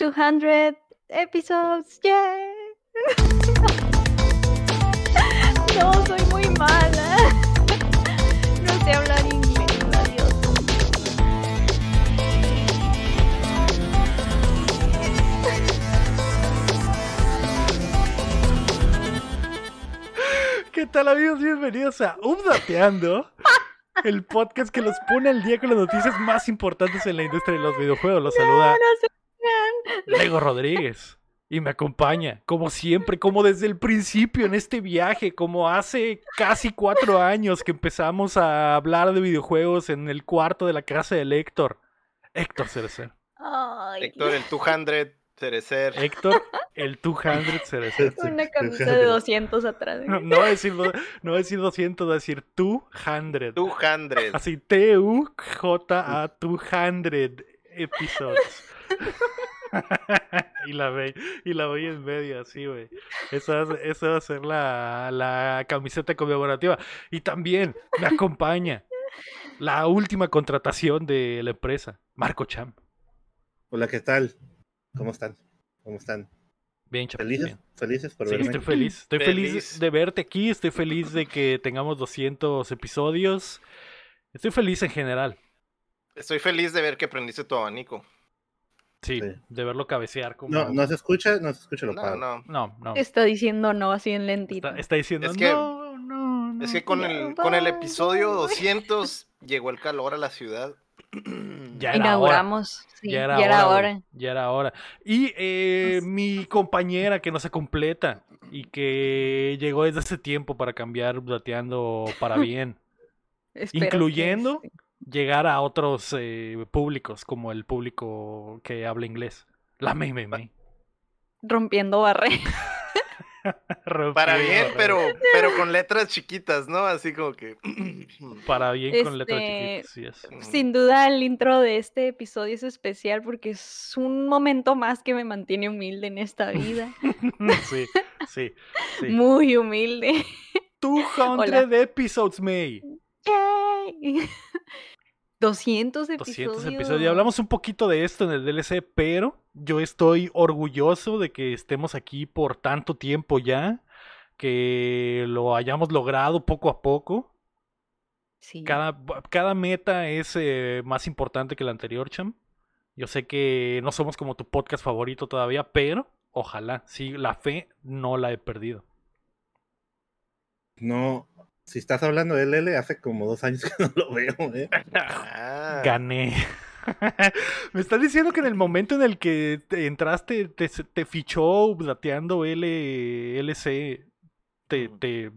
200 episodes, yeah. No, soy muy mala. No sé hablar inglés, adiós. ¿Qué tal amigos? Bienvenidos a Updateando, el podcast que los pone al día con las noticias más importantes en la industria de los videojuegos. Los saluda No crean. Lego Rodríguez y me acompaña, como siempre, como desde el principio en este viaje, como hace casi cuatro años que empezamos a hablar de videojuegos en el cuarto de la casa de Héctor. Héctor Cerecer. Ay, Héctor, el 200 Cerecer. Héctor, el 200 Cerecer. una camisa de 200 atrás. No, no decir, no decir 200, voy a decir 200. 200. Así, T-U-J-A 200 episodios. Y la ve, y la voy en medio, así, güey. Esa, va a- esa va a ser la, la camiseta conmemorativa. Y también me acompaña la última contratación de la empresa, Marco Cham. Hola, ¿qué tal? ¿Cómo están? ¿Cómo están? Bien, Cham. ¿Felices? bien. ¿Felices por Sí, verme? estoy feliz. Estoy feliz. Feliz. de verte aquí. Estoy feliz de que tengamos 200 episodios. Estoy feliz en general. Estoy feliz de ver que prendiste tu abanico. Sí, Sí. de verlo cabecear como... No, no se escucha, no se escucha lo No, no. No, no. Está diciendo no así en lentito. Está, está diciendo, Es que- no, no, no. Es que con Ya el, con el episodio ya va. 200 llegó el calor a la ciudad. Ya era Inauguramos. sí, Ya era, hora, hora. güey, Ya era hora. Y eh, mi compañera que no se completa y que llegó desde hace tiempo para cambiar Dateando para bien. Que Incluyendo-. Llegar a otros eh, públicos, como el público que habla inglés. La meme, me. Rompiendo barre. Para bien, pero, pero con letras chiquitas, ¿no? Así como que. Para bien con letras Este, chiquitas, sí es. Sin duda el intro de este episodio es especial porque es un momento más que me mantiene humilde en esta vida. sí, sí, sí. Muy humilde. 200 episodes, May. Yay. 200 episodios. 200 episodios. Y hablamos un poquito de esto en el DLC, pero yo estoy orgulloso de que estemos aquí por tanto tiempo ya, que lo hayamos logrado poco a poco. Sí. Cada, cada meta es eh, más importante que la anterior, Cham. Yo sé que no somos como tu podcast favorito todavía, pero ojalá, sí, la fe no la he perdido. No, si estás hablando de LL, hace como dos años que no lo veo, ¿eh? Ah, Gané. Me estás diciendo que en el momento en el que te entraste, te, te fichó dateando L, LC, te, te,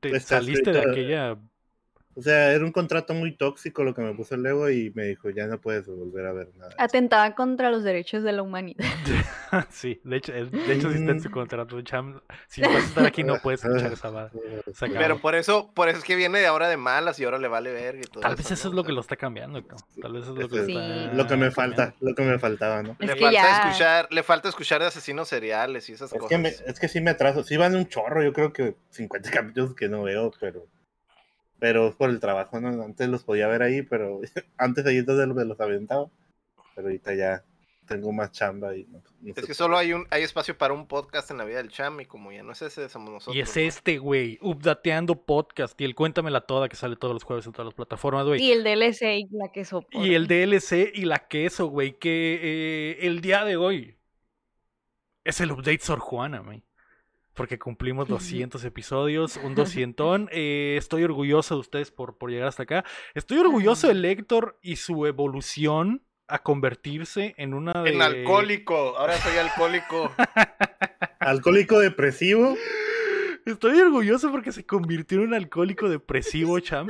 te saliste de aquella. O sea, era un contrato muy tóxico lo que me puso el Lego y me dijo, ya no puedes volver a ver nada. Atentaba contra los derechos de la humanidad. sí, de hecho, de hecho sí está en su contrato. Cham. Si vas a estar aquí, no puedes escuchar esa acabó. Pero por eso, por eso es que viene de ahora de malas y ahora le vale y todo Tal vez eso, eso ¿no? es lo que lo está cambiando, cabrón. Tal vez eso es lo que está Lo que me falta, lo que me faltaba, ¿no? Es Le que falta ya- escuchar, le falta escuchar de asesinos seriales y esas Es cosas. que, me- es que sí me atraso. Sí van un chorro, yo creo que 50 capítulos que no veo, pero pero es por el trabajo, ¿no? Antes los podía ver ahí, pero antes ahí es donde me los aventaba. Pero ahorita ya tengo más chamba y no, no Es sé. que solo hay un hay espacio para un podcast en la vida del cham y como ya no es ese, somos nosotros. Y es ¿no? este, güey, Updateando Podcast y el Cuéntamela Toda que sale todos los jueves en todas las plataformas, güey. Y el DLC y la que soporta. Y el DLC y la queso, güey, que eh, el día de hoy es el update Sor Juana, güey. Porque cumplimos 200 episodios, un 200. Eh, estoy orgulloso de ustedes por, por llegar hasta acá. Estoy orgulloso de Héctor y su evolución a convertirse en una de... En alcohólico, ahora soy alcohólico. Alcohólico depresivo. Estoy orgulloso porque se convirtió en un alcohólico depresivo, Cham,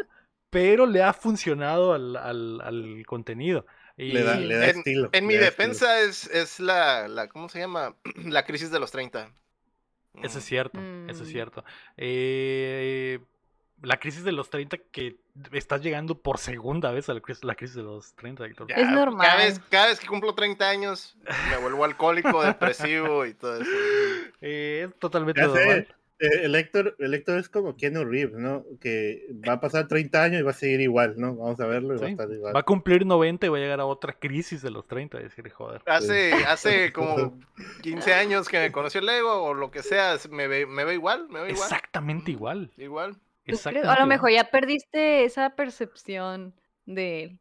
pero le ha funcionado al, al- al contenido. Y- Le da, le da En- estilo. En mi estilo. defensa es, es la, la, ¿cómo se llama? La crisis de los 30. Eso es cierto, eso es Mm. cierto. Eh, la crisis de los 30 que estás llegando por segunda vez a la crisis, la crisis de los 30, Héctor. Es normal. Cada vez, cada vez que cumplo 30 años, me vuelvo alcohólico, depresivo y todo eso. Eh, es totalmente Ya normal. Eh, el Héctor, el Héctor es como Keanu Reeves, ¿no? Que va a pasar 30 años y va a seguir igual, ¿no? Vamos a verlo y va a estar igual. Va a cumplir 90 y va a llegar a otra crisis de los 30 y decir, joder. Hace, hace como 15 años que me conoció el Lego o lo que sea, me ve, me ve igual, me ve igual. Exactamente igual. Igual. A lo mejor ya perdiste esa percepción de él.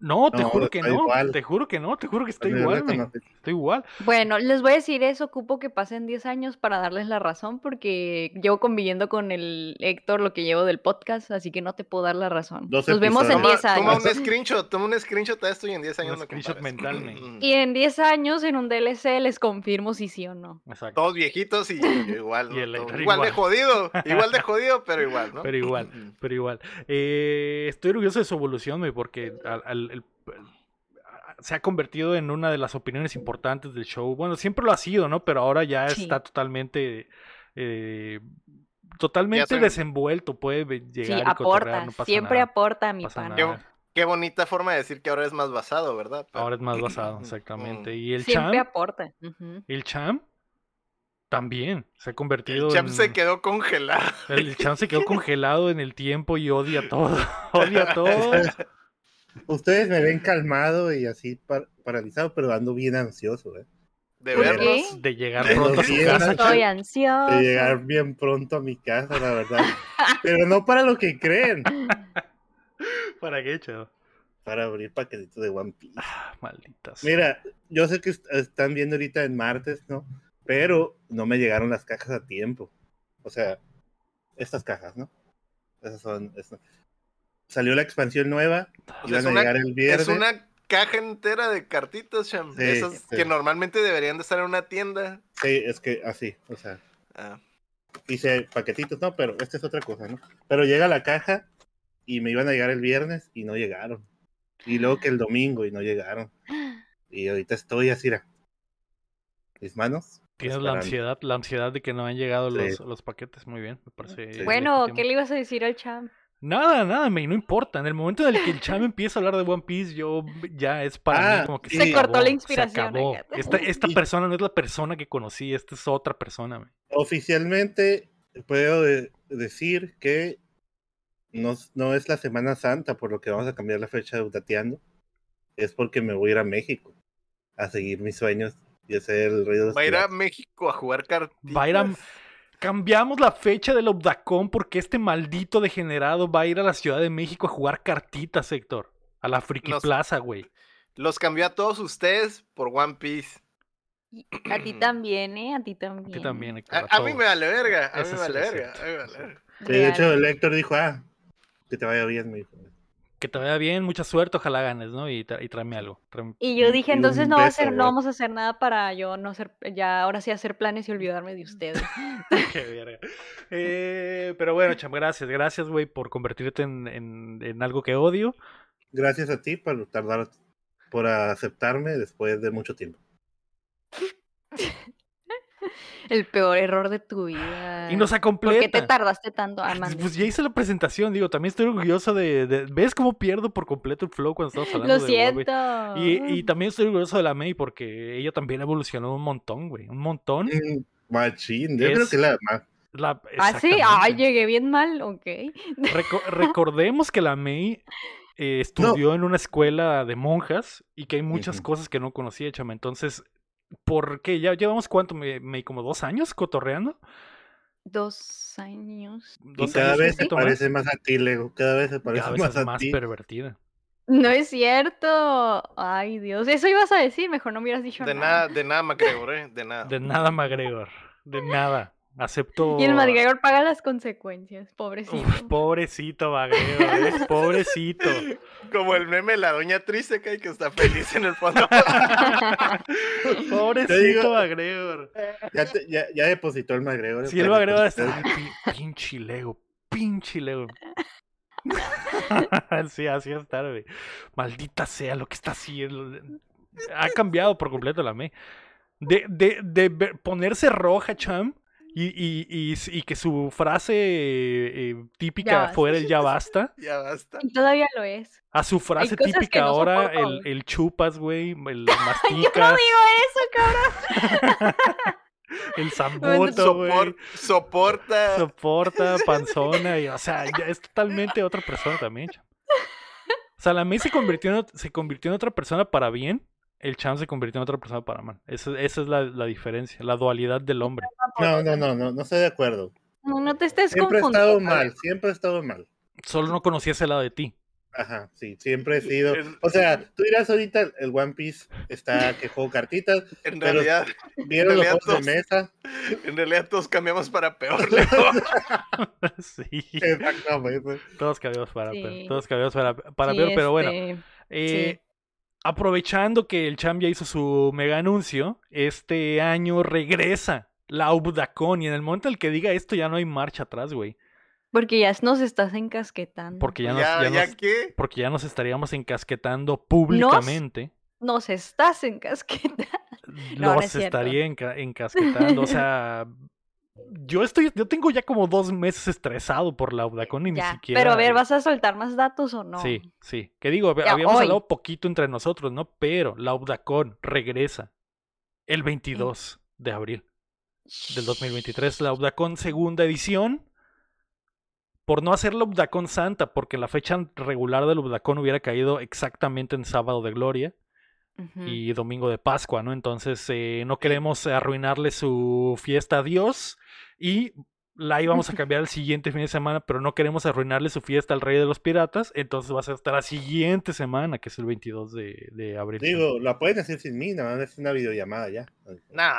No, te No, juro que no. igual. Te juro que no. Te juro que estoy igual, conocí. Estoy igual. Bueno, les voy a decir eso, ocupo que pasen 10 años para darles la razón porque llevo conviviendo con el Héctor lo que llevo del podcast, así que no te puedo dar la razón. Nos vemos en episodios. 10 Toma, toma años. un screenshot, toma un screenshot a esto y en 10 años Un me screenshot mental, men. Mm. Y en 10 años en un DLC les confirmo si sí o no. Exacto. Todos viejitos y igual. Y ¿no? el igual, de jodido, igual de jodido, pero igual, ¿no? Pero igual. Pero igual. Eh, estoy orgulloso de su evolución, porque al- al- el- se ha convertido en una de las opiniones importantes del show. Bueno, siempre lo ha sido, ¿no? Pero ahora ya Sí. está totalmente. eh, totalmente soy- desenvuelto. Puede Sí, llegar y aporta, no pasa siempre nada, aporta mi pasa pana. nada. Qué bonita forma de decir que ahora es más basado, ¿verdad? Pero- Ahora es más basado, exactamente. Y el Siempre Cham, aporta. el Cham también se ha convertido El champ en- se quedó congelado. El Cham se quedó congelado en el tiempo y odia todo. odia todo. Ustedes me ven calmado y así par- paralizado, pero ando bien ansioso, ¿eh? De ¿Por verlos. De llegar De pronto a bien pronto a mi casa, la verdad. Pero no para lo que creen, ¿Para qué, chavo? para abrir paquetitos de One Piece. Ah, maldita sea. Mira, yo sé que est- están viendo ahorita en martes, ¿no? Pero no me llegaron las cajas a tiempo. O sea, estas cajas, ¿no? Esas son. esas- Salió la expansión nueva, O sea, iban es a una- llegar el viernes. Es una caja entera de cartitas, Cham. Sí, Esas sí. que normalmente deberían de estar en una tienda. Sí, es que así, o sea, Ah, hice paquetitos, no, pero esta es otra cosa, ¿no? Pero llega la caja y me iban a llegar el viernes y no llegaron. Y luego que el domingo y no llegaron. Y ahorita estoy así. Mis manos. Tienes la ansiedad, la ansiedad de que no han llegado Sí. los, los paquetes. Muy bien, me parece. Sí. Bueno. ¿qué le ibas a decir al champ? Nada, nada, me no importa. En el momento en el que el Cham empieza a hablar de One Piece, yo ya es para Ah, mí como que Se cortó la inspiración, Se acabó. Esta, esta Y- persona no es la persona que conocí, esta es otra persona. güey. Oficialmente puedo de- decir que no, no es la Semana Santa, por lo que vamos a cambiar la fecha de Utateando. Es porque me voy a ir a México a seguir mis sueños y a ser el rey de los Va a ir a. México a jugar cartitas. Va a ir a- Cambiamos la fecha del Obdacón porque este maldito degenerado va a ir a la Ciudad de México a jugar cartitas, Héctor. A la Friki Plaza, güey. Los cambió a todos ustedes por One Piece. Y A ti también, ¿eh? A ti también. A ti también, Héctor. A, a a mí me vale verga. A mí me vale verga. cierto. a mí me vale verga. Sí, de hecho, el Héctor dijo, ah, que te vaya bien, me dijo. Que te vaya bien, mucha suerte, ojalá ganes, ¿no? Y, tra- y tráeme algo. tráeme- Y yo dije, entonces no va a hacer, no vamos a hacer nada para yo no hacer, ya ahora sí hacer planes y olvidarme de ustedes. Qué verga. Eh, pero bueno, cham, gracias. Gracias, güey, por convertirte en, en- en algo que odio. Gracias a ti por tardar, por aceptarme después de mucho tiempo. El peor error de tu vida. Y nos ¿Por qué te acompleta. tardaste tanto, Ah, Armando? Pues ya hice la presentación, digo, también estoy orgulloso de, de- ¿Ves cómo pierdo por completo el flow cuando estamos hablando Lo de siento. Y, y también estoy orgulloso de la May porque ella también evolucionó un montón, güey. Un montón. Mm, Machín, yo creo Es- que la más. La- Ah, sí, ay, llegué bien mal, ok. Reco- recordemos que la May eh, estudió en una escuela de monjas y que hay muchas cosas que no conocía, chama. Entonces, ¿por qué? ¿Ya llevamos cuánto? May, May, como dos años cotorreando? Dos años. Y ¿Dos cada años, vez se parece más a ti, Lego. Cada vez se parece Cada vez más es a más ti. pervertida. No es cierto. Ay, Dios. Eso ibas a decir, mejor no me hubieras dicho De nada. nada, de nada, MacGregor, ¿eh? De nada. De nada, McGregor. De nada. Acepto. Y el McGregor paga las consecuencias, pobrecito. Uf, pobrecito, McGregor. ¿eh? Pobrecito. Como el meme de la doña triste que, que está feliz en el fondo. Pobrecito, digo- McGregor. Ya, te- ya, ya depositó el McGregor. Si el McGregor está. "Ay, pi- Pinche Lego. Pinche Lego. sí, así es tarde. Maldita sea lo que está haciendo. Ha cambiado por completo la me. De, de, de ponerse roja, Cham. Y, y, y, que su frase eh, típica fuera el ya basta. ya basta. Y todavía lo es. A su frase típica no ahora, el, el chupas, güey, el Yo no masticas. digo eso, cabrón. el zambuto, güey. Sopor- soporta. Soporta, panzona, y, o sea, ya es totalmente otra persona también. O sea, la May se convirtió, en, se convirtió en otra persona para bien, el Cham se convirtió en otra persona para mal. Esa, esa es la, la diferencia, la dualidad del hombre. No, no, no, no, no estoy de acuerdo. No, no te estés Siempre he estado confundiendo. mal, siempre he estado mal. Solo no conocía ese lado de ti. Ajá, sí, siempre he sido. O sea, tú dirás ahorita el One Piece está que juego cartitas, En pero- realidad, vieron los realidad juegos de mesa. en realidad todos cambiamos para peor, sí. Exactamente. Todos cambiamos para, Sí. peor, todos cambiamos para, para Sí, peor, pero bueno. este, Eh, Aprovechando que el Cham ya hizo su mega anuncio, este año regresa la Ubdacon y en el momento en el que diga esto ya no hay marcha atrás, güey. Porque ya nos estás encasquetando. Porque ya nos, ya, ya ya nos- que. porque ya nos estaríamos encasquetando públicamente. Nos estás encasquetando. No, no los es estaría enca- encasquetando. o sea, yo estoy, yo tengo ya como dos meses estresado por la Ubdacon y ni siquiera. Pero a ver, ¿vas a soltar más datos o no? Sí, sí. Que digo, Ya, habíamos hoy. hablado poquito entre nosotros, ¿no? Pero la Ubdacon regresa el 22 de abril del 2023. La Ubdacon segunda edición. Por no hacer la Ubdacon Santa, porque la fecha regular del Ubdacon hubiera caído exactamente en sábado de gloria y domingo de Pascua, ¿no? Entonces eh, no queremos arruinarle su fiesta a Dios y la íbamos a cambiar el siguiente fin de semana, pero no queremos arruinarle su fiesta al Rey de los Piratas, entonces va a ser hasta la siguiente semana, que es el 22 de, de abril. Digo, la pueden hacer sin mí, nada más es una videollamada ya. No,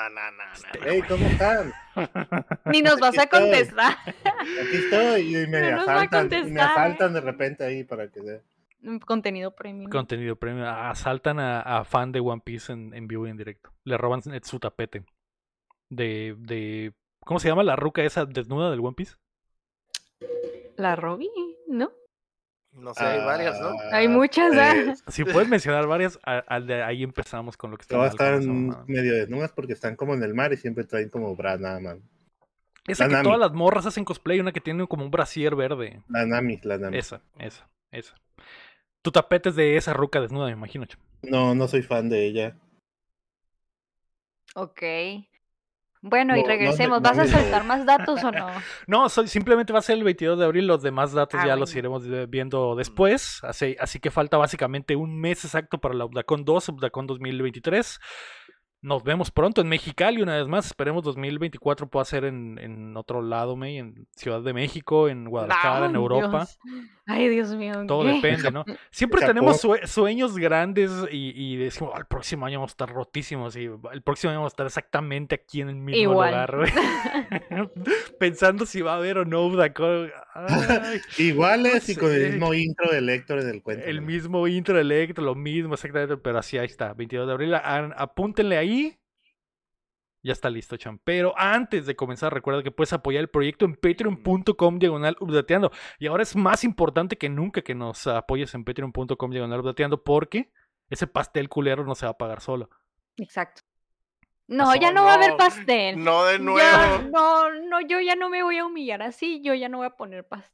no, no, no. Hey, ¿cómo están? Ni nos vas a contestar. Aquí estoy y me No nos va a asaltan, y me asaltan de repente ahí para que se- Mm, Contenido premium. Contenido premium. Asaltan a, a fan de One Piece en, en vivo y en directo. Le roban su tapete. De, de. ¿Cómo se llama la ruca esa desnuda del One Piece? La Robbie, ¿no? No sé, hay varias, ¿no? Hay muchas, ¿ah? Si puedes mencionar varias, a- al de ahí empezamos con lo que está Todas están mamada. medio desnudas porque están como en el mar y siempre traen como bra nada más. Esa La que Nami. todas las morras hacen cosplay, una que tiene como un brasier verde. La Nami, la Nami. Esa, esa, esa. Tu tapete es de esa ruca desnuda, me imagino. No, no soy fan de ella. Ok. Bueno, y No, regresemos. no ¿Vas a soltar más datos o no? No, soy- simplemente va a ser el 22 de abril. Los demás datos Ah, ya los iremos viendo después. Así, así que falta básicamente un mes exacto para la Ubdacon 2, Ubdacon 2023. Nos vemos pronto en Mexicali una vez más. Esperemos 2024 pueda ser en, en otro lado, May, en Ciudad de México, en Guadalajara, en Ay, Europa. Dios. Ay, Dios mío. Todo depende, ¿no? Siempre tenemos sue- sueños grandes y, y decimos, "Ah, el próximo año vamos a estar rotísimos y el próximo año vamos a estar exactamente aquí en el mismo Igual. lugar, güey. Pensando si va a haber o no Udacon. Ay, Iguales y con el mismo intro del Héctor del cuento. el mismo intro de Electro, lo mismo exactamente, pero así ahí está, 22 de abril. a- Apúntenle ahí. Ya está listo, Cham. Pero antes de comenzar, recuerda que puedes apoyar el proyecto en patreon.com diagonal updateando. Y ahora es más importante que nunca que nos apoyes en patreon.com diagonal updateando porque ese pastel culero no se va a pagar solo. Exacto. No, No, ya no, va a haber no, pastel. No de Ya, nuevo. no, no, yo ya no me voy a humillar así. Yo ya no voy a poner pastel.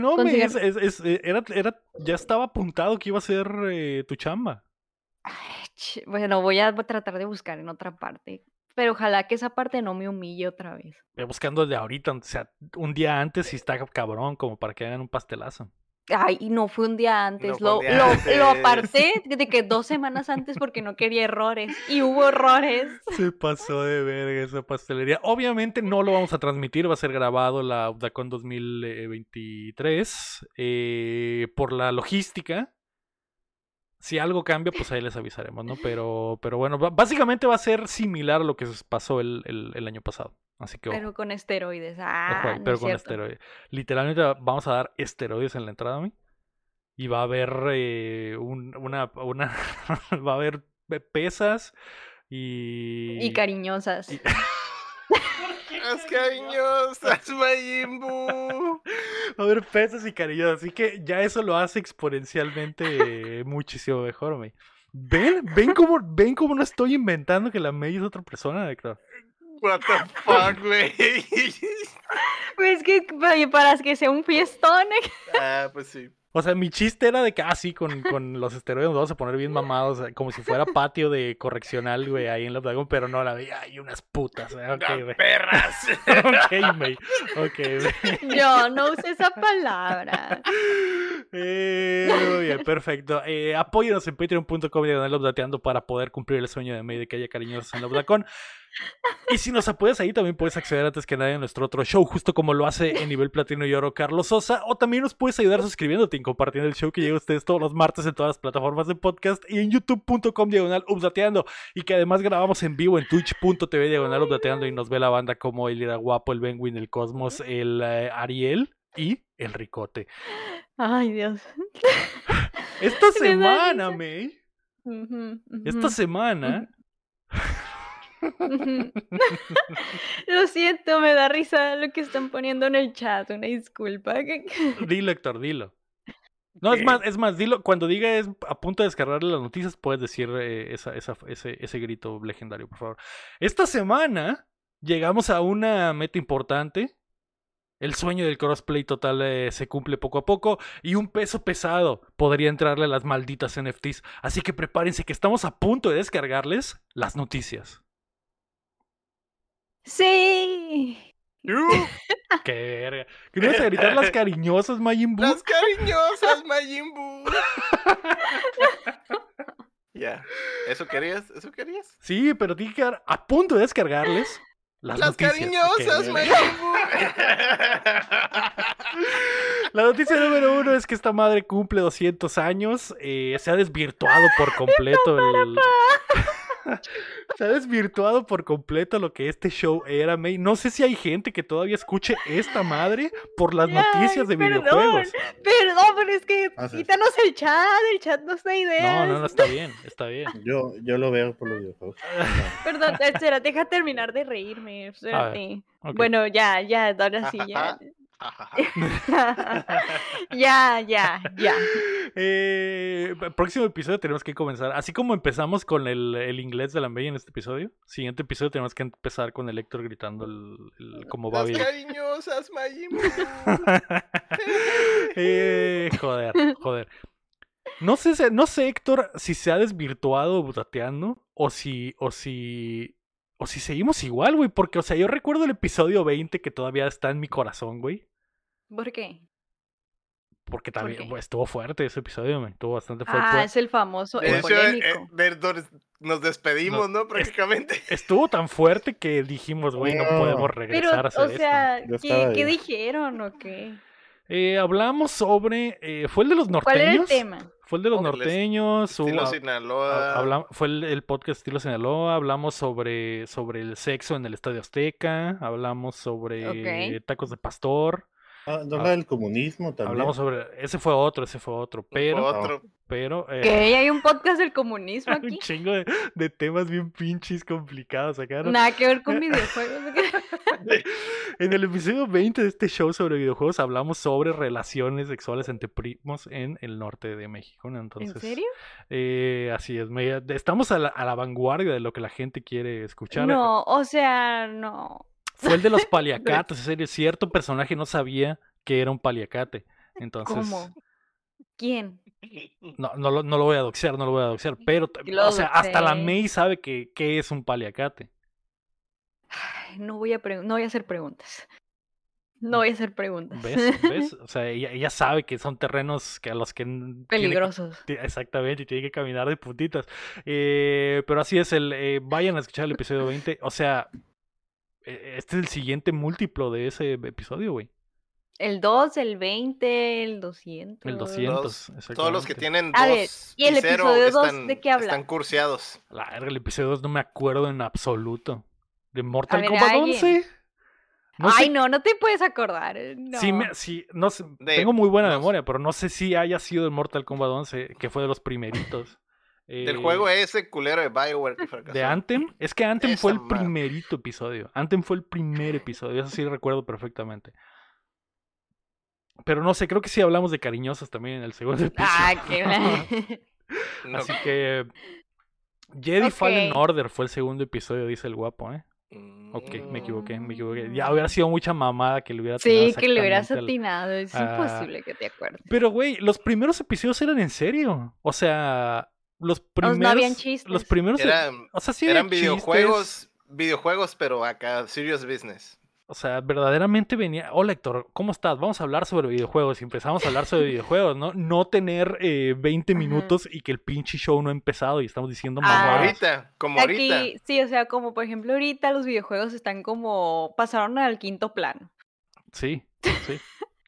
No, me, es- es- es- eh, era, era, ya estaba apuntado que iba a ser eh, tu chamba. Ay, ch- Bueno, voy a tratar de buscar en otra parte. Pero ojalá que esa parte no me humille otra vez. Eh, Buscando desde ahorita, o sea, un día antes y está cabrón, como para que hagan un pastelazo. Ay, y no fue un día antes. un lo, día lo, antes. lo aparté de que dos semanas antes porque no quería errores. Y hubo errores. Se pasó de verga esa pastelería. Obviamente no lo vamos a transmitir, va a ser grabado la UDACON 2023 eh, por la logística. Si algo cambia, pues ahí les avisaremos, ¿no? Pero, pero bueno, básicamente va a ser similar a lo que pasó el, el- el año pasado. Así que ojo, Pero con esteroides. ojo Ah, ahí, no pero es con cierto. esteroides. Literalmente vamos a dar esteroides en la entrada, ¿mi? Y va a haber eh, un- una, una va a haber pesas y... Y cariñosas. y- Las cariñosas, Majin Buu. Va a haber pesas y cariños, así que ya eso lo hace exponencialmente muchísimo mejor, May. ¿Ven? ¿Ven cómo, ¿Ven cómo no estoy inventando que la May es otra persona, Héctor? What the fuck, güey. Pues que pa- para que sea un fiestón. Ah, pues sí. O sea, mi chiste era de que, ah, sí, con, con los esteroides nos vamos a poner bien mamados, eh, como si fuera patio de correccional, güey, ahí en la Dragón, pero no, la veía, hay unas putas, eh, ok, ¡Ah, güey. perras. ok, güey, ok, güey. Yo no usé esa palabra. Eh, muy bien, perfecto. Eh, apóyenos en patreon.com diagonal updateando para poder cumplir el sueño de May de que haya cariñosos en Updacon. Y si nos apoyas ahí, también puedes acceder antes que nadie a nuestro otro show, justo como lo hace en nivel platino y oro Carlos Sosa. O también nos puedes ayudar suscribiéndote y compartiendo el show que llega a ustedes todos los martes en todas las plataformas de podcast y en youtube.com diagonal updateando. Y que además grabamos en vivo en twitch.tv diagonal updateando y nos ve la banda como el Ira Guapo, el Benwin, el Cosmos, el eh, Ariel y el Ricote. Ay, Dios. Esta semana. May, esta semana. Lo siento, me da risa lo que están poniendo en el chat. Una disculpa. dilo, Héctor, dilo. No, es más, es más, dilo, cuando diga es a punto de descargarle las noticias, puedes decir eh, esa, esa, ese, ese grito legendario, por favor. Esta semana llegamos a una meta importante. El sueño del crossplay total eh, se cumple poco a poco y un peso pesado podría entrarle a las malditas NFTs. Así que prepárense que estamos a punto de descargarles las noticias. Sí. Uh, ¡Qué verga! ¿Qué no vas a gritar las cariñosas, Majin Buu? Las cariñosas, Majin Buu. Ya. ¿Eso querías? ¿Eso querías? Sí, pero tiene que quedar a punto de descargarles las, Las noticias. cariñosas, Majin Buu. La noticia número uno es que esta madre cumple 200 años. eh, se ha desvirtuado por completo el... se ha desvirtuado por completo lo que este show era, May. No sé si hay gente que todavía escuche esta madre por las Ay, noticias de perdón. videojuegos. Perdón, pero es que Ah, sí. quítanos el chat. El chat no está idea. No, no, no, está bien, está bien. Yo, yo lo veo por los videojuegos. Perdón, espera, deja terminar de reírme. Espérate. Bueno, ya, ya, ahora sí, ya. Ya, ya, ya. Eh, el próximo episodio tenemos que comenzar. Así como empezamos con el, el inglés de la May en este episodio, siguiente episodio tenemos que empezar con el Héctor gritando el, el- como Babi. cariñosas. Eh, joder, joder. No sé, no sé, Héctor, si se ha desvirtuado Butateando o si, o si, o si seguimos igual, güey. Porque, o sea, yo recuerdo el episodio 20 que todavía está en mi corazón, güey. ¿Por qué? Porque ¿Por también estuvo fuerte ese episodio, me estuvo bastante fuerte. Ah, es el famoso, el eh, polémico. nos despedimos, ¿no? Prácticamente. Estuvo tan fuerte que dijimos, güey, no No. podemos Pero, regresar a hacer o sea, ¿qué, dijeron o qué? Eh, hablamos sobre. eh, ¿Fue el de los ¿Cuál era el norteños? tema? Fue el de los est- norteños. Estilo Sinaloa. habla- fue el, el podcast Estilo Sinaloa. Hablamos sobre, sobre el sexo en el Estadio Azteca. Hablamos sobre tacos de pastor. Ah, no habla del comunismo también. Hablamos sobre. Ese fue otro, ese fue otro. Pero. Otro. Pero. eh, ¿Qué? ¿Hay un podcast del comunismo un aquí? chingo de, de temas bien pinches complicados acá. ¿no? Nada que ver con videojuegos. En el episodio 20 de este show sobre videojuegos hablamos sobre relaciones sexuales entre primos en el norte de México. ¿no? Entonces, ¿En serio? eh, así es. me- estamos a la, a la vanguardia de lo que la gente quiere escuchar. No, o sea, no. Fue el de los paliacates. En serio, cierto personaje no sabía que era un paliacate. Entonces, ¿Cómo? ¿Quién? no, no, lo, no lo voy a doxear, no lo voy a doxear. Pero, o sea, hasta la. May sabe que, que es un paliacate. Ay, No voy a no voy a hacer preguntas. No voy a hacer preguntas. ¿Ves? ¿Ves? O sea, ella, ella sabe que son terrenos que a los que tiene Peligrosos. Exactamente, y tiene que caminar de puntitas. Eh, pero así es, el, eh, vayan a escuchar el episodio 20. O sea, este es el siguiente múltiplo de ese episodio, güey. El 2, el 20, el 200. El 200. Todos, todos los que tienen A ver, dos ¿y el y episodio dos están, de qué habla? están curseados. La verga, el episodio 2 no me acuerdo en absoluto. ¿De Mortal ver, Kombat alguien. 11? No Ay, sé no, no te puedes acordar. eh, No. Sí, me- sí, no sé, De- tengo muy buena no memoria, pero no sé si haya sido el Mortal Kombat 11, que fue de los primeritos. Del Eh, juego ese culero de Bioware que fracasó. De Anthem, es que Anthem fue el madre. primerito episodio. Anthem fue el primer episodio, eso sí recuerdo perfectamente. Pero no sé, creo que sí hablamos de cariñosas también en el segundo episodio. Ah, qué. No, Así que Jedi Fallen Ok. Order fue el segundo episodio, dice el guapo, ¿eh? Ok, me equivoqué, me equivoqué. Mm. Ya hubiera sido mucha mamada que le hubiera atinado Sí, que le hubieras atinado. Es Ah, imposible que te acuerdes. Pero, güey, los primeros episodios eran en serio. O sea, los primeros. no habían Los primeros. Eran, o sea, sí eran videojuegos, videojuegos, pero acá, serious business. O sea, verdaderamente venía. Hola Héctor, ¿cómo estás? Vamos a hablar sobre videojuegos. Y empezamos a hablar sobre videojuegos, ¿no? No tener eh, 20 Ajá. minutos y que el pinche show no ha empezado y estamos diciendo Ah, Como mamadas. ahorita, como ahorita. Sí, o sea, como por ejemplo ahorita los videojuegos están como pasaron al quinto plano. Sí, sí.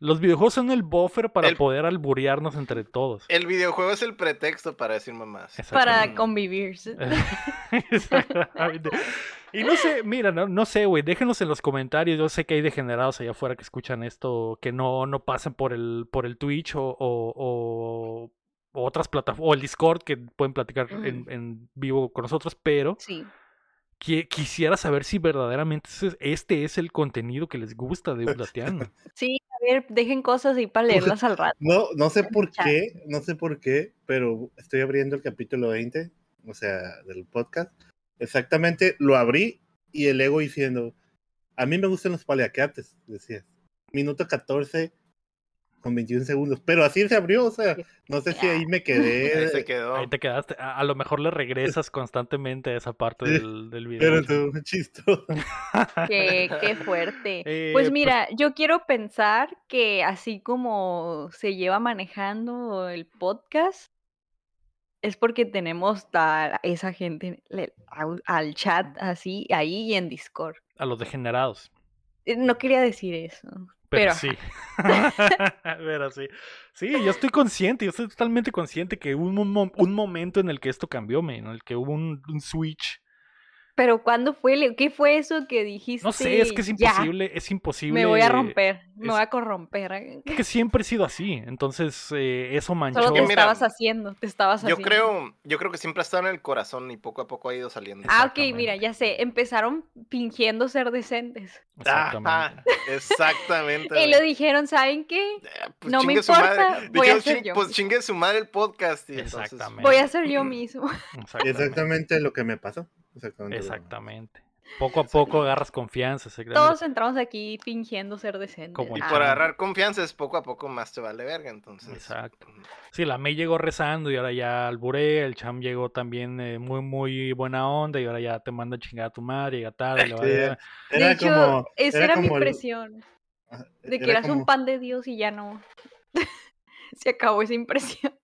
Los videojuegos son el buffer para El- poder alburearnos entre todos. El videojuego es el pretexto para decir mamás. Para convivir. Exactamente. Y no sé, mira, no, no sé, güey, déjenos en los comentarios. Yo sé que hay degenerados allá afuera que escuchan esto, que no, no pasan por el, por el Twitch o, o- o- o otras plataformas, o el Discord que pueden platicar en, en vivo con nosotros, pero Sí. Qui- quisiera saber si verdaderamente este es el contenido que les gusta de Ublatiano. Sí, a ver, dejen cosas ahí para leerlas al rato. No, no sé por qué, no sé por qué, pero estoy abriendo el capítulo 20, o sea, del podcast. Exactamente, lo abrí y el ego diciendo, a mí me gustan los paliacates, decía. Minuto 14 con 21 segundos, pero así se abrió, o sea, no sé si ahí me Ahí quedé, se quedó. Ahí te quedaste. A, a lo mejor le regresas constantemente a esa parte del, del video. pero estuvo chistoso. Qué, qué fuerte. Eh, Pues pues- mira, yo quiero pensar que así como se lleva manejando el podcast, es porque tenemos a esa gente al chat así, ahí y en Discord. A los degenerados. Eh, No quería decir eso. Pero, Pero, sí. pero sí. Sí, yo estoy consciente, yo estoy totalmente consciente que hubo un, un momento en el que esto cambió, men, en el que hubo un, un switch. Pero ¿cuándo fue? ¿Qué fue eso que dijiste? No sé, es que es "Ya, imposible, es imposible. me voy a romper, me es- voy a corromper. Que siempre he sido así, entonces eh, eso manchó. Solo te mira, estabas haciendo, te estabas Yo haciendo. creo, yo creo que siempre ha estado en el corazón y poco a poco ha ido saliendo. Ah, ok, mira, ya sé, empezaron fingiendo ser decentes. Exactamente. Ajá, exactamente. Y lo dijeron, ¿saben qué? Eh, pues no me importa, voy a Dijeron, ser "Chin- yo". Pues chingue su madre el podcast. Y entonces- Exactamente. Voy a ser yo mismo. Exactamente. Exactamente lo que me pasó. Exactamente. Poco a poco agarras confianza. Todos entramos aquí fingiendo ser decentes. Como Y Ah. por Ah, agarrar confianza es poco a poco más te vale verga, entonces. Exacto. Sí, la May llegó rezando y ahora ya alburé, el Cham llegó también eh, muy, muy buena onda y ahora ya te manda a chingar a tu madre, llega tarde, Sí, De hecho, como. esa era, mi el- impresión, de que era eras un pan de Dios y ya no. Se acabó esa impresión.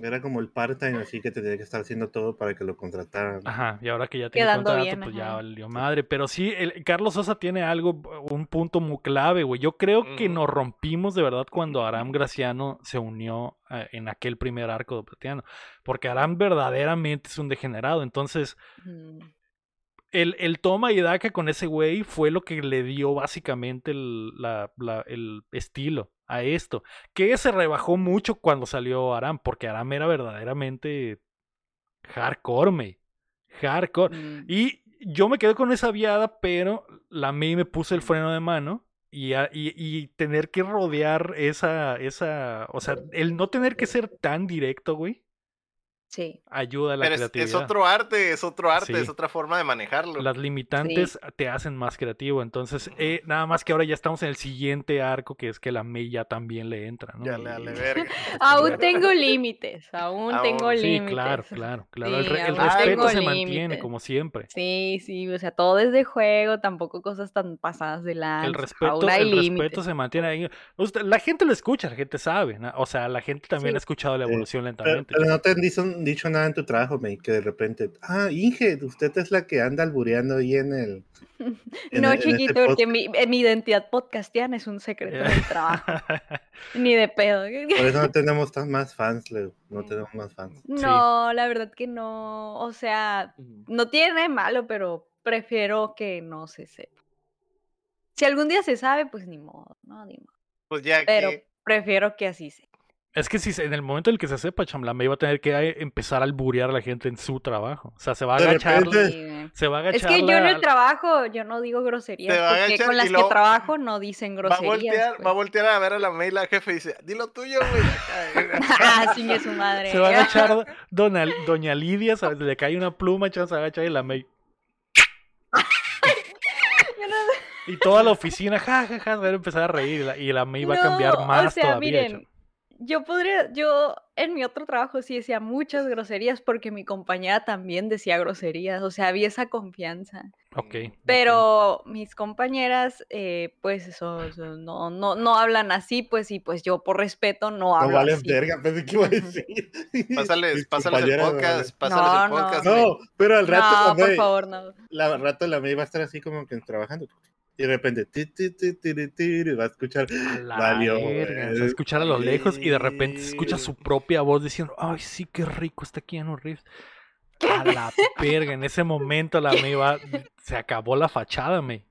Era como el part-time, así que tenía que estar haciendo todo para que lo contrataran. Ajá, y ahora que ya tiene Quedando contrato, bien, pues ya valió madre. Pero sí, el, Carlos Sosa tiene algo, un punto muy clave, güey. Yo creo que nos rompimos de verdad cuando Aram Graciano se unió eh, en aquel primer arco de Platiano. Porque Aram verdaderamente es un degenerado. Entonces, Mm, el, el toma y daca con ese güey fue lo que le dio básicamente el, la- la- el estilo a esto. Que se rebajó mucho cuando salió Aram, porque Aram era verdaderamente hardcore, me. Hardcore. mm. Y yo me quedé con esa viada, pero la May me puso el freno de mano. Y, y, y tener que rodear esa, esa, o sea, el no tener que ser tan directo, güey, Sí. ayuda a la Pero es, es creatividad. otro arte, es otro arte, Sí. es otra forma de manejarlo. Las limitantes te hacen más creativo. Entonces, eh, nada más que ahora ya estamos en el siguiente arco, que es que la May ya también le entra, ¿no? Ya verga. Aún tengo límites, aún Aún. tengo Sí, límites. claro, claro, claro. el, respeto se mantiene, como siempre. Sí, sí, o sea, todo desde juego, tampoco cosas tan pasadas de lanza. El respeto, aún hay el respeto se mantiene ahí. Usted- la gente lo escucha, la gente sabe. ¿no? O sea, la gente también Sí. ha escuchado la evolución lentamente. pero no te han dicho, nada en tu trabajo, May, que de repente, ah, Inge, usted es la que anda albureando ahí en el. en No, el- en este chiquito, porque mi, eh, mi identidad podcastiana es un secreto del trabajo. Ni de pedo. Por eso no tenemos tan más fans, Leo. No tenemos más fans. No, la verdad que no. O sea, no tiene nada de malo, pero prefiero que no se sepa. Si algún día se sabe, pues ni modo, no, ni modo. Pues ya Pero que. prefiero que así sea. Es que si se- en el momento en el que se sepa, Cham, la May va a tener que eh, empezar a alburear a la gente en su trabajo. O sea, se va a De agachar. repente- Sí. Se va a Es agachar. que yo en el trabajo, yo no digo groserías, porque agachar con las luego que trabajo no dicen Va a groserías. voltear, pues. va a voltear a ver a la mail la jefe y dice, dilo tuyo, güey. ah, chingue su madre. Se va a agachar dona- Doña Lidia, ¿sabes? le cae una pluma, Cham, se va a agachar y la May. Y toda la oficina, ja, ja, ja, va a empezar a reír y la, y la May va a cambiar No, más o sea, todavía. miren. Yo podría, yo en mi otro trabajo sí decía muchas groserías porque mi compañera también decía groserías, o sea, había esa confianza. Ok. Pero mis compañeras, eh, pues eso, eso, no, no, no hablan así, pues y pues yo por respeto no No hablo vale así. verga, pensé que iba a decir. Pásales, pásales el podcast, No, pásales el no. podcast. güey. No, pero al rato No, la por favor, no. la al rato la May va a estar así como que trabajando. Y de repente, ti, ti, ti, ti, ti, ti, y va a escuchar. A la Valió, verga, se va a escuchar a lo lejos y de repente se escucha su propia voz diciendo, ay, sí, qué rico está Keanu Reeves. A la verga, en ese momento la May va, se acabó la fachada, May.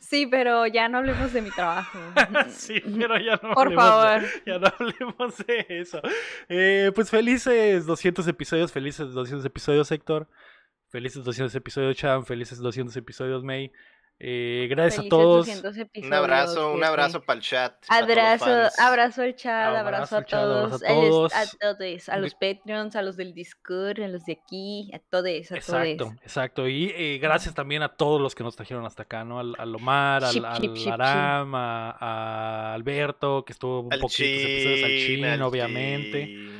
Sí, pero ya no hablemos de mi trabajo. sí, pero ya no Por hablemos de- favor. ya no hablemos de eso. Eh, pues felices 200 episodios, felices 200 episodios, Héctor. Felices 200 episodios, Cham. Felices 200 episodios, May. Eh, gracias a todos. 200 Un abrazo, un abrazo para el chat. todos Abrazo, abrazo al chat, Abrazo a chat, abrazo a todos, el todos. a todos, a los Patreons, a los del Discord, a los de aquí, a todos, a Exacto, todos. exacto. Y eh, gracias también a todos los que nos trajeron hasta acá, ¿no? Al, al Omar, al, Aram, a, a Alberto, que estuvo un Al poquito episodios, al Chin, Chin, al obviamente. Chin.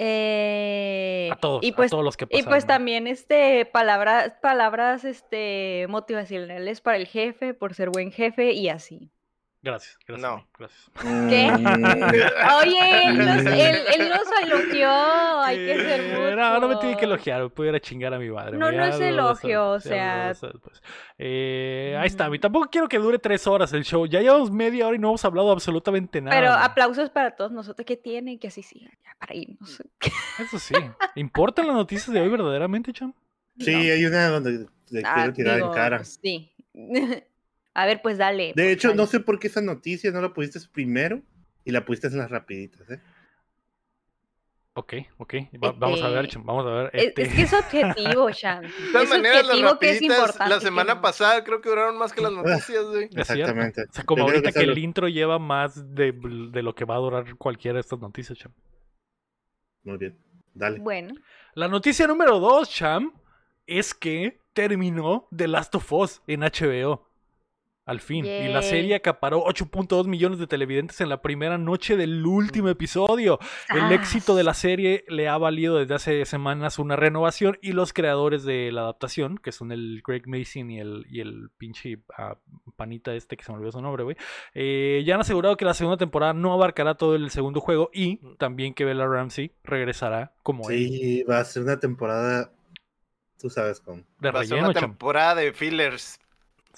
Eh, A todos, y pues, a todos los que y pasaron. pues también este palabras, palabras este motivacionales para el jefe, por ser buen jefe y así. Gracias, gracias. No. May, gracias. ¿Qué? Mm, Oye, él nos, él, él nos elogió, hay que ser mucho. No, no me tiene que elogiar, pudiera chingar a mi madre. No, no es lo- lo- elogio, o sea- después. Eh, ahí está, Ujú. y tampoco quiero que dure tres horas el show. Ya llevamos media hora y no hemos hablado absolutamente nada. Pero aplausos para todos nosotros que tienen, que así sigan, ya para irnos. Eso sí. ¿Importan las noticias de hoy verdaderamente, Cham? Sí, hay una donde le Ah, quiero tirar en cara. Sí. A ver, pues dale. De pues, hecho, dale. no sé por qué esa noticia no la pusiste primero y la pusiste en las rapiditas, ¿eh? Ok, ok. Va- vamos a ver, Este, Cham, vamos a ver. Es, Este... es que es objetivo, Shan. De todas Es maneras, las rapiditas la semana no. pasada creo que duraron más que las noticias, güey. Exactamente. O sea, como ahorita que el intro lleva más de, de lo que va a durar cualquiera de estas noticias, Cham. Muy bien. Dale. Bueno, La noticia número dos, Cham, es que terminó The Last of Us en HBO. Al fin. Y la serie acaparó 8.2 millones de televidentes en la primera noche del último episodio. El éxito de la serie le ha valido desde hace semanas una renovación y los creadores de la adaptación, que son el Greg Mason y el, y el pinche ah, panita este que se me olvidó su nombre, güey, eh, ya han asegurado que la segunda temporada no abarcará todo el segundo juego y también que Bella Ramsey regresará como él Sí, va a ser una temporada, tú sabes cómo. de Va a ser una temporada de fillers.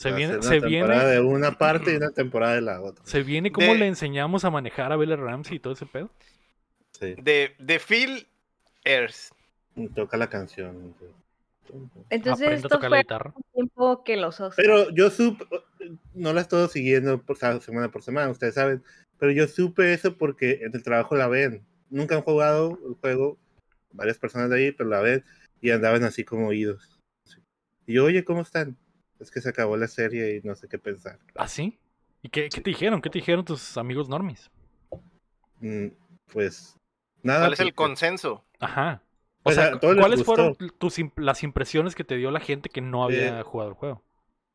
Se viene, una se temporada viene, de una parte y una temporada de la otra. se viene cómo De- le enseñamos a manejar a Bella Ramsey y todo ese pedo. Sí. De, de fillers. Y Toca la canción. entonces Aprende a esto fue guitarra. un tiempo que los Oscars. Pero yo supe, no la estoy siguiendo por semana por semana, ustedes saben, pero yo supe eso porque en el trabajo la ven. Nunca han jugado el juego, varias personas de ahí, pero la ven y andaban así como oídos. Y yo, oye, ¿cómo están? Es que se acabó la serie y no sé qué pensar. ¿Ah, sí? ¿Y qué, qué te dijeron? ¿Qué te dijeron tus amigos normies? Mm, pues nada. ¿Cuál es el consenso? Ajá. O Pues, sea, ¿cuáles fueron tus imp- las impresiones que te dio la gente que no había Eh, jugado el juego?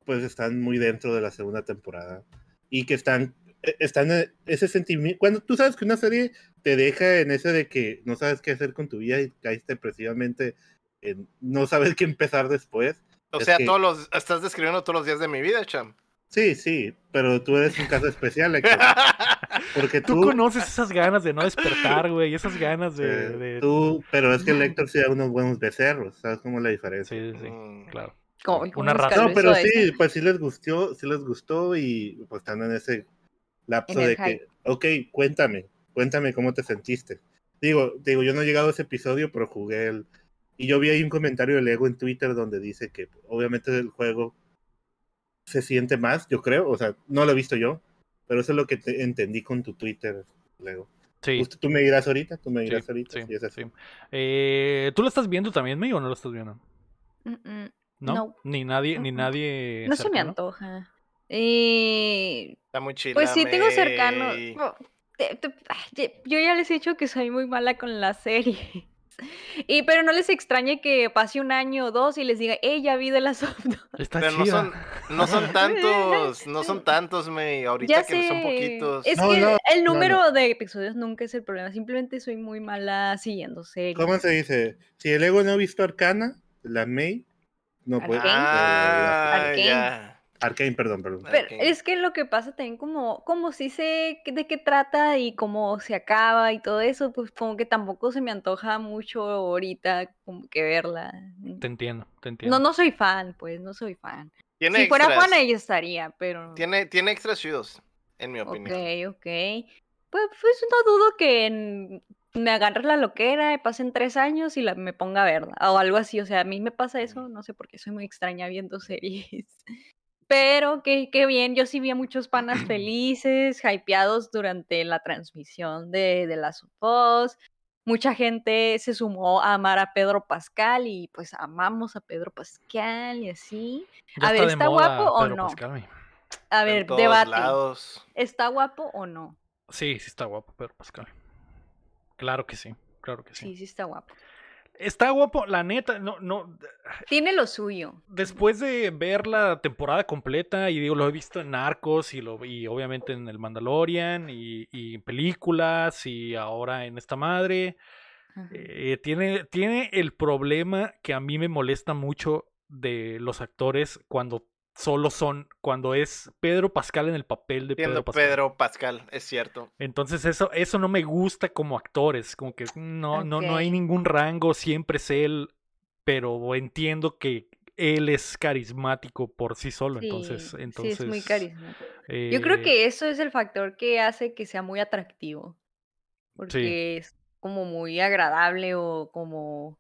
pues están muy dentro de la segunda temporada y que están eh, están en ese sentimiento cuando tú sabes que una serie te deja en ese de que no sabes qué hacer con tu vida y caes depresivamente en no saber qué empezar después O Es sea, que- todos los, estás describiendo todos los días de mi vida, cham. sí sí pero tú eres un caso especial Héctor, porque Tú tú, conoces esas ganas de no despertar, güey, esas ganas de... eh, de- tú pero es que el Héctor sí da unos buenos becerros sabes cómo es la diferencia Sí, sí, Mm. claro. ¿Cómo- una cómo escaló no pero sí pues sí les gustó sí les gustó y pues están en ese lapso En de que ok cuéntame cuéntame cómo te sentiste digo digo yo no he llegado a ese episodio pero jugué el y yo vi ahí un comentario de Lego en Twitter donde dice que obviamente el juego se siente más yo creo o sea no lo he visto yo pero eso es lo que te- entendí con tu Twitter Lego Sí, Usted- tú me dirás ahorita tú me sí, dirás ahorita sí, si es así. sí. Eh, ¿Tú lo estás viendo también, May, o no lo estás viendo? Mm, mm, ¿No? No. Ni nadie, ni Mm, nadie No se me antoja. Y Está muy chila. pues sí tengo cercano. Yo ya les he dicho que soy muy mala con las series. Y pero no les extrañe que pase un año o dos y les diga, ¡eh, ya vi de las Está Pero no son, no son tantos, no son tantos, me. Ahorita Ya que son poquitos. Es No, que no, el no, número de episodios nunca es el problema. Simplemente soy muy mala siguiendo series. ¿Cómo se dice? Si el ego no ha visto Arcana, la May, no puede. Ah, ya. Arcane, perdón, perdón. Pero Arcane. es que lo que pasa también como, como si sé de qué trata y cómo se acaba y todo eso, pues como que tampoco se me antoja mucho ahorita como que verla. Te entiendo, te entiendo. No, no soy fan, pues, no soy fan. Tiene Si fuera fan ahí estaría, pero... Tiene, tiene extras chidos, en mi Ok, opinión. ok. Pues, pues no dudo que en- me agarre la loquera, pasen tres años y la, me ponga a verla. O algo así. O sea, a mí me pasa eso, no sé por qué soy muy extraña viendo series. Pero qué, qué bien, yo sí vi a muchos panas felices, hypeados durante la transmisión de, de las UFOs. Mucha gente se sumó a amar a Pedro Pascal y pues amamos a Pedro Pascal y así. Ya a ver, ¿está guapo o Pedro no? Pascal. A En ver, todos debate. lados. ¿Está guapo o no? Sí, sí está guapo Pedro Pascal. Claro que sí, claro que sí. Sí, sí está guapo. Está guapo, la neta, no, no. Tiene lo suyo. Después de ver la temporada completa, y digo, lo he visto en Narcos y, lo, y obviamente en El Mandalorian y, y en películas y ahora en esta madre, eh, tiene, tiene el problema que a mí me molesta mucho de los actores cuando solo son, cuando es Pedro Pascal en el papel de Pedro Pascal. Pedro Pascal, es cierto. Entonces eso, eso no me gusta como actores, como que no, no, no hay ningún rango, siempre es él, pero entiendo que él es carismático por sí solo, Sí, entonces, sí, entonces es muy carismático. Yo creo eh, que eso es el factor que hace que sea muy atractivo. Porque es como muy agradable o como,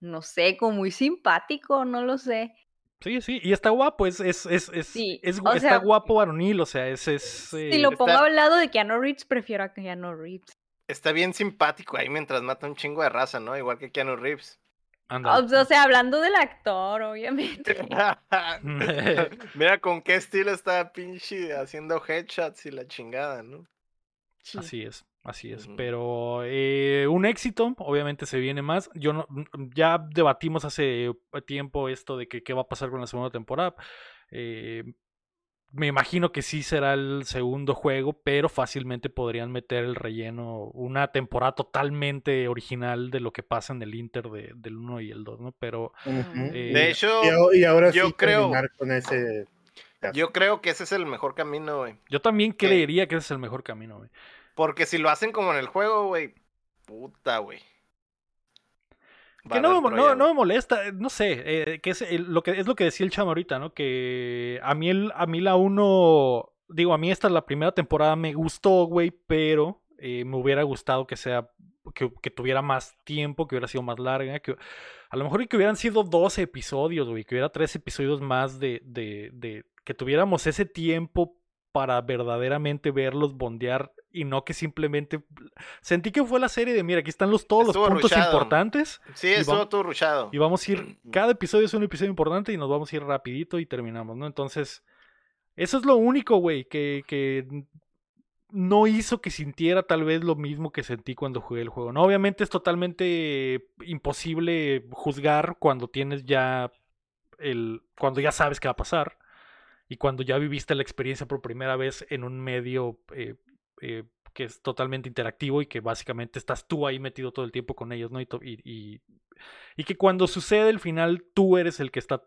no sé, como muy simpático, no lo sé. Sí, sí, y está guapo, es, es, es, es, Sí, es- o está sea, guapo varonil, o sea, es, es Si eh, lo está- pongo al lado de Keanu Reeves, prefiero a Keanu Reeves. Está bien simpático ahí mientras mata un chingo de raza, ¿no? Igual que Keanu Reeves. ándale. O sea, hablando del actor, obviamente. Mira con qué estilo está pinche haciendo headshots y la chingada, ¿no? Sí. Así es, así es. Pero eh, un éxito, obviamente se viene más. Yo no, mm, ya debatimos hace tiempo esto de que qué va a pasar con la segunda temporada. Eh, me imagino que sí será el segundo juego, pero fácilmente podrían meter el relleno, una temporada totalmente original de lo que pasa en el Inter de- del 1 y el 2, ¿no? Pero Ujú. eh, De hecho, Y, ahora yo sí creo- terminar con ese. yo creo que ese es el mejor camino, güey. yo también creería que ese es el mejor camino, güey. Porque si lo hacen como en el juego, güey. Puta, güey. Que no, no, no me molesta, eh, no sé, eh, que es el- lo que es lo que decía el chamo ahorita, ¿no? Que a mí el, a mí la uno, digo, a mí esta la primera temporada me gustó, güey, pero eh, me hubiera gustado que sea que, que tuviera más tiempo, que hubiera sido más larga, que a lo mejor y que hubieran sido 12 episodios, güey, que hubiera tres episodios más de, de, de que tuviéramos ese tiempo para verdaderamente verlos bondear y no que simplemente sentí que fue la serie de mira, aquí están los todos Estuvo los puntos importantes Sí, estuvo vamos- todo rushado. y vamos a ir, cada episodio es un episodio importante y nos vamos a ir rapidito y terminamos, ¿no? Entonces, eso es lo único, güey, que, que no hizo que sintiera tal vez lo mismo que sentí cuando jugué el juego, ¿no? Obviamente es totalmente imposible juzgar cuando tienes ya el, cuando ya sabes qué va a pasar y cuando ya viviste la experiencia por primera vez en un medio eh, eh, que es totalmente interactivo y que básicamente estás tú ahí metido todo el tiempo con ellos, ¿no? Y, y, y- que cuando sucede el final, tú eres el que está.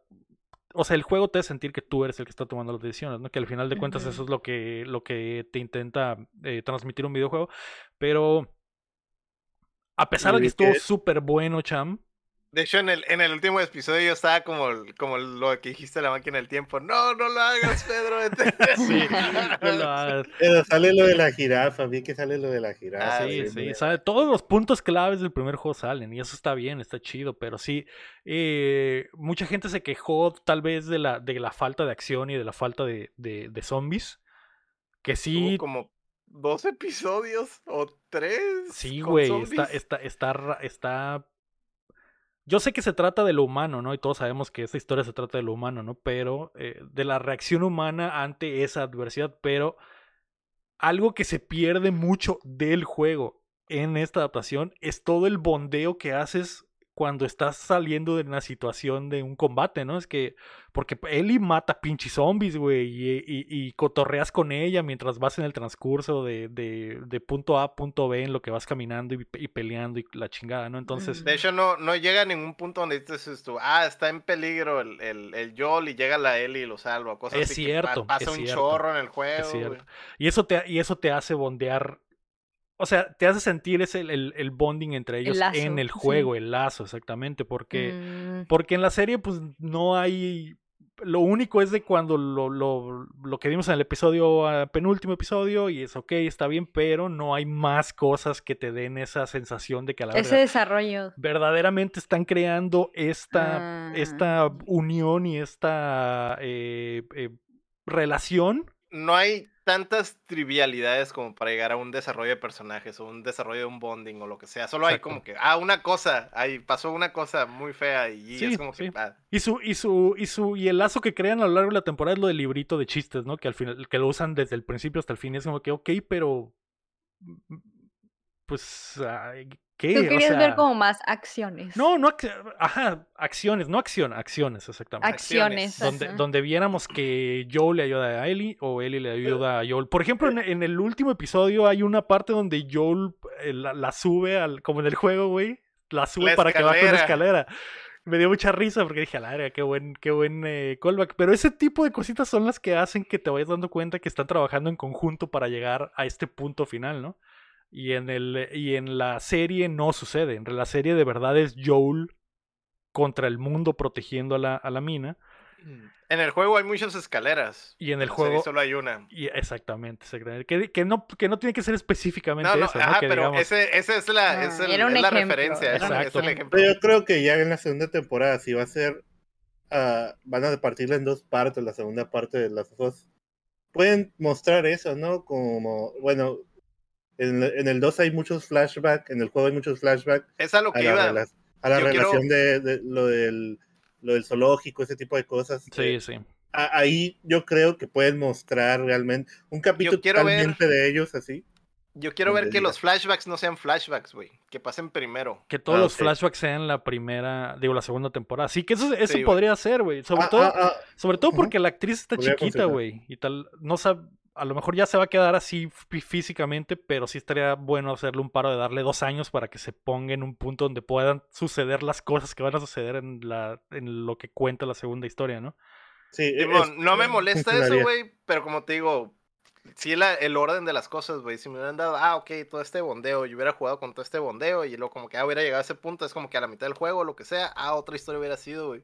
O sea, el juego te hace sentir que tú eres el que está tomando las decisiones, ¿no? Que al final de cuentas eso es lo que, lo que te intenta eh, transmitir un videojuego. Pero. A pesar de que estuvo súper bueno, Cham. De hecho, en el, en el último episodio yo estaba como, como lo que dijiste la máquina del tiempo. No, no lo hagas, Pedro. vete". Sí, no lo hagas. Pero sale lo de la jirafa, vi que sale lo de la jirafa. Ah, sí, sí, ¿no? sabe, todos los puntos claves del primer juego salen y eso está bien, está chido, pero sí, eh, mucha gente se quejó tal vez de la, de la falta de acción y de la falta de, de, de zombies, que sí, como dos episodios o tres. sí, güey, está, está, está, está... Yo sé que se trata de lo humano, ¿no? Y todos sabemos que esta historia se trata de lo humano, ¿no? Pero eh, de la reacción humana ante esa adversidad, pero algo que se pierde mucho del juego en esta adaptación es todo el bondeo que haces cuando estás saliendo de una situación de un combate, ¿no? Es que, porque Ellie mata pinches zombies, güey, y, y- y cotorreas con ella mientras vas en el transcurso de, de- de punto A a punto B en lo que vas caminando y, y peleando y la chingada, ¿no? Entonces. De hecho, no, no llega a ningún punto donde dices tú, ah, está en peligro el, el, el Joel y llega la Ellie y lo salva. Cosas Es así que cierto, pasa es un cierto, chorro en el juego. es cierto. Y eso te, y eso te hace bondear. O sea, te hace sentir ese, el, el bonding entre ellos lazo, en el sí. juego, el lazo, exactamente. Porque, Mm, porque en la serie, pues no hay. Lo único es de cuando lo, lo, lo que vimos en el episodio, ah, penúltimo episodio, y es ok, está bien, pero no hay más cosas que te den esa sensación de que a la ese desarrollo. verdaderamente están creando esta, Ah. esta unión y esta eh, eh, relación No hay tantas trivialidades como para llegar a un desarrollo de personajes o un desarrollo de un bonding o lo que sea. Solo hay como que, ah, una cosa, ahí pasó una cosa muy fea y Sí, es como que, sí. ah, Y su, y su, y su, y el lazo que crean a lo largo de la temporada es lo del librito de chistes, ¿no? Que al final, que lo usan desde el principio hasta el fin. Es como que, ok, pero. Pues, ¿qué? Tú O querías ver sea, como más acciones. No, no, ajá, acciones, no acción, acciones, exactamente. Acciones. donde, ajá. donde viéramos que Joel le ayuda a Ellie o Ellie le ayuda a Joel. Por ejemplo, en, en el último episodio hay una parte donde Joel eh, la, la sube al, como en el juego, güey. La sube La para que baje una escalera. Me dio mucha risa porque dije, a la qué buen, qué buen eh, callback. Pero ese tipo de cositas son las que hacen que te vayas dando cuenta que están trabajando en conjunto para llegar a este punto final, ¿no? Y en, el, y en la serie no sucede. En la serie de verdad es Joel contra el mundo protegiendo a la, a la mina. En el juego hay muchas escaleras. Y en el en la serie juego. solo hay una. Y exactamente, exactamente. Que, que no, que no tiene que ser específicamente No, no, eso, ¿no? ajá, que pero digamos, ese, ese es la, Ah, es el- era un es la referencia. Un es el ejemplo. yo creo que ya en la segunda temporada, si va a ser. ah, van a partirla en dos partes, la segunda parte de las dos. Pueden mostrar eso, ¿no? Como, bueno, en, en el 2 hay muchos flashbacks, en el juego hay muchos flashbacks Es a lo a que la, iba. rela- a la Yo quiero- relación de, de lo, del, lo del zoológico, ese tipo de cosas. Sí, Eh, sí. a- ahí yo creo que pueden mostrar realmente un capítulo quiero ver- totalmente de ellos así. Yo quiero ver que diga. los flashbacks no sean flashbacks, güey. Que pasen primero. Que todos Ah, los flashbacks sean la primera, digo, la segunda temporada. Sí, que eso, eso Sí, podría ser, güey. Sobre Ah, todo, ah, ah, sobre todo porque la actriz está chiquita, güey. Y tal, no sabe, a lo mejor ya se va a quedar así fí- físicamente, pero sí estaría bueno hacerle un paro de darle dos años para que se ponga en un punto donde puedan suceder las cosas que van a suceder en, la, en lo que cuenta la segunda historia, ¿no? sí, es- no me molesta eso, güey. Pero como te digo, sí la- el orden de las cosas, güey. Si me hubieran dado, ah, ok, todo este bondeo, yo hubiera jugado con todo este bondeo y luego como que ah, hubiera llegado a ese punto, es como que a la mitad del juego, lo que sea, ah, otra historia hubiera sido, güey.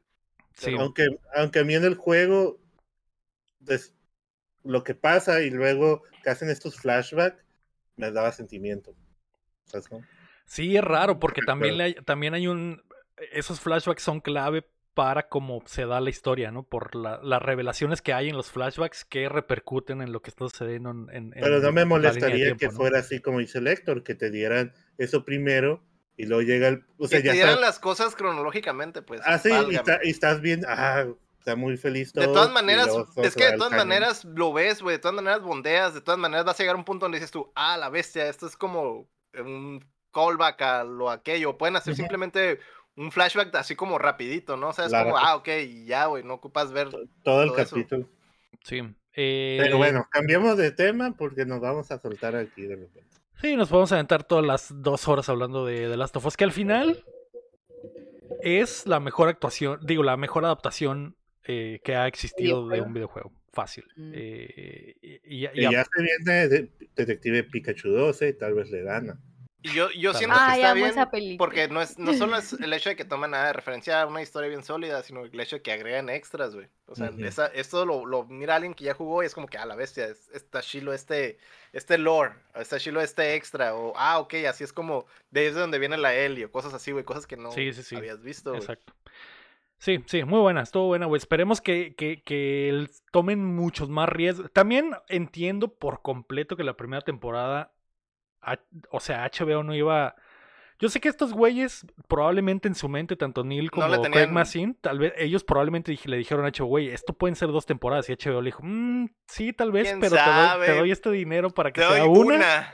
Sí, Aunque, aunque a mí en el juego, des- lo que pasa y luego que hacen estos flashbacks, me daba sentimiento. ¿Sabes cómo? Sí, es raro, porque también, Claro. le hay, también hay un... Esos flashbacks son clave para cómo se da la historia, ¿no? Por la- las revelaciones que hay en los flashbacks que repercuten en lo que está sucediendo en... en- Pero en no me molestaría tiempo, que ¿no? fuera así como dice el Héctor, que te dieran eso primero y luego llega el... O sea, que ya te dieran sabes- las cosas cronológicamente, pues. Ah, sí, y, válgame. está- y estás bien, ah, está muy feliz todo. De todas maneras, es que de todas cañón. maneras lo ves, güey. De todas maneras bondeas, de todas maneras vas a llegar a un punto donde dices tú, ah, la bestia, esto es como un callback a lo aquello. Pueden hacer simplemente un flashback así como rapidito, ¿no? O sea, es como, ah, ok, y ya, güey, no ocupas ver. Todo el todo eso. capítulo. Sí. eh, Pero bueno, cambiamos de tema porque nos vamos a soltar aquí de repente. Sí, nos podemos aventar todas las dos horas hablando de The Last of Us, que al final es la mejor actuación, digo, la mejor adaptación eh, que ha existido de un videojuego. Fácil. Mm. Eh, y, y- y Y a- ya se viene de- Detective Pikachu 12 y tal vez le gana. Yo, yo siento que Ay, está bien. película. Porque no, es, no solo es el hecho de que toman nada de referencia a una historia bien sólida, sino el hecho de que agregan extras, güey. O sea, Ujú. esa, esto lo, lo mira alguien que ya jugó y es como que, ah, la bestia, es- está chilo este, este lore, está chilo este extra, o, ah, ok, así es como, de ahí es de donde viene la Ellie, o cosas así, güey, cosas que no Sí, sí, sí. habías visto. Exacto. Sí, sí, muy buena, estuvo buena, güey. Esperemos que, que, que tomen muchos más riesgos. También entiendo por completo que la primera temporada, o sea, HBO no iba... Yo sé que estos güeyes, probablemente en su mente, tanto Neil como le Craig Mazin, tal vez ellos probablemente le dijeron a HBO, güey, esto pueden ser dos temporadas. Y HBO le dijo, "Mm, sí, tal vez, ¿Quién pero te doy, te sabe? doy este dinero para que Te sea una, una.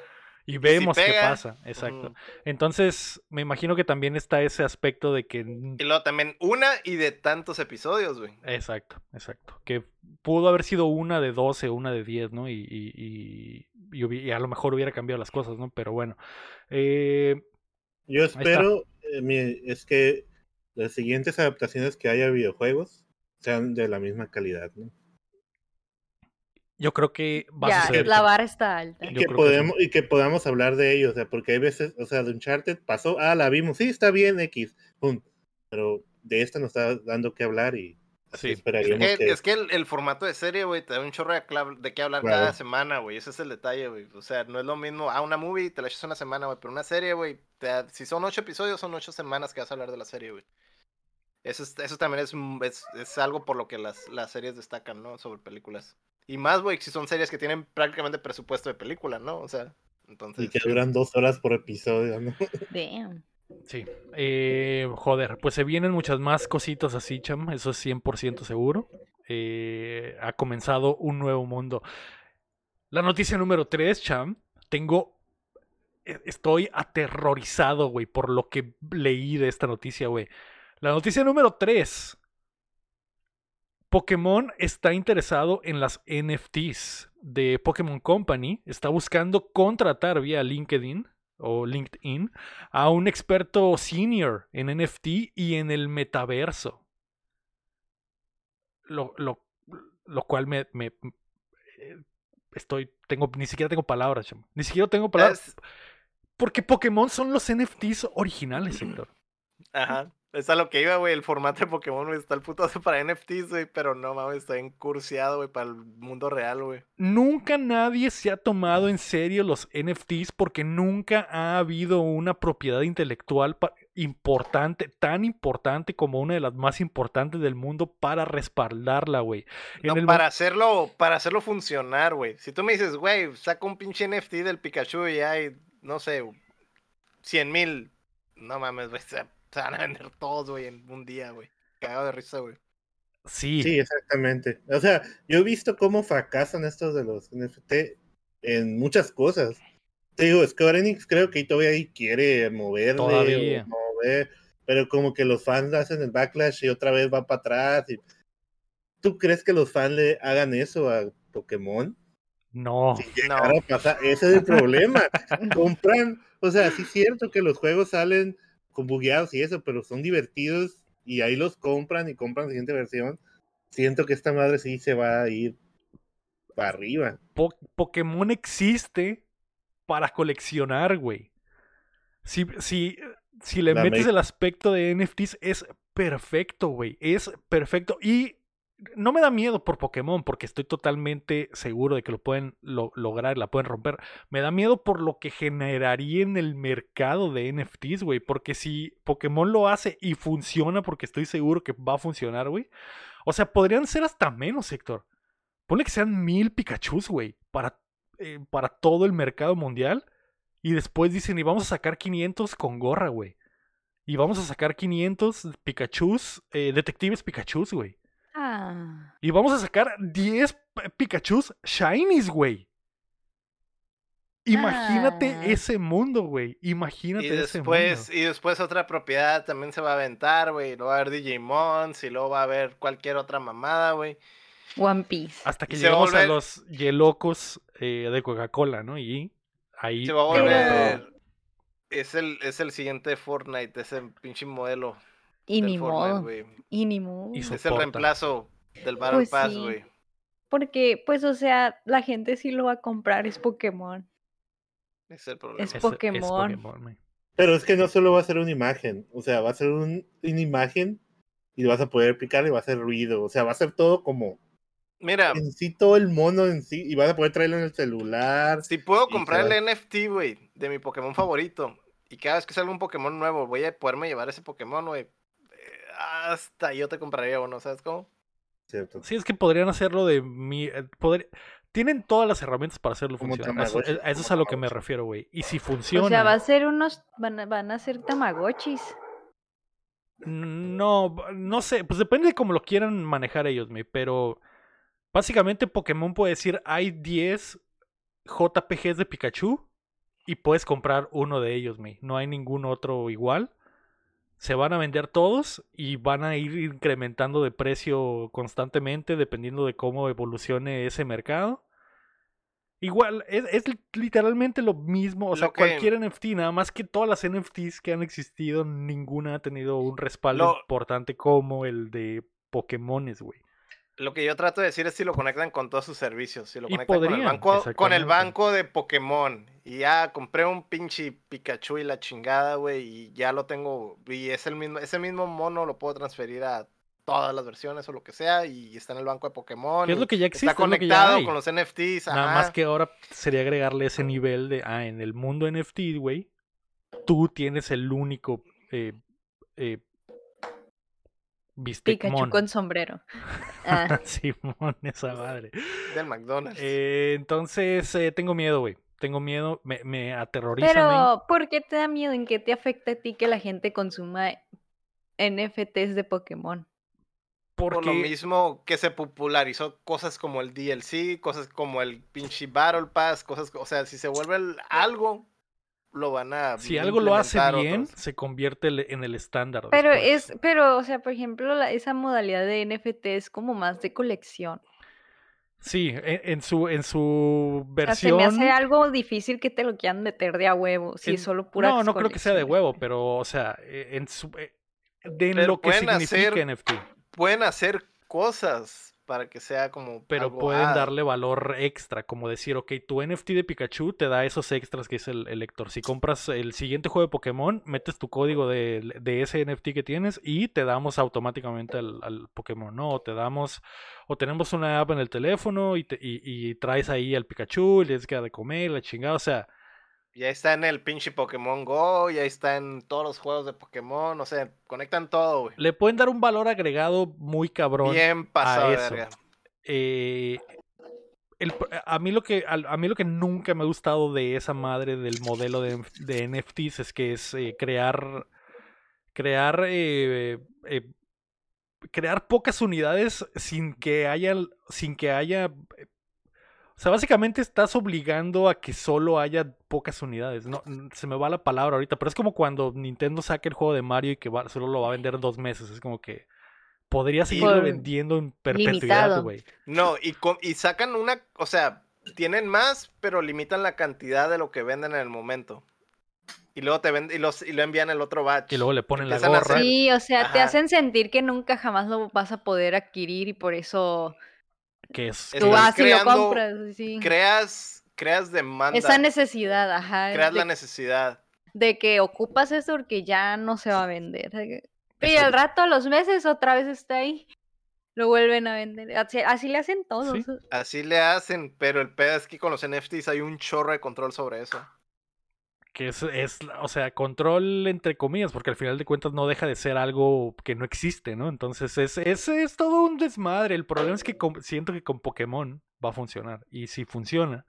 Y vemos qué pega, pasa, exacto. Entonces, me imagino que también está ese aspecto de que... Y luego también una y de tantos episodios, güey. Exacto, exacto. Que pudo haber sido una de 12 o una de 10, ¿no? Y, y, y- y a lo mejor hubiera cambiado las cosas, ¿no? Pero bueno. Eh, Yo espero eh, mi- es que las siguientes adaptaciones que haya de videojuegos sean de la misma calidad, ¿no? Yo creo que va a Ya, suceder. la vara está alta. Y que, podemos, y que podamos hablar de ellos, o sea, porque hay veces, o sea, de Uncharted pasó, ah, la vimos, sí, está bien, X, pum, pero de esta nos está dando que hablar y así Sí. Es que, que... es que el, el formato de serie, güey, te da un chorro de, qué hablar Claro. cada semana, güey. Ese es el detalle, güey. O sea, no es lo mismo. Ah, una movie te la echas una semana, güey. Pero una serie, güey, da- si son ocho episodios, son ocho semanas que vas a hablar de la serie, güey. Eso, es- eso también es, es, es algo por lo que las, las series destacan, ¿no? Sobre películas. Y más, güey, si son series que tienen prácticamente presupuesto de película, ¿no? O sea, entonces. Y que duran dos horas por episodio, ¿no? Damn. Sí. Eh, joder, pues se vienen muchas más cositas así, cham. Eso es 100% seguro. Eh, ha comenzado un nuevo mundo. La noticia número 3, cham. Tengo. e- Estoy aterrorizado, güey, por lo que leí de esta noticia, güey. La noticia número 3. Pokémon está interesado en las NFTs de Pokémon Company. Está buscando contratar vía LinkedIn o LinkedIn a un experto senior en NFT y en el metaverso. Lo, lo, lo cual me, me- eh, estoy tengo ni siquiera tengo palabras, chamo. ni siquiera tengo palabras Es- porque Pokémon son los NFTs originales, Héctor. Ajá. Es a lo que iba, güey. El formato de Pokémon, güey, está el putazo para NFTs, güey. Pero no mames, está encursiado, güey, para el mundo real, güey. Nunca nadie se ha tomado en serio los NFTs porque nunca ha habido una propiedad intelectual importante, tan importante como una de las más importantes del mundo para respaldarla, güey. No, el para hacerlo, para hacerlo funcionar, güey. Si tú me dices, güey, saca un pinche NFT del Pikachu y hay, no sé, 100 mil. No mames, güey. Se, van a vender todos, güey, en un día, güey. Cagado de risa, güey. Sí, Sí, exactamente. O sea, yo he visto cómo fracasan estos de los NFT en muchas cosas. Te digo, Square Enix creo que todavía ahí quiere moverle, Todavía. mover, pero como que los fans hacen el backlash y otra vez va para atrás. Y... ¿Tú crees que los fans le hagan eso a Pokémon? no. Si llegara a pasar, ese es el problema. Compran, o sea, sí es cierto que los juegos salen con bugueados y eso, pero son divertidos y ahí los compran y compran la siguiente versión. Siento que esta madre sí se va a ir para arriba. Po- Pokémon existe para coleccionar, güey. Si, si, si le La metes me- el aspecto de NFTs, es perfecto, güey. Es perfecto. Y no me da miedo por Pokémon, porque estoy totalmente seguro de que lo pueden lo- lograr, la pueden romper. Me da miedo por lo que generaría en el mercado de NFTs, güey. Porque si Pokémon lo hace y funciona, porque estoy seguro que va a funcionar, güey. O sea, podrían ser hasta menos, Héctor. Ponle que sean mil Pikachus, güey, para, eh, para todo el mercado mundial. Y después dicen, y vamos a sacar 500 con gorra, güey. Y vamos a sacar 500 Pikachus, eh, detectives Pikachus, güey. Ah. Y vamos a sacar 10 P- Pikachus Shinies, güey. Imagínate Ah. ese mundo, güey. Imagínate Y ese mundo. y después otra propiedad también se va a aventar, güey. Luego va a haber Digimons y luego va a haber cualquier otra mamada, güey. One Piece. Hasta que a llegamos a los Yelocos eh, de Coca-Cola, ¿no? Y ahí. Se va a Pero- volver. Es el, es el siguiente Fortnite, ese pinche modelo. Y ni modo. Y ni modo. Es el reemplazo del Battle Pues Pass, sí. güey. Porque, pues, o sea, la gente sí lo va a comprar, es Pokémon. Es el problema. Es es- es Pokémon. Pero es que no solo va a ser una imagen, o sea, va a ser un- una imagen y vas a poder picar y va a hacer ruido, o sea, va a ser todo como Mira, en sí todo el mono en sí y vas a poder traerlo en el celular. si puedo comprar el NFT, güey, de mi Pokémon favorito, y cada vez que salga un Pokémon nuevo, voy a poderme llevar ese Pokémon, güey. Eh, Hasta yo te compraría uno, ¿sabes cómo? ¿cierto? Sí, es que podrían hacerlo de mi. eh, poder- Tienen todas las herramientas para hacerlo funcionar. A Eso, a eso es a lo que me refiero, güey. Y si O funciona. sea, va a ser unos, van a, van a ser tamagotchis. No, no sé, pues depende de cómo lo quieran manejar ellos, me, pero básicamente Pokémon puede decir hay 10 JPGs de Pikachu y puedes comprar uno de ellos, me. No hay ningún otro igual. Se van a vender todos y van a ir incrementando de precio constantemente dependiendo de cómo evolucione ese mercado. Igual, es, es literalmente lo mismo, o sea, Lo que- cualquier NFT, nada más que todas las NFTs que han existido, ninguna ha tenido un respaldo Lo- importante como el de Pokémones, güey. Lo que yo trato de decir es si lo conectan con todos sus servicios. Si lo Y conectan con el banco, con el banco de Pokémon. Y ya compré un pinche Pikachu y la chingada, güey. Y ya lo tengo. Y es el mismo, ese mismo mono lo puedo transferir a todas las versiones o lo que sea. Y está en el banco de Pokémon. Que es y lo que ya existe, Está lo conectado con los NFTs. Nada ajá. más que ahora sería agregarle ese nivel de, ah, en el mundo NFT, güey, tú tienes el único eh, eh, Pikachu Bistecmon. con sombrero. Ah, Simón, esa madre. Del McDonald's. Eh, entonces, eh, tengo miedo, güey. Tengo miedo, me, me aterroriza. Pero, ¿por qué te da miedo? ¿En qué te afecta a ti que la gente consuma NFTs de Pokémon? Por lo mismo que se popularizó cosas como el DLC, cosas como el pinche Battle Pass, cosas, o sea, si se vuelve el- algo, lo van a si algo lo hace bien, otros. se convierte en el estándar. Pero después. es, pero, o sea, por ejemplo, la- esa modalidad de NFT es como más de colección. Sí, en, en su, en su O sea, se me versión. hace algo difícil que te lo quieran meter de a huevo, si en- es solo pura No, no creo que sea de huevo, pero, o sea, eh, en, su, eh, de en lo que pueden significa hacer- NFT. Pueden hacer cosas para que sea como Pero algo, pueden ah, darle valor extra, como decir, ok, tu NFT de Pikachu te da esos extras que dice el, el lector. Si compras el siguiente juego de Pokémon, metes tu código de, de ese NFT que tienes y te damos automáticamente al, al Pokémon, ¿no? O te damos, o tenemos una app en el teléfono y, te- y, y traes ahí al Pikachu, y le tienes que dar de comer, la chingada, o sea, Ya está en el pinche Pokémon Go, ya está en todos los juegos de Pokémon, o sea, conectan todo, güey. le pueden dar un valor agregado muy cabrón. Bien pasado eso. verga. eh, el- a, mí lo que, a, a mí lo que nunca me ha gustado de esa madre del modelo de, de NFTs es que es eh, crear crear eh, crear pocas unidades sin que haya sin que haya o sea, básicamente estás obligando a que solo haya pocas unidades. No, se me va la palabra ahorita, pero es como cuando Nintendo saca el juego de Mario y que va- solo lo va a vender dos meses. Es como que podría seguirlo vendiendo en perpetuidad, güey. No, y, sacan una, o sea, tienen más, pero limitan la cantidad de lo que venden en el momento. Y luego te venden, y, los, y lo envían el otro batch. Y luego le ponen la gorra. hacer- Sí, o sea, te hacen sentir que nunca jamás lo vas a poder adquirir y por eso Que es, tú que- vas y lo creando- compras. Sí. Creas, creas demanda. Esa necesidad, ajá, creas la de, necesidad. de que ocupas eso porque ya no se va a vender. Y al rato, a los meses, otra vez está ahí. Lo vuelven a vender. Así, así le hacen todos. Sí. Así le hacen, pero el pedo es que con los NFTs hay un chorro de control sobre eso. Que es, es, o sea, control entre comillas, porque al final de cuentas no deja de ser algo que no existe, ¿no? Entonces es, es, es todo un desmadre. El problema es que con- siento que con Pokémon va a funcionar. Y si funciona,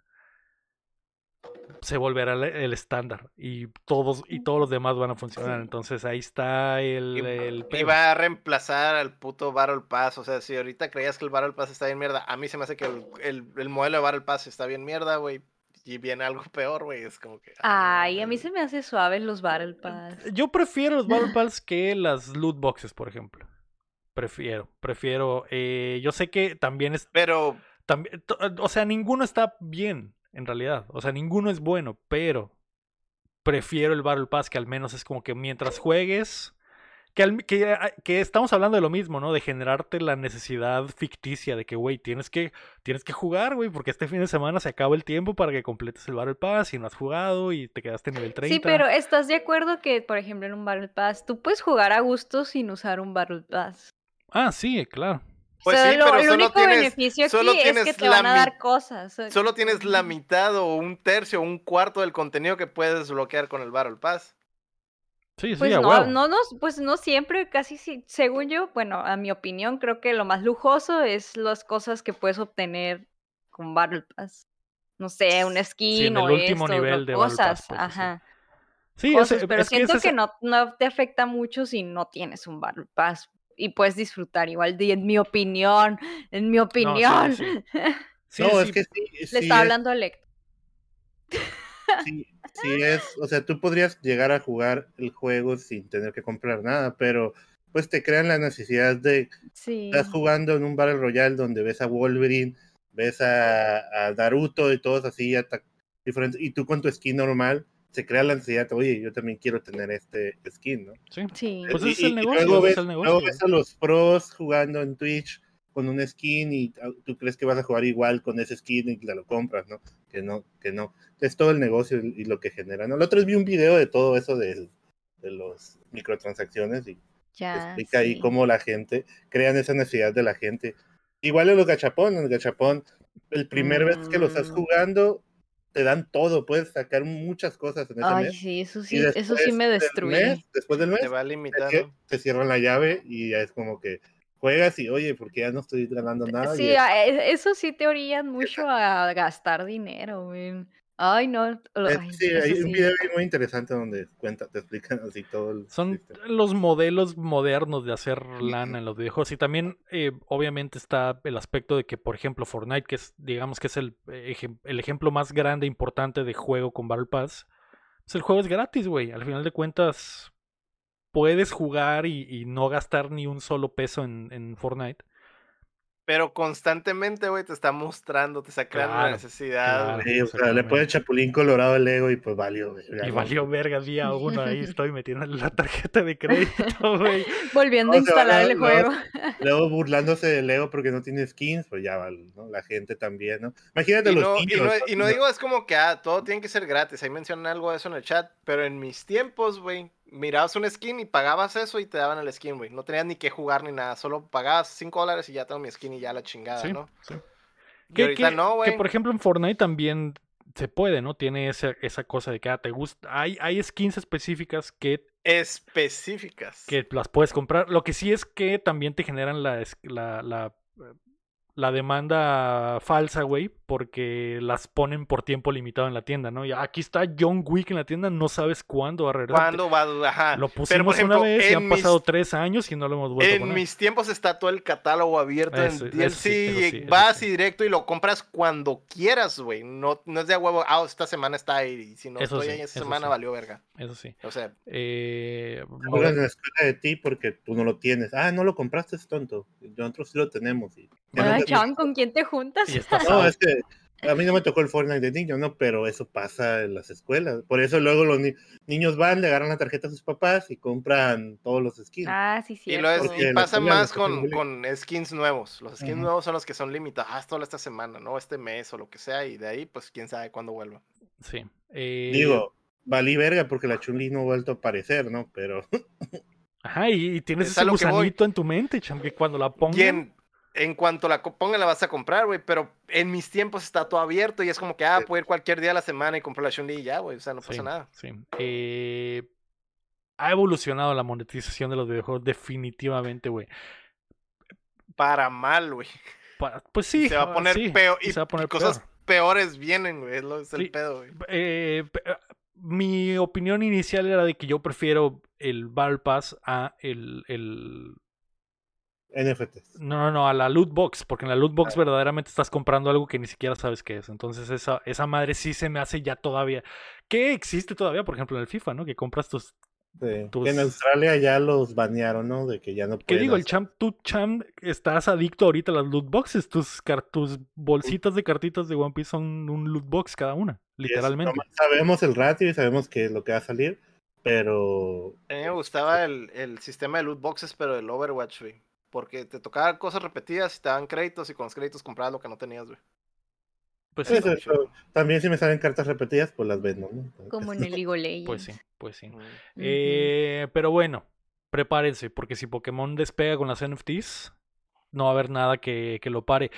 se volverá el, estándar. Y todos, y todos los demás van a funcionar. Entonces ahí está el, Y, el y pedo. va a reemplazar al puto Battle Pass. O sea, si ahorita creías que el Battle Pass está bien mierda, a mí se me hace que el, el- el modelo de Battle Pass está bien mierda, güey. Y viene algo peor, güey. Es como que. ah, Ay, a mí se me hace suaves los Battle Pass. Yo prefiero los Battle Pass que las loot boxes, por ejemplo. Prefiero, prefiero. eh, yo sé que también es Pero También, o sea, ninguno está bien, en realidad. O sea, ninguno es bueno, pero prefiero el Battle Pass que al menos es como que mientras juegues. Que, al- que, ah, que estamos hablando de lo mismo, ¿no? De generarte la necesidad ficticia de que, güey, tienes que, tienes que jugar, güey, porque este fin de semana se acaba el tiempo para que completes el Battle Pass y no has jugado y te quedaste en nivel 30. Sí, pero ¿estás de acuerdo que, por ejemplo, en un Battle Pass, tú puedes jugar a gusto sin usar un Battle Pass? Ah, sí, claro. Pues o sea, sí, lo, pero el solo único tienes- beneficio solo aquí es que tienes te la van a dar cosas. o- solo tienes la mitad o un tercio o un cuarto del contenido que puedes desbloquear con el Battle Pass. Sí, sí, Pues a no, huevo. no, no, pues no siempre, casi sí, según yo, bueno, a mi opinión, creo que lo más lujoso es las cosas que puedes obtener con Battle Pass. No sé, un skin el o último esto, nivel de cosas, Pass, pues, sí. ajá, Sí, es- cosas, pero es que siento ese que, es- no, no te afecta mucho si no tienes un Battle Pass y puedes disfrutar igual, de, en mi opinión, en mi opinión. sí. Sí, no, sí, es que sí. Le sí estaba es- hablando a Lecto. Sí, sí es, o sea, tú podrías llegar a jugar el juego sin tener que comprar nada, pero pues te crean la necesidad de Sí. estás jugando en un Battle Royale donde ves a Wolverine, ves a, a Naruto y todos así diferentes, y tú con tu skin normal se crea la necesidad, oye, yo también quiero tener este skin, ¿no? Sí. Sí. Pues Y- ese es el negocio, luego ves, es el luego negocio. ves a los pros jugando en Twitch con un skin y tú crees que vas a jugar igual con ese skin y te lo compras, ¿no? Que no, que no. Es todo el negocio y lo que genera, ¿no? El otro día vi un video de todo eso de, de los microtransacciones y Ya. explica ahí sí. cómo la gente crean esa necesidad de la gente. Igual en los gachapón, en el gachapón, el primer vez que lo estás Mm. jugando, te dan todo, puedes sacar muchas cosas en ese Ay, mes. sí, eso sí, eso sí después me del destruye. mes- después del mes, Te va limitando. te cierran la llave y ya es como que juegas y oye, porque ya no estoy ganando nada. Sí, y es- a- e- eso sí te orillan mucho a gastar dinero, güey. Ay, no. ay, sí, hay un sí. video muy interesante donde cuenta, te explican así todo el Son sistema. los modelos modernos de hacer lana en los videojuegos. Y también, eh, obviamente, está el aspecto de que, por ejemplo, Fortnite, que es, digamos que es el, eh, ejem- el ejemplo más grande e importante de juego con Battle Pass, pues el juego es gratis, güey. Al final de cuentas, puedes jugar y, y no gastar ni un solo peso en, en Fortnite. Pero constantemente, güey, te está mostrando, te está creando Claro, la necesidad, claro. Sí, o sea, le exactamente. pone chapulín colorado al ego y pues valió. güey, Y valió verga día uno ahí, estoy metiendo la tarjeta de crédito, güey. Volviendo a No, instalar el juego. Luego burlándose del ego porque no tiene skins, pues ya vale, ¿no? La gente también, ¿no? Imagínate Y los no, y, niños. no, y no digo es como que ah, todo tiene que ser gratis. Ahí mencionan algo de eso en el chat. Pero en mis tiempos, güey, mirabas un skin y pagabas eso y te daban el skin, güey. No tenías ni que jugar ni nada. Solo pagabas 5 dólares y ya tengo mi skin y ya la chingada, Sí, ¿no? sí. Y Que, ahorita que- no, que, güey. por ejemplo en Fortnite también se puede, ¿no? Tiene esa, esa cosa de que ah, te gusta. Hay, hay skins específicas que, Específicas. que las puedes comprar. Lo que sí es que también te generan la, la, la, eh, la demanda falsa, güey, porque las ponen por tiempo limitado en la tienda, ¿no? Y aquí está John Wick en la tienda, no sabes cuándo va a regresar. ¿Cuándo va a Ajá. Lo Pero, pusimos por ejemplo, una vez y en han mis- pasado tres años y no lo hemos vuelto a En poner. mis tiempos está todo el catálogo abierto Eso- en DLC. sí, sí, vas sí. y directo y lo compras cuando quieras, güey. No, no es de a huevo, ah, esta semana está ahí. Y si no Eso estoy sí, ahí esta semana, sí. valió verga. Eso sí. O sea, Eh, burlan en la escuela de ti porque tú no lo tienes. Ah, no lo compraste, es tonto. Nosotros sí lo tenemos. y- ya Ay, Chan, ¿con quién te juntas? No, es que a mí no me tocó el Fortnite de niño, ¿no? Pero eso pasa en las escuelas. Por eso luego los ni- niños van, le agarran la tarjeta a sus papás y compran todos los skins. Ah, sí, sí. y, lo es- Porque y pasa más con, skins nuevos. Los skins nuevos son los que son limitados. Ah, solo esta semana, ¿no? Este mes o lo que sea. Y de ahí, pues quién sabe cuándo vuelva. Sí. Eh, Digo, valí verga porque la Chun-Li no ha vuelto a aparecer, ¿no? Pero Ajá, y, y tienes Es ese gusanito en tu mente, cham, que cuando la pongan. En, cuanto la pongan, la vas a comprar, güey. Pero en mis tiempos está todo abierto y es como que, ah, puedo ir cualquier día a la semana y comprar la Chun-Li y ya, güey. O sea, no pasa Sí, nada. sí. Eh, ha evolucionado la monetización de los videojuegos definitivamente, güey. Para mal, güey. Pues sí. se va a ah, poner sí, peor. Y, se va a poner y cosas peor. peores vienen, güey. Es, Sí. el pedo, güey. Eh, ah, mi opinión inicial era de que yo prefiero el Battle Pass a el, el... NFTs. No, no, no, a la loot box, porque en la loot Ah. box verdaderamente estás comprando algo que ni siquiera sabes qué es. Entonces esa, esa madre sí se me hace ya todavía... Que existe todavía, por ejemplo, en el FIFA, ¿no? Que compras tus Sí. Tus- En Australia ya los banearon, ¿no? De que ya no ¿Qué digo? El champ, tú, champ, estás adicto ahorita a las loot boxes. Tus, car- tus bolsitas de cartitas de One Piece son un loot box cada una, literalmente. nomás sabemos el ratio y sabemos que lo que va a salir, pero A mí me gustaba el, el sistema de loot boxes, pero del Overwatch, güey. Porque te tocaban cosas repetidas y te daban créditos y con los créditos comprabas lo que no tenías, güey. Pues sí, Pues, eso, también si me salen cartas repetidas, pues las vendo, ¿no? Como en el League of Legends. pues sí, pues sí. Mm. Eh, pero bueno, prepárense, porque si Pokémon despega con las NFTs, no va a haber nada que, que lo pare.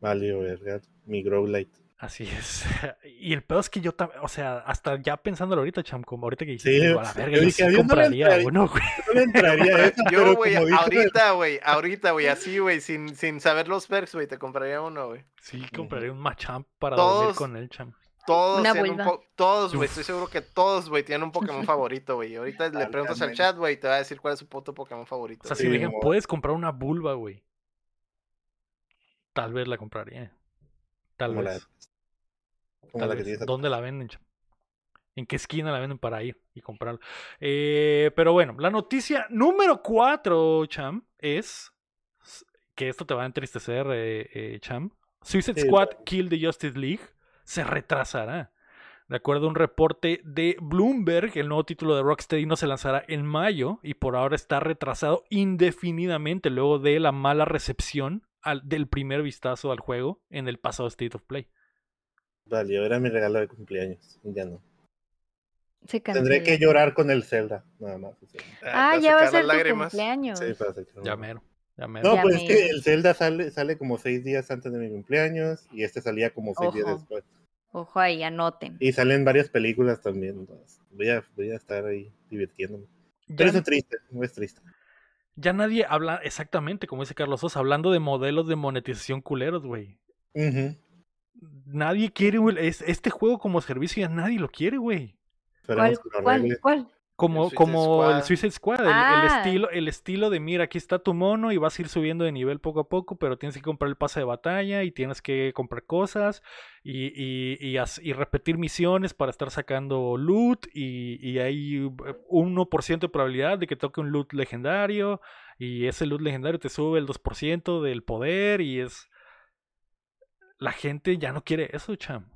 Valió, verga, mi Growlite. Así es. Y el peor es que yo también, o sea, hasta ya pensándolo ahorita, cham, como ahorita que dijiste, Sí, digo, a la verga, yo dije, sí no compraría entraría. uno, güey. No le entraría a eso, Yo, güey, ahorita, güey, ahorita, güey, así, güey, sin, sin saber los perks, güey, te compraría uno, güey. Sí, compraría un Machamp para dormir Todos- con él, cham. Todos un todos, güey, estoy seguro que todos, güey, tienen un Pokémon favorito, güey. Ahorita le preguntas al chat, güey, y te va a decir cuál es su puto Pokémon favorito. O sea, si me mo- puedes comprar una vulva, güey. Tal vez la compraría. Tal la, vez. La que tienes ¿Dónde la venden? ¿En qué esquina la venden para ir y comprarlo? Eh, pero bueno, la noticia número 4, Cham, es que esto te va a entristecer, eh, eh, Cham. Suicide Sí, Squad. Kill the Justice League se retrasará. De acuerdo a un reporte de Bloomberg, el nuevo título de Rocksteady no se lanzará en mayo y por ahora está retrasado indefinidamente luego de la mala recepción al- del primer vistazo al juego en el pasado State of Play. Vale, era mi regalo de cumpleaños. Ya no. Se Tendré que llorar con el Zelda, nada más. Ah, te ya va a ser tu cumpleaños. Sí, para Ya mero, ya mero. No, Ya pues es que el Zelda sale, sale como seis días antes de mi cumpleaños y este salía como seis días después. Ojo ahí, anoten. Y salen varias películas también. voy, a, voy a estar ahí divirtiéndome. Ya- Pero eso es triste, no es triste. Ya nadie habla exactamente, como dice Carlos Sosa, hablando de modelos de monetización culeros, güey. Ujú. Nadie quiere güey, es- este juego como servicio, ya nadie lo quiere, güey. ¿Cuál? ¿Cuál? ¿Cuál? Como, Suicide como el. Suicide Squad, el, el Ah. estilo, el estilo de mira, aquí está tu mono y vas a ir subiendo de nivel poco a poco, pero tienes que comprar el pase de batalla y tienes que comprar cosas y, y, y, as- y repetir misiones para estar sacando loot y, y hay eh, 1% de probabilidad de que toque un loot legendario y ese loot legendario te sube el 2% del poder y es... La gente ya no quiere eso, cham.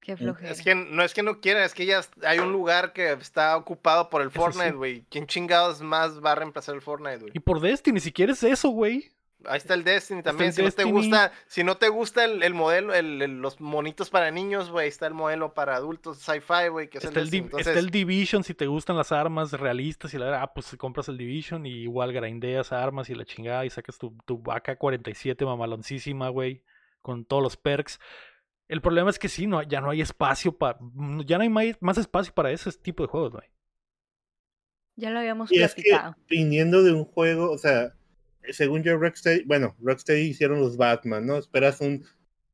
Qué flojera. Es que no es que no quiera, es que ya hay un lugar que está ocupado por el Eso Fortnite, sí. güey. ¿Quién chingados más va a reemplazar el Fortnite, güey? Y por Destiny, ni siquiera es eso, güey. Ahí está el Destiny también. el si no te gusta, si no te gusta el, el modelo, el, el- los monitos para niños, güey, está el modelo para adultos, sci-fi, güey, que es Está el Entonces, está el Division si te gustan las armas realistas y la verdad, ah, pues compras el Division y igual grindeas armas y la chingada y sacas tu, tu AK-47 mamaloncísima, güey, con todos los perks. El problema es que sí, no, ya no hay espacio para, ya no hay más espacio para ese tipo de juegos, güey. Ya lo habíamos Y es que platicado. viniendo de un juego, o sea, según yo, Rocksteady, bueno, Rocksteady hicieron los Batman, ¿no? Esperas un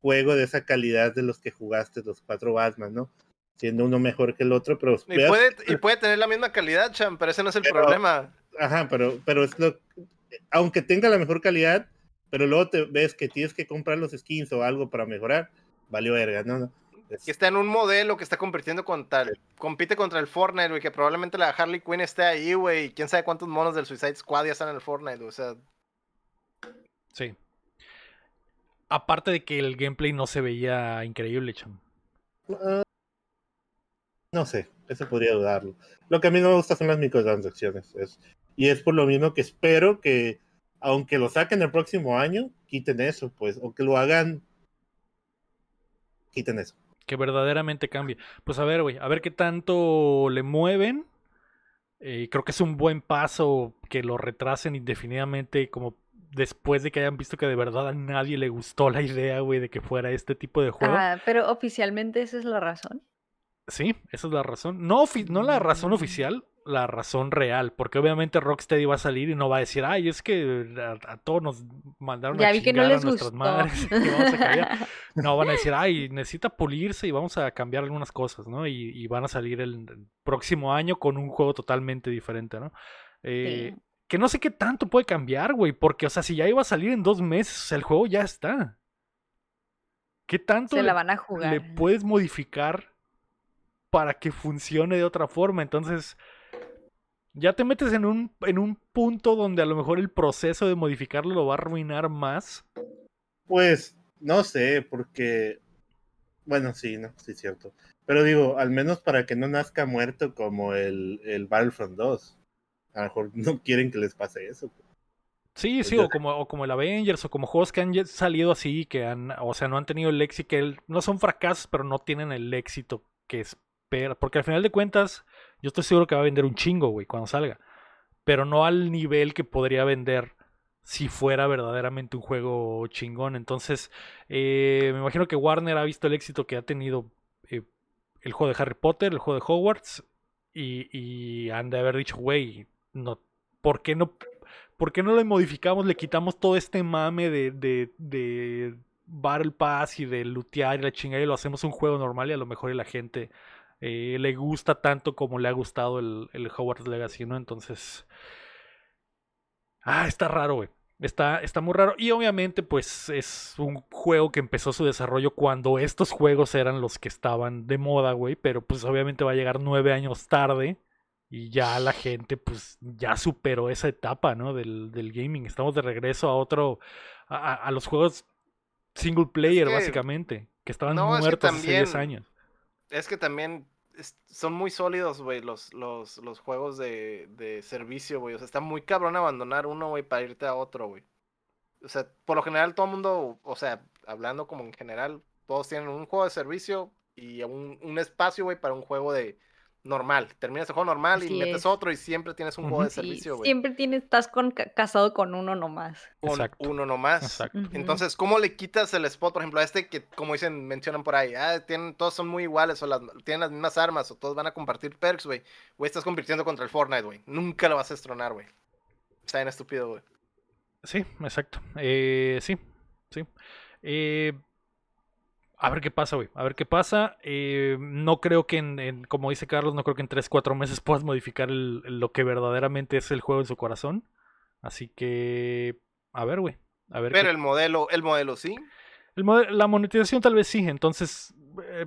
juego de esa calidad de los que jugaste, los cuatro Batman, ¿no? Siendo uno mejor que el otro, pero y, puede, y puede tener la misma calidad, Cham, pero ese no es el Pero- problema. Ajá, pero, pero es lo, aunque tenga la mejor calidad, pero luego te ves que tienes que comprar los skins o algo para mejorar, valió verga, ¿no? no. Es- Que está en un modelo que está compitiendo contra el, compite contra el Fortnite, güey, que probablemente la Harley Quinn esté ahí, güey, y quién sabe cuántos monos del Suicide Squad ya están en el Fortnite, o sea, Sí. Aparte de que el gameplay no se veía increíble, cham. Ah, no sé, eso podría dudarlo. Lo que a mí no me gusta son las microtransacciones. es- y es por lo mismo que espero que, aunque lo saquen el próximo año, quiten eso, pues, o que lo hagan, quiten eso. que verdaderamente cambie. Pues a ver, güey, a ver qué tanto le mueven. Eh, creo que es un buen paso que lo retrasen indefinidamente, como después de que hayan visto que de verdad a nadie le gustó la idea, güey, de que fuera este tipo de juego. Ah, pero oficialmente esa es la razón. Sí, esa es la razón. No, ofi- no la razón Mm. oficial, la razón real. Porque obviamente Rocksteady va a salir y no va a decir, ay, es que a, a todos nos mandaron Ya a vi que no chingar a les nuestras gustó. madres y vamos a cambiar". No, van a decir, ay, necesita pulirse y vamos a cambiar algunas cosas, ¿no? Y, y van a salir el, próximo año con un juego totalmente diferente, ¿no? Eh, Sí. Que no sé qué tanto puede cambiar, güey, porque, o sea, si ya iba a salir en dos meses, o sea, el juego ya está. ¿Qué tanto Se le, la van a jugar. le puedes modificar para que funcione de otra forma? Entonces, ya te metes en un, en un punto donde a lo mejor el proceso de modificarlo lo va a arruinar más. Pues, no sé, porque, bueno, sí, no, sí, cierto. Pero digo, al menos para que no nazca muerto como el, el Battlefront 2. A lo mejor no quieren que les pase eso. Sí, sí, ya o como, o como el Avengers, o como juegos que han salido así, que han, o sea, no han tenido el éxito, que el- no son fracasos, pero no tienen el éxito que espera. Porque al final de cuentas, yo estoy seguro que va a vender un chingo, güey, cuando salga. Pero no al nivel que podría vender si fuera verdaderamente un juego chingón. Entonces, eh, me imagino que Warner ha visto el éxito que ha tenido eh, el juego de Harry Potter, el juego de Hogwarts, y, y han de haber dicho, güey, no, ¿por qué no ¿por qué no le modificamos, le quitamos todo este mame de, de, de Battle Pass y de lootear y la chingada y lo hacemos un juego normal y a lo mejor la gente eh, le gusta tanto como le ha gustado el, el Hogwarts Legacy, ¿no? Entonces... Ah, está raro, güey. Está, está muy raro. Y obviamente, pues es un juego que empezó su desarrollo cuando estos juegos eran los que estaban de moda, güey. Pero pues obviamente va a llegar nueve años tarde. Y ya la gente, pues, ya superó esa etapa, ¿no? Del, del gaming. Estamos de regreso a otro. a, a los juegos single player, que- básicamente. Que estaban No, es que muertos hace 10 también- años. Es que también son muy sólidos, güey, los, los, los juegos de, de servicio, güey. O sea, está muy cabrón abandonar uno, güey, para irte a otro, güey. O sea, por lo general todo el mundo, o sea, hablando como en general, todos tienen un juego de servicio y un, un espacio, güey, para un juego de normal. Terminas el juego normal y metes es. otro y siempre tienes un juego de servicio, güey. siempre tienes, estás con, ca- casado con uno nomás. Con Exacto. uno nomás. Exacto. Entonces, ¿cómo le quitas el spot, por ejemplo, a este que, como dicen, mencionan por ahí, ah, tienen, todos son muy iguales, o las, tienen las mismas armas, o todos van a compartir perks, güey? Güey, estás compitiendo contra el Fortnite, güey. Nunca lo vas a estronar, güey. Está bien estúpido, güey. Sí, exacto. Eh, sí, sí. Eh, a ver qué pasa, güey. A ver qué pasa. Eh, no creo que, en, en- como dice Carlos, no creo que en 3, 4 meses puedas modificar el- lo que verdaderamente es el juego en su corazón. Así que, a ver, güey. A ver Pero qué- el modelo, el modelo sí. el mode- la monetización tal vez sí. Entonces, eh,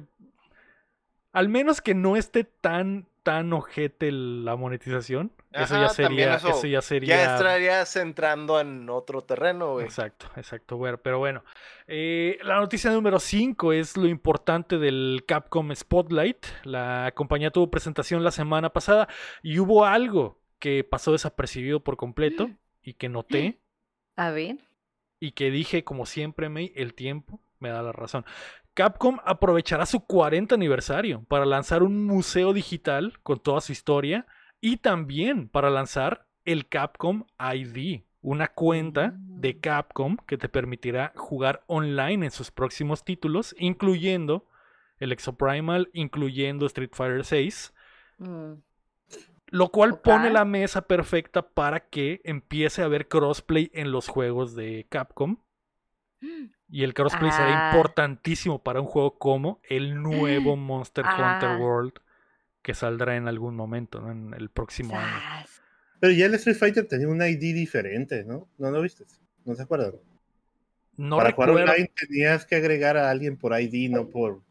al menos que no esté tan, tan ojete la monetización. eso ya Ajá, sería, eso eso ya sería. Ya estarías entrando en otro terreno, güey. Exacto, exacto. Bueno, pero bueno. Eh, la noticia número 5 es lo importante del Capcom Spotlight. La compañía tuvo presentación la semana pasada y hubo algo que pasó desapercibido por completo y que noté A ver. y que dije, como siempre, May, el tiempo me da la razón. Capcom aprovechará su 40 aniversario para lanzar un museo digital con toda su historia y también para lanzar el Capcom ID, una cuenta de Mm. Capcom que te permitirá jugar online en sus próximos títulos, incluyendo el Exoprimal, incluyendo Street Fighter 6. Mm, Lo cual pone la mesa perfecta para que empiece a haber crossplay en los juegos de Capcom. Y el crossplay será Ah. importantísimo para un juego como el nuevo Monster Ah. Hunter World que saldrá en algún momento, ¿no? en el próximo año. Pero ya el Street Fighter tenía un ID diferente, ¿no? ¿No lo viste? ¿No se acuerdan? No Para recuerdo. jugar online tenías que agregar a alguien por ID, no por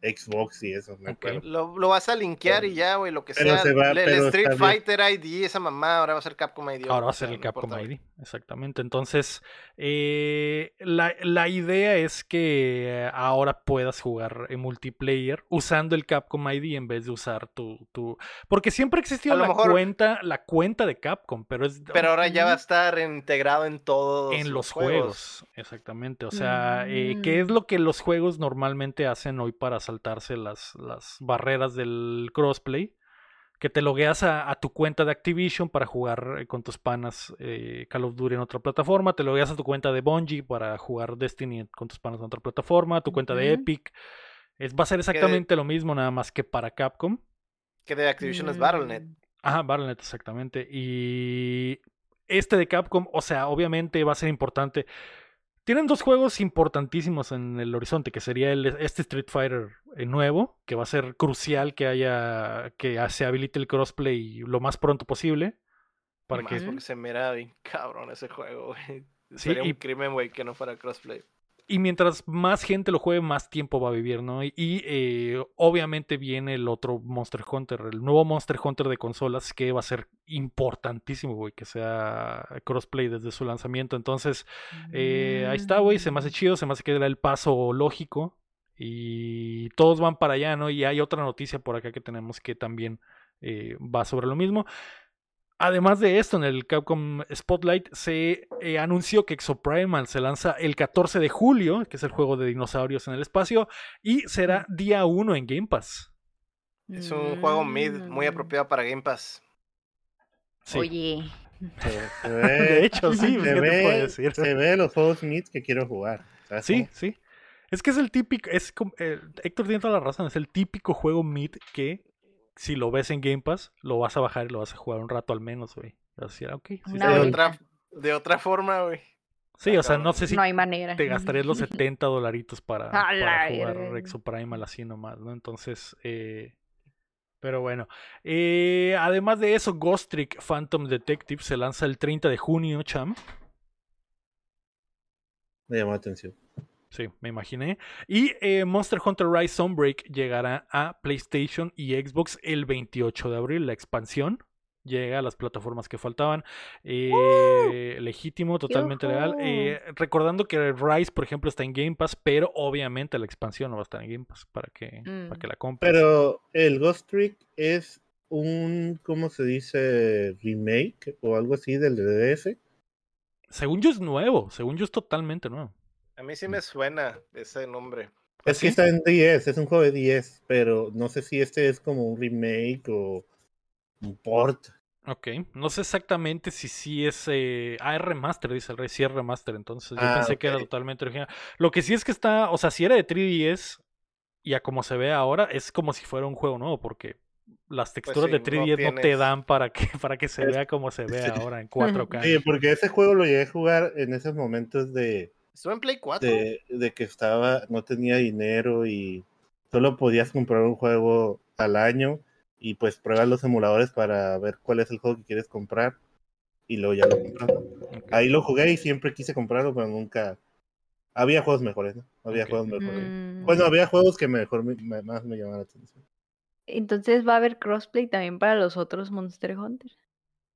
Xbox y eso. me acuerdo. Lo, lo vas a linkear y ya, güey, lo que sea. se va- el Street. Fighter ID, esa mamá, ahora va a ser Capcom ID. Ahora va a ser el no Capcom. ID, exactamente. Entonces, eh, la, la idea es que ahora puedas jugar en multiplayer usando el Capcom ID en vez de usar tu... tu... Porque siempre ha existido la mejor- cuenta, la cuenta de Capcom, pero es Pero ahora ya va a estar integrado en todos en los juegos. Exactamente. O sea, eh, ¿qué es Mm. lo que los juegos normalmente hacen hoy para saltarse las, las barreras del crossplay? Que te logueas a, a tu cuenta de Activision para jugar con tus panas eh, Call of Duty en otra plataforma. Te logueas a tu cuenta de Bungie para jugar Destiny con tus panas en otra plataforma. Tu cuenta de. Epic. Es, va a ser exactamente lo mismo, nada más que para Capcom. Que de Activision es Battle.net. Mm, Ajá, Battle.net, exactamente. Y este de Capcom, o sea, obviamente va a ser importante. Tienen dos juegos importantísimos en el horizonte, que sería el, este Street Fighter eh, nuevo, que va a ser crucial que haya, que se habilite el crossplay lo más pronto posible. Para que porque se mira bien cabrón ese juego, güey. Sí, Sería y- un crimen, güey, que no fuera crossplay. Y mientras más gente lo juegue, más tiempo va a vivir, ¿no? Y, eh, obviamente viene el otro Monster Hunter, el nuevo Monster Hunter de consolas, que va a ser importantísimo, güey, que sea crossplay desde su lanzamiento. Entonces, eh, ahí está, güey, se me hace chido, se me hace que era el paso lógico. Y todos van para allá, ¿no? Y hay otra noticia por acá que tenemos que también eh, va sobre lo mismo. Además de esto, en el Capcom Spotlight se eh, anunció que Exoprimal se lanza el 14 de julio, que es el juego de dinosaurios en el espacio, y será día 1 en Game Pass. Es un juego mid muy Mm. apropiado para Game Pass. Sí, Oye, Se, se de hecho, sí, ¿qué se, te puedo ve, decir? se ve los juegos mid que quiero jugar. ¿sabes Sí, sí. Es que es el típico, es como- eh, Héctor tiene toda la razón, es el típico juego mid que si lo ves en Game Pass, lo vas a bajar y lo vas a jugar un rato al menos, güey. Así, ah, ok, sí, De otra, de otra forma, güey. Sí, o sea, no sé si no hay manera. te gastarías los 70 dolaritos para, jugar verga. Exoprimal así nomás, ¿no? Entonces, eh, pero bueno. Eh, además de eso, Ghost Trick Phantom Detective se lanza el 30 de junio, cham. Me llamó la atención. Sí, me imaginé. Y eh, Monster Hunter Rise Sunbreak llegará a PlayStation y Xbox el 28 de abril, la expansión. Llega a las plataformas que faltaban. Eh, legítimo, totalmente legal. Eh, recordando que Rise, por ejemplo, está en Game Pass, pero obviamente la expansión no va a estar en Game Pass para que, para Mm. que la compres. Pero el Ghost Trick es un, ¿cómo se dice? Remake o algo así del DDS. Según yo es nuevo, según yo es totalmente nuevo. A mí sí me suena ese nombre. Es ¿Sí? que está en 10, es un juego de 10, pero no sé si este es como un remake o un port. Ok, no sé exactamente si sí es. Eh... Ah, es remaster, dice el rey. Sí es remaster, entonces yo Ah, pensé que era totalmente original. Lo que sí es que está. O sea, si era de 3DS y a como se ve ahora, es como si fuera un juego nuevo, porque las texturas de Pues sí, no 3DS no, te dan para que, para que se Es- vea como se ve ahora en 4K. Sí, porque ese juego lo llegué a jugar en esos momentos de, ¿Estuvo en Play 4? de, de que estaba, no tenía dinero y solo podías comprar un juego al año y pues pruebas los emuladores para ver cuál es el juego que quieres comprar y luego ya lo compras. Ahí lo jugué y siempre quise comprarlo, pero nunca... Había juegos mejores, ¿no? Había juegos mejores. Mm, Bueno, había juegos que mejor me- me- más me llamaban la atención. Entonces va a haber crossplay también para los otros Monster Hunter.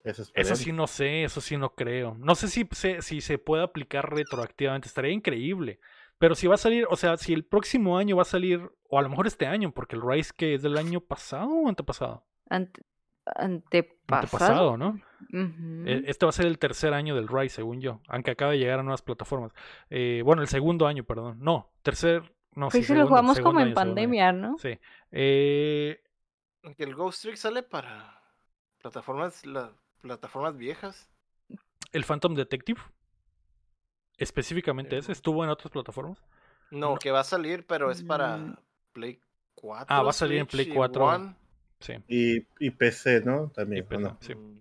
Eso, sí no sé, eso sí no creo. No sé si se, si se puede aplicar retroactivamente, estaría increíble. Pero si va a salir, o sea, si el próximo año va a salir, o a lo mejor este año, porque el Rise que es del año pasado o antepasado. Ante- antepasado. Antepasado, ¿no? E- Este va a ser el tercer año del Rise, según yo, aunque acaba de llegar a nuevas plataformas. Eh, bueno, el segundo año, perdón. No, tercer, no, Pues sí, si lo segundo, jugamos como en año, pandemia, ¿no? Sí. Eh, Que el Ghost Trick sale para plataformas, la- plataformas viejas. el Phantom Detective, específicamente ese, estuvo en otras plataformas. No, No. que va a salir, pero es Mm. para Play 4. Ah, va a salir en Play Switch y 4. One. Sí. Y, y PC, ¿no? También. Y PC, sí. Mm,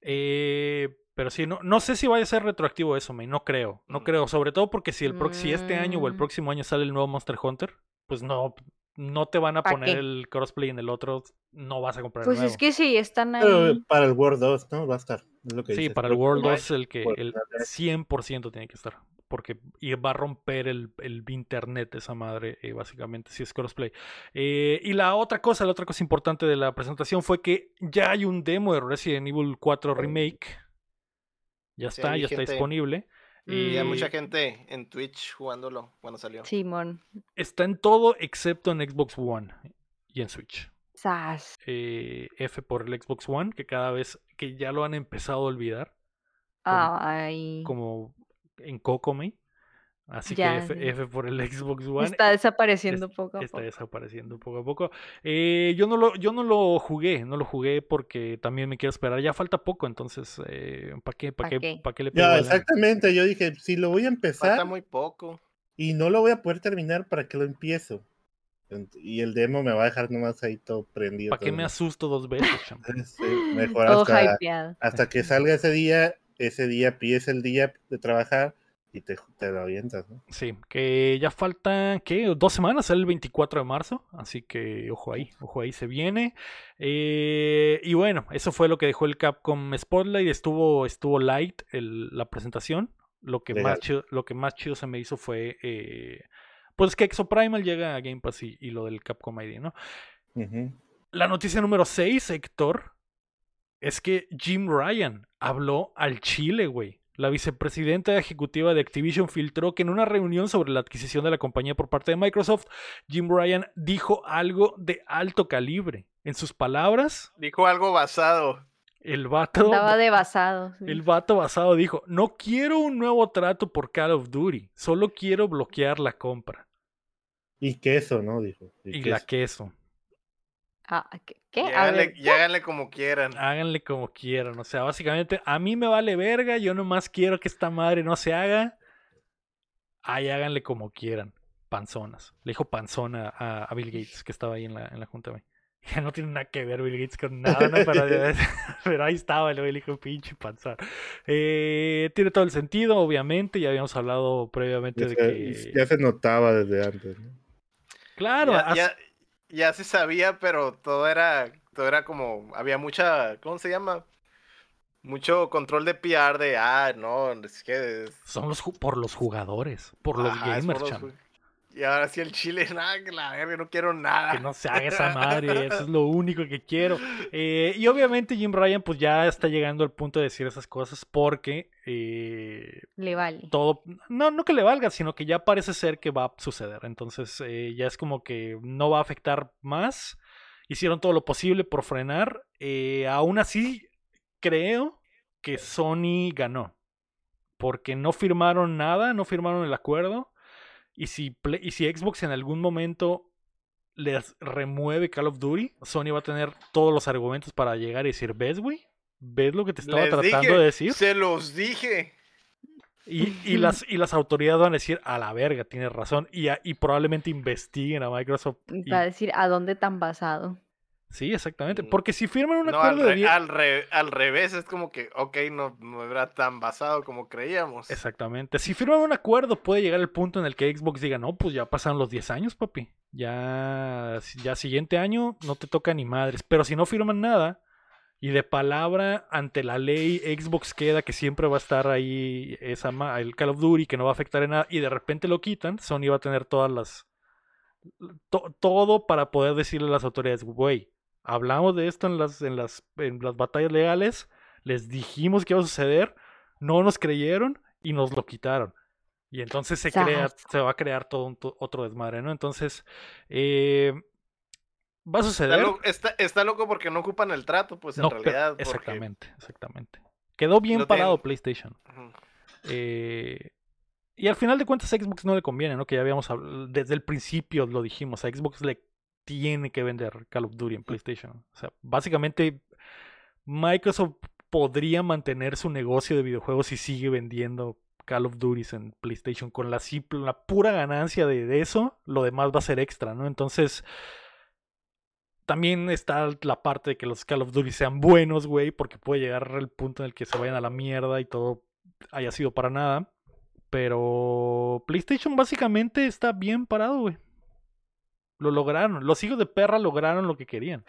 Eh, pero sí, no, no sé si vaya a ser retroactivo eso, me no creo. No Mm. creo. Sobre todo porque si el prox- si este año o el Mm. próximo año sale el nuevo Monster Hunter, pues no, no te van a ¿Pa poner qué? el crossplay en el otro, no vas a comprar el Pues nuevo. es que sí, están Pero ahí. para el World 2, ¿no? Va a estar. es lo que Sí, dices. para el World Right. 2 el que Por- el 100% tiene que estar. Porque va a romper el, el internet esa madre, eh, básicamente, si es crossplay. Eh, y la otra cosa, la otra cosa importante de la presentación fue que ya hay un demo de Resident Evil 4 Remake. Ya está, ya está gente- disponible. Y hay mucha Eh, gente en Twitch jugándolo cuando salió. Simón. Está en todo excepto en Xbox One y en Switch. Sas. Eh, F por el Xbox One, que cada vez que ya lo han empezado a olvidar. Ay. como en Kokomi. Así Ya, que F, sí. F por el Xbox One. Está desapareciendo es- poco a está poco. desapareciendo poco a poco. Eh, yo no lo, yo no lo jugué, no lo jugué porque también me quiero esperar. Ya falta poco, entonces ¿para qué, para ¿Pa qué, qué? para qué le pego Ya, la- exactamente. Yo dije, si lo voy a empezar Falta muy poco. y no lo voy a poder terminar, ¿para qué lo empiezo? Y el demo me va a dejar nomás ahí todo prendido. ¿Para qué me asusto dos veces? Sí, mejor Todo hasta, hasta que salga ese día, ese día pides el día de trabajar y te, te lo avientas, ¿no? Sí, que ya faltan, ¿qué? Dos semanas, el 24 de marzo, así que ojo ahí, ojo ahí se viene. Eh, y bueno, eso fue lo que dejó el Capcom Spotlight, estuvo, estuvo light el- la presentación. Lo que, más chido, lo que más chido se me hizo fue, eh, pues que Exoprimal llega a Game Pass y, y lo del Capcom ID, ¿no? La noticia número 6, Héctor, es que Jim Ryan habló al Chile, güey. La vicepresidenta ejecutiva de Activision filtró que en una reunión sobre la adquisición de la compañía por parte de Microsoft, Jim Ryan dijo algo de alto calibre. En sus palabras, Dijo algo basado. el vato, Estaba de basado. sí. el vato basado dijo, no quiero un nuevo trato por Call of Duty, solo quiero bloquear la compra. Y queso, ¿no? Dijo. Y Y la queso. queso. Ah, ¿qué? Qué? Y háganle, ver, y háganle como quieran. Háganle como quieran. O sea, básicamente, a mí me vale verga. Yo nomás quiero que esta madre no se haga. Ahí háganle como quieran. Panzonas. Le dijo panzona a, a Bill Gates, que estaba ahí en la, en la junta. güey. Ya no tiene nada que ver Bill Gates con nada, ¿no? pero, pero ahí estaba el le dijo pinche panzón. Eh, tiene todo el sentido, obviamente. Ya habíamos hablado previamente Ya de se, que. ya se notaba desde antes, ¿no? Claro, ya, as- ya, ya se sabía, pero todo era, todo era como, había mucha, ¿cómo se llama? mucho control de PR de, ah, no, es que... es- Son los por los jugadores, por los ajá, por gamers, los ju- Y ahora sí el chile, nada, que la verga, no quiero nada. Que no se haga esa madre, eso es lo único que quiero. Eh, y obviamente Jim Ryan pues ya está llegando al punto de decir esas cosas porque eh, Le vale. todo, no, no que le valga, sino que ya parece ser que va a suceder. Entonces eh, ya es como que no va a afectar más. Hicieron todo lo posible por frenar. Eh, aún así, creo que Sony ganó. Porque no firmaron nada, no firmaron el acuerdo. Y si, Play- y si Xbox en algún momento les remueve Call of Duty, Sony va a tener todos los argumentos para llegar y decir, ¿ves, güey? ¿Ves lo que te estaba Les tratando dije, de decir? Se los dije. Y, y las, y las autoridades van a decir, a la verga, tienes razón. Y, a- y probablemente investiguen a Microsoft. y- Para decir a dónde tan basado. Sí, exactamente. Mm. Porque si firman un No, al, acuerdo de re- 10 al, re- al revés, es como que, ok, no, no era tan basado como creíamos. Exactamente. Si firman un acuerdo, puede llegar el punto en el que Xbox diga, no, pues ya pasaron los 10 años, papi. Ya, ya siguiente año no te toca ni madres. Pero si no firman nada, y de palabra ante la ley, Xbox queda que siempre va a estar ahí esa ma- el Call of Duty, que no va a afectar en nada, y de repente lo quitan, Sony va a tener todas las. to- todo para poder decirle a las autoridades, güey, hablamos de esto en las, en las, en las batallas legales, les dijimos que iba a suceder, no nos creyeron y nos lo quitaron. Y entonces se crea, se va a crear todo un otro desmadre, ¿no? Entonces, eh, va a Está, suceder. lo- está- está loco porque no ocupan el trato, pues en No, realidad. porque- exactamente, exactamente. Quedó bien Lo parado tienen- PlayStation. Eh, y al final de cuentas a Xbox no le conviene, ¿no? Que ya habíamos hablado, desde el principio lo dijimos, a Xbox le tiene que vender Call of Duty en PlayStation. O sea, básicamente Microsoft podría mantener su negocio de videojuegos si sigue vendiendo Call of Duty en PlayStation con la, simple, la pura ganancia de, de eso, lo demás va a ser extra, ¿no? Entonces, también está la parte de que los Call of Duty sean buenos, güey, porque puede llegar el punto en el que se vayan a la mierda y todo haya sido para nada. Pero PlayStation básicamente está bien parado, güey. Lo lograron. Los hijos de perra lograron lo que querían.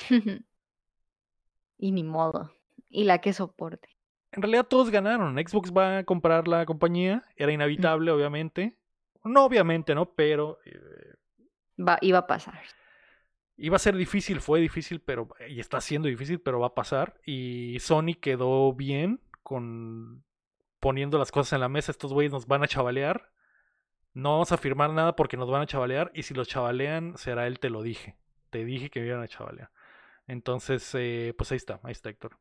y ni modo. Y la que soporte. En realidad todos ganaron. Xbox va a comprar la compañía. Era inevitable, obviamente. No obviamente, ¿no? Pero eh, Va, iba a pasar. iba a ser difícil, fue difícil, pero y está siendo difícil, pero va a pasar. Y Sony quedó bien con poniendo las cosas en la mesa. Estos güeyes nos van a chavalear. No vamos a firmar nada porque nos van a chavalear. Y si los chavalean, será él te lo dije. Te dije que me iban a chavalear. Entonces, eh, pues ahí está, ahí está Héctor.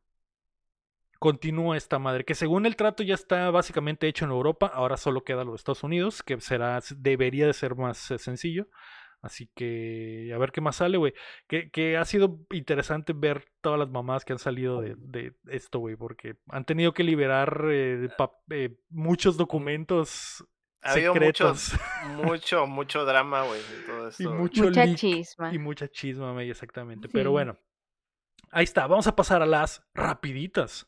Continúa esta madre, que según el trato ya está básicamente hecho en Europa, ahora solo queda los Estados Unidos, que será, debería de ser más eh, sencillo. Así que a ver qué más sale, güey. Que, que ha sido interesante ver todas las mamás que han salido de, de esto, güey, porque han tenido que liberar eh, eh, muchos documentos Ha habido mucho, secretos mucho, mucho drama, güey, todo y esto. güey. mucho Mucha leak chisma. y mucha chisma, May, exactamente. Sí. Pero bueno, ahí está. Vamos a pasar a las rapiditas.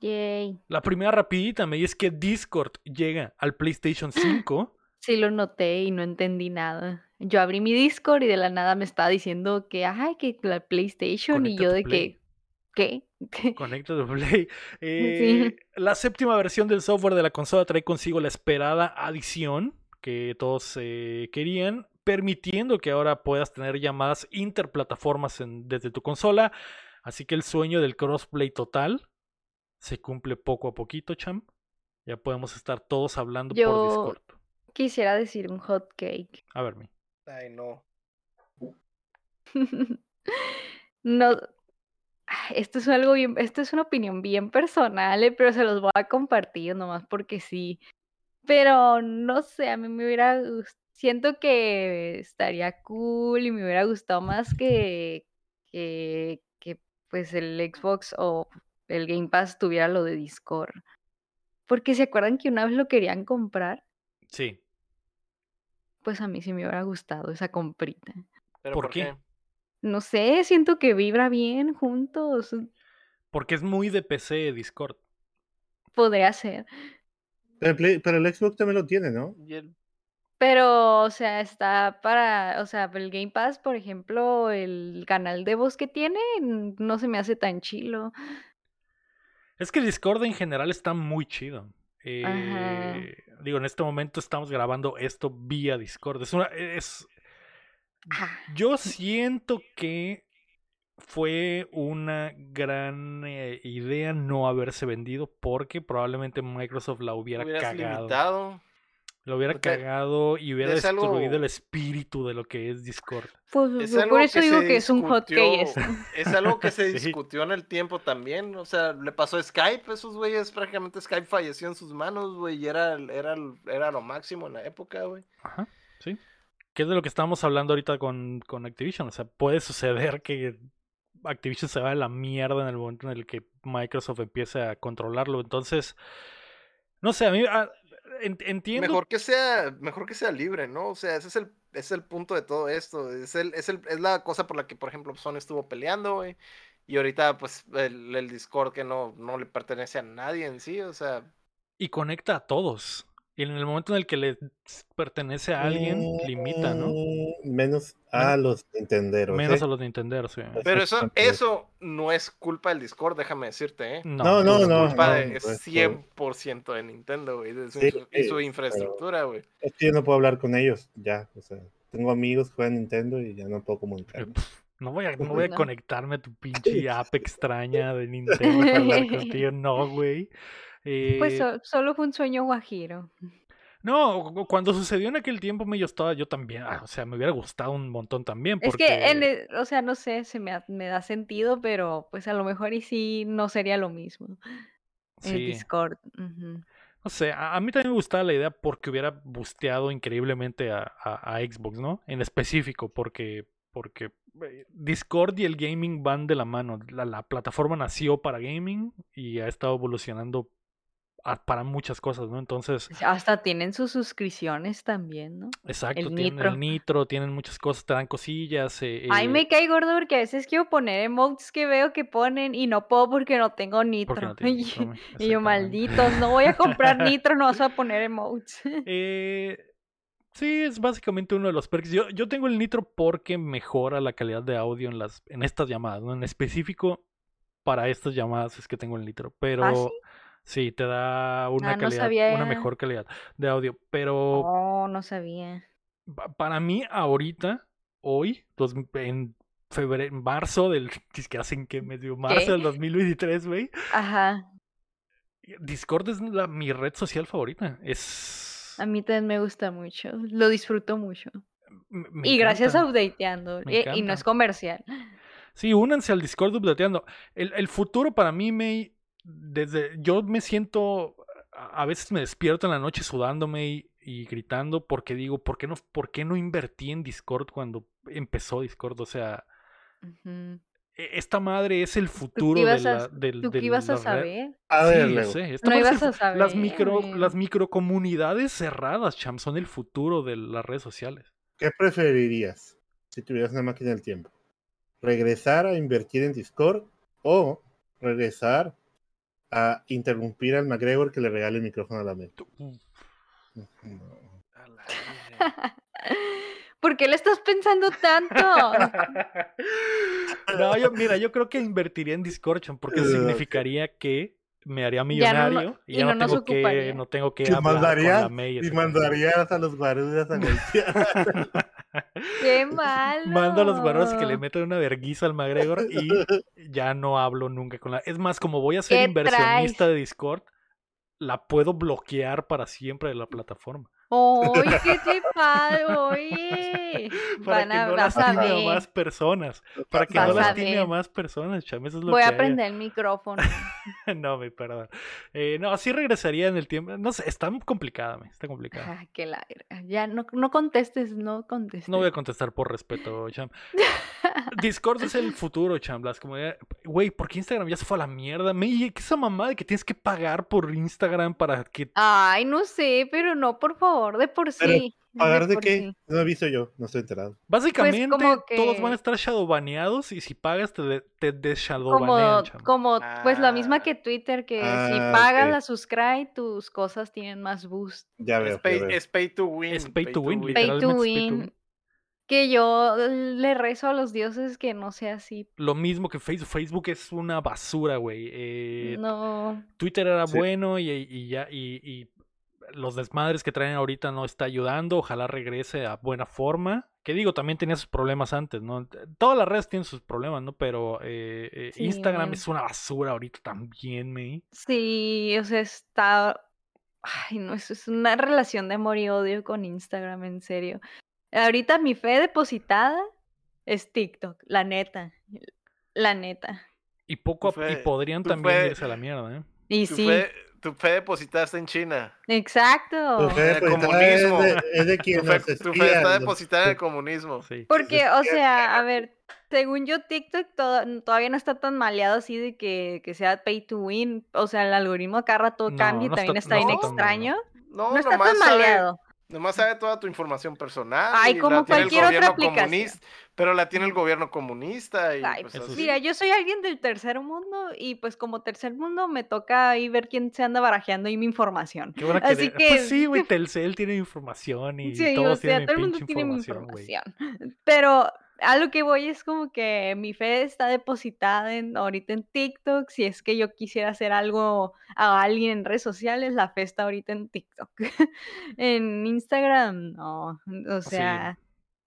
Yay. La primera rapidita, May, es que Discord llega al PlayStation 5. Sí lo noté y no entendí nada. Yo abrí mi Discord y de la nada me estaba diciendo que, ay, que la PlayStation y yo de Play. que, ¿qué? Conecta tu Play. Eh, La séptima versión del software de la consola trae consigo la esperada adición que todos eh, querían, permitiendo que ahora puedas tener llamadas interplataformas en- desde tu consola. Así que el sueño del crossplay total se cumple poco a poquito, champ. Ya podemos estar todos hablando por Discord. Quisiera decir un hot cake. A ver, mi. Ay, no. No, esto es algo bien, esto es una opinión bien personal, eh, pero se los voy a compartir nomás porque sí. Pero no sé, a mí me hubiera, siento que estaría cool y me hubiera gustado más que, que, que pues el Xbox o el Game Pass tuviera lo de Discord. Porque se acuerdan que una vez lo querían comprar, Sí. pues a mí sí me hubiera gustado esa comprita. ¿Pero ¿Por por, qué? qué? No sé, siento que vibra bien juntos. Porque es muy de PC Discord. Podría ser. Pero el, Play- pero el Xbox también lo tiene, ¿no? Pero, o sea, está para, o sea, el Game Pass, por ejemplo, el canal de voz que tiene, no se me hace tan chilo. Es que Discord en general está muy chido. Eh, digo, en este momento estamos grabando esto vía Discord. Es una. Es, yo siento que fue una gran eh, idea no haberse vendido porque probablemente Microsoft la hubiera cagado. limitado. La hubiera Porque cagado y hubiera algo- destruido el espíritu de lo que es Discord. pues, Es por algo eso que digo se que es un hot case. Es algo que se Sí. discutió en el tiempo también. O sea, le pasó a Skype, esos güeyes, prácticamente Skype falleció en sus manos, güey, y era, era, era lo máximo en la época, güey. Ajá, sí. Que es de lo que estábamos hablando ahorita con, con Activision. O sea, puede suceder que Activision se va a la mierda en el momento en el que Microsoft empiece a controlarlo. Entonces, no sé, a mí ah, en- entiendo. Mejor que sea, mejor que sea libre, ¿no? O sea, ese es el, es el punto de todo esto. Es, el, es, el, es la cosa por la que, por ejemplo, Sony estuvo peleando, güey. Y ahorita, pues, el, el Discord que no, no le pertenece a nadie en sí, o sea. Y conecta a todos. Y en el momento en el que le pertenece a alguien, limita, ¿no? Mm, Menos a los Nintenderos. Menos ¿eh? a los Nintenderos, sí. Pero eso, eso no es culpa del Discord, déjame decirte, ¿eh? No, no, Es no. culpa no, de no es por- 100% de Nintendo, güey, de su, Sí, infra- y su pero- infraestructura, güey. Es que yo no puedo hablar con ellos, ya. O sea, tengo amigos que juegan Nintendo y ya no puedo Eh, comunicarme. pf, No voy a, no voy a conectarme a tu pinche app extraña de Nintendo para hablar contigo. No, güey. Pues Eh, so- solo fue un sueño guajiro. No, cu- cuando sucedió en aquel tiempo, me yo estaba, yo también, ah, o sea, me hubiera gustado un montón también, Es porque que, en el- o sea, no sé, se me, ha- me da sentido, pero pues a lo mejor y sí no sería lo mismo. El sí, Discord. ujú. no sé, a, a mí también me gustaba la idea porque hubiera busteado increíblemente a, a- a Xbox, ¿no? En específico, porque, porque eh, Discord y el gaming van de la mano. La, la plataforma nació para gaming y ha estado evolucionando para muchas cosas, ¿no? Entonces, Hasta tienen sus suscripciones también, ¿no? exacto, El tienen Nitro. el nitro, tienen muchas cosas, te dan cosillas. eh, Ay, eh, me cae gordo porque a veces quiero poner emotes que veo que ponen y no puedo porque no tengo nitro. no nitro, Y yo, malditos, no voy a comprar nitro, no vas a poner emotes. Eh, sí, es básicamente uno de los perks. Yo, yo tengo el nitro porque mejora la calidad de audio en las en estas llamadas, ¿no? En específico para estas llamadas es que tengo el nitro, pero sí, te da una Ah, calidad, una mejor calidad de audio, pero Oh, no sabía. pa- para mí ahorita, hoy, dos- en febrero, marzo del, que hacen que me dio marzo ¿Qué? del 2023, güey. Ajá. Discord es la- mi red social favorita. Es A mí también me gusta mucho. Lo disfruto mucho. me- me y gracias a updateando. Eh, Y, no es comercial. Sí, únanse al Discord updateando. El, el futuro para mí, me desde yo me siento, a veces me despierto en la noche sudándome y, y gritando porque digo, ¿por qué, no, ¿por qué no invertí en Discord cuando empezó Discord? O sea, e- esta madre es el ¿Tú futuro de la, a, del, tú qué ibas a saber? A ver, Sí, Leo. sé, esta No ibas a fu- Las saber, micro, las microcomunidades cerradas, cham, son el futuro de las redes sociales. ¿Qué preferirías si tuvieras una máquina del tiempo? ¿Regresar a invertir en Discord o regresar a interrumpir al McGregor que le regale el micrófono a la mente? ¿Por qué le estás pensando tanto? No, yo, mira, yo creo que invertiría en Discord, cham, porque significaría que me haría Ya no millonario y y ya no tengo que, no tengo que Y hablar con la mandarías, May, y etcétera. mandarías a los guarudas a golpear. ¡Qué malo! Mando a los guarros que le metan una verguiza al McGregor y ya no hablo nunca con la. Es más, como voy a ser ¿Qué inversionista traes? de Discord, la puedo bloquear para siempre de la plataforma. ¡Oye, qué te pasa! Oye. Para Van que a, no vas a a más personas. Para que Vas no a lastime a ver. más personas, cham. Eso es lo Voy que a haría. prender el micrófono. no, me perdón. Eh, no, sí regresaría en el tiempo. No sé, está complicada, me, está complicada. Ah, que la. Ya no, no contestes, no contestes. No voy a contestar por respeto, Cham. Discord es el futuro, Cham. Las comunidades. Güey, ¿por qué Instagram ya se fue a la mierda? Me, ¿qué es esa mamá de que tienes que pagar por Instagram para que. Ay, no sé, pero no, por favor, de por Pero, sí. ¿Pagar de por qué? sí. No he visto yo, no estoy enterado. Básicamente, como todos van a estar shadowbaneados y si pagas te, de- te Como, deshadowbanean, Cham. como pues la misma Ah. que Twitter, que si Ah, pagas ok. la subscribe, tus cosas tienen más boost. Ya veo. Es ya pay, veo. es pay to win. Es pay to win, Pay Literalmente to es pay to win. win. Que yo le rezo a los dioses que no sea así. Lo mismo que Facebook. Facebook es una basura, güey. Eh, No. Twitter era Sí. bueno y, y ya y, y los desmadres que traen ahorita no está ayudando. Ojalá regrese a buena forma. Que digo, también tenía sus problemas antes, ¿no? Todas las redes tienen sus problemas, ¿no? Pero eh, eh, Sí. Instagram es una basura ahorita también, me. Sí, o sea, está. Ay, no, eso es una relación de amor y odio con Instagram, en serio. Ahorita mi fe depositada es TikTok, la neta. La neta. Y poco a- y podrían también fe- irse a la mierda, ¿eh? Y Tu sí, fe, tu fe depositada está en China. exacto. Tu fe el pues, comunismo. Es de, es de Tu fe, tu está depositada en el comunismo. Sí. Porque, o sea, a ver, según yo, TikTok to- todavía no está tan maleado así de que, que sea pay to win. O sea, el algoritmo cada rato No, cambia y no también está- está, no bien está tan malo. extraño. No, No está nomás tan sabe- maleado. Nomás sabe toda tu información personal. Ay, y como la tiene el cualquier otra gobierno aplicación. comunista, Pero la tiene el gobierno comunista y Ay, pues sí. Mira, yo soy alguien del tercer mundo y pues como tercer mundo me toca ahí ver quién se anda barajeando ahí mi información. Qué buena Así que- Pues sí, güey, Telcel tiene información y Sí, todos o sea, tienen todo el mundo tiene mi información, güey. información. Pero a lo que voy es como que mi fe está depositada en, ahorita en TikTok. Si es que yo quisiera hacer algo a alguien en redes sociales, la fe está ahorita en TikTok. en Instagram, no. O Sí. sea,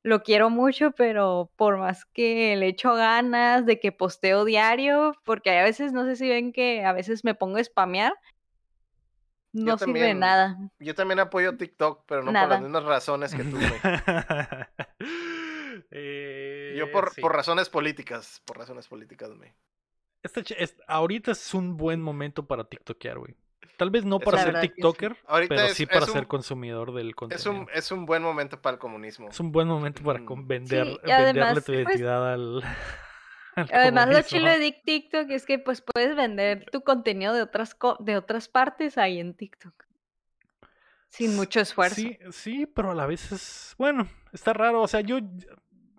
lo quiero mucho, pero por más que le echo ganas de que posteo diario, porque a veces, no sé si ven que a veces me pongo a spamear, no sirve de también. nada. Yo también apoyo TikTok, pero no por las mismas razones que tú. Eh, Yo por, sí. por razones políticas, por razones políticas, güey. Este es- ahorita es un buen momento para TikTokear, güey. Tal vez no Es para ser verdad que sí. TikToker, pero es- sí para es ser un- consumidor del Es contenido. un, es un buen momento para el comunismo. Es un buen momento para Mm. con- vender, Sí, venderle tu pues, identidad al, al Además, lo comunismo. chilo de Dick TikTok es que pues puedes vender tu contenido de otras co- de otras partes ahí en TikTok. Sin mucho esfuerzo. Sí, sí, pero a la vez es. Bueno, está raro. O sea, yo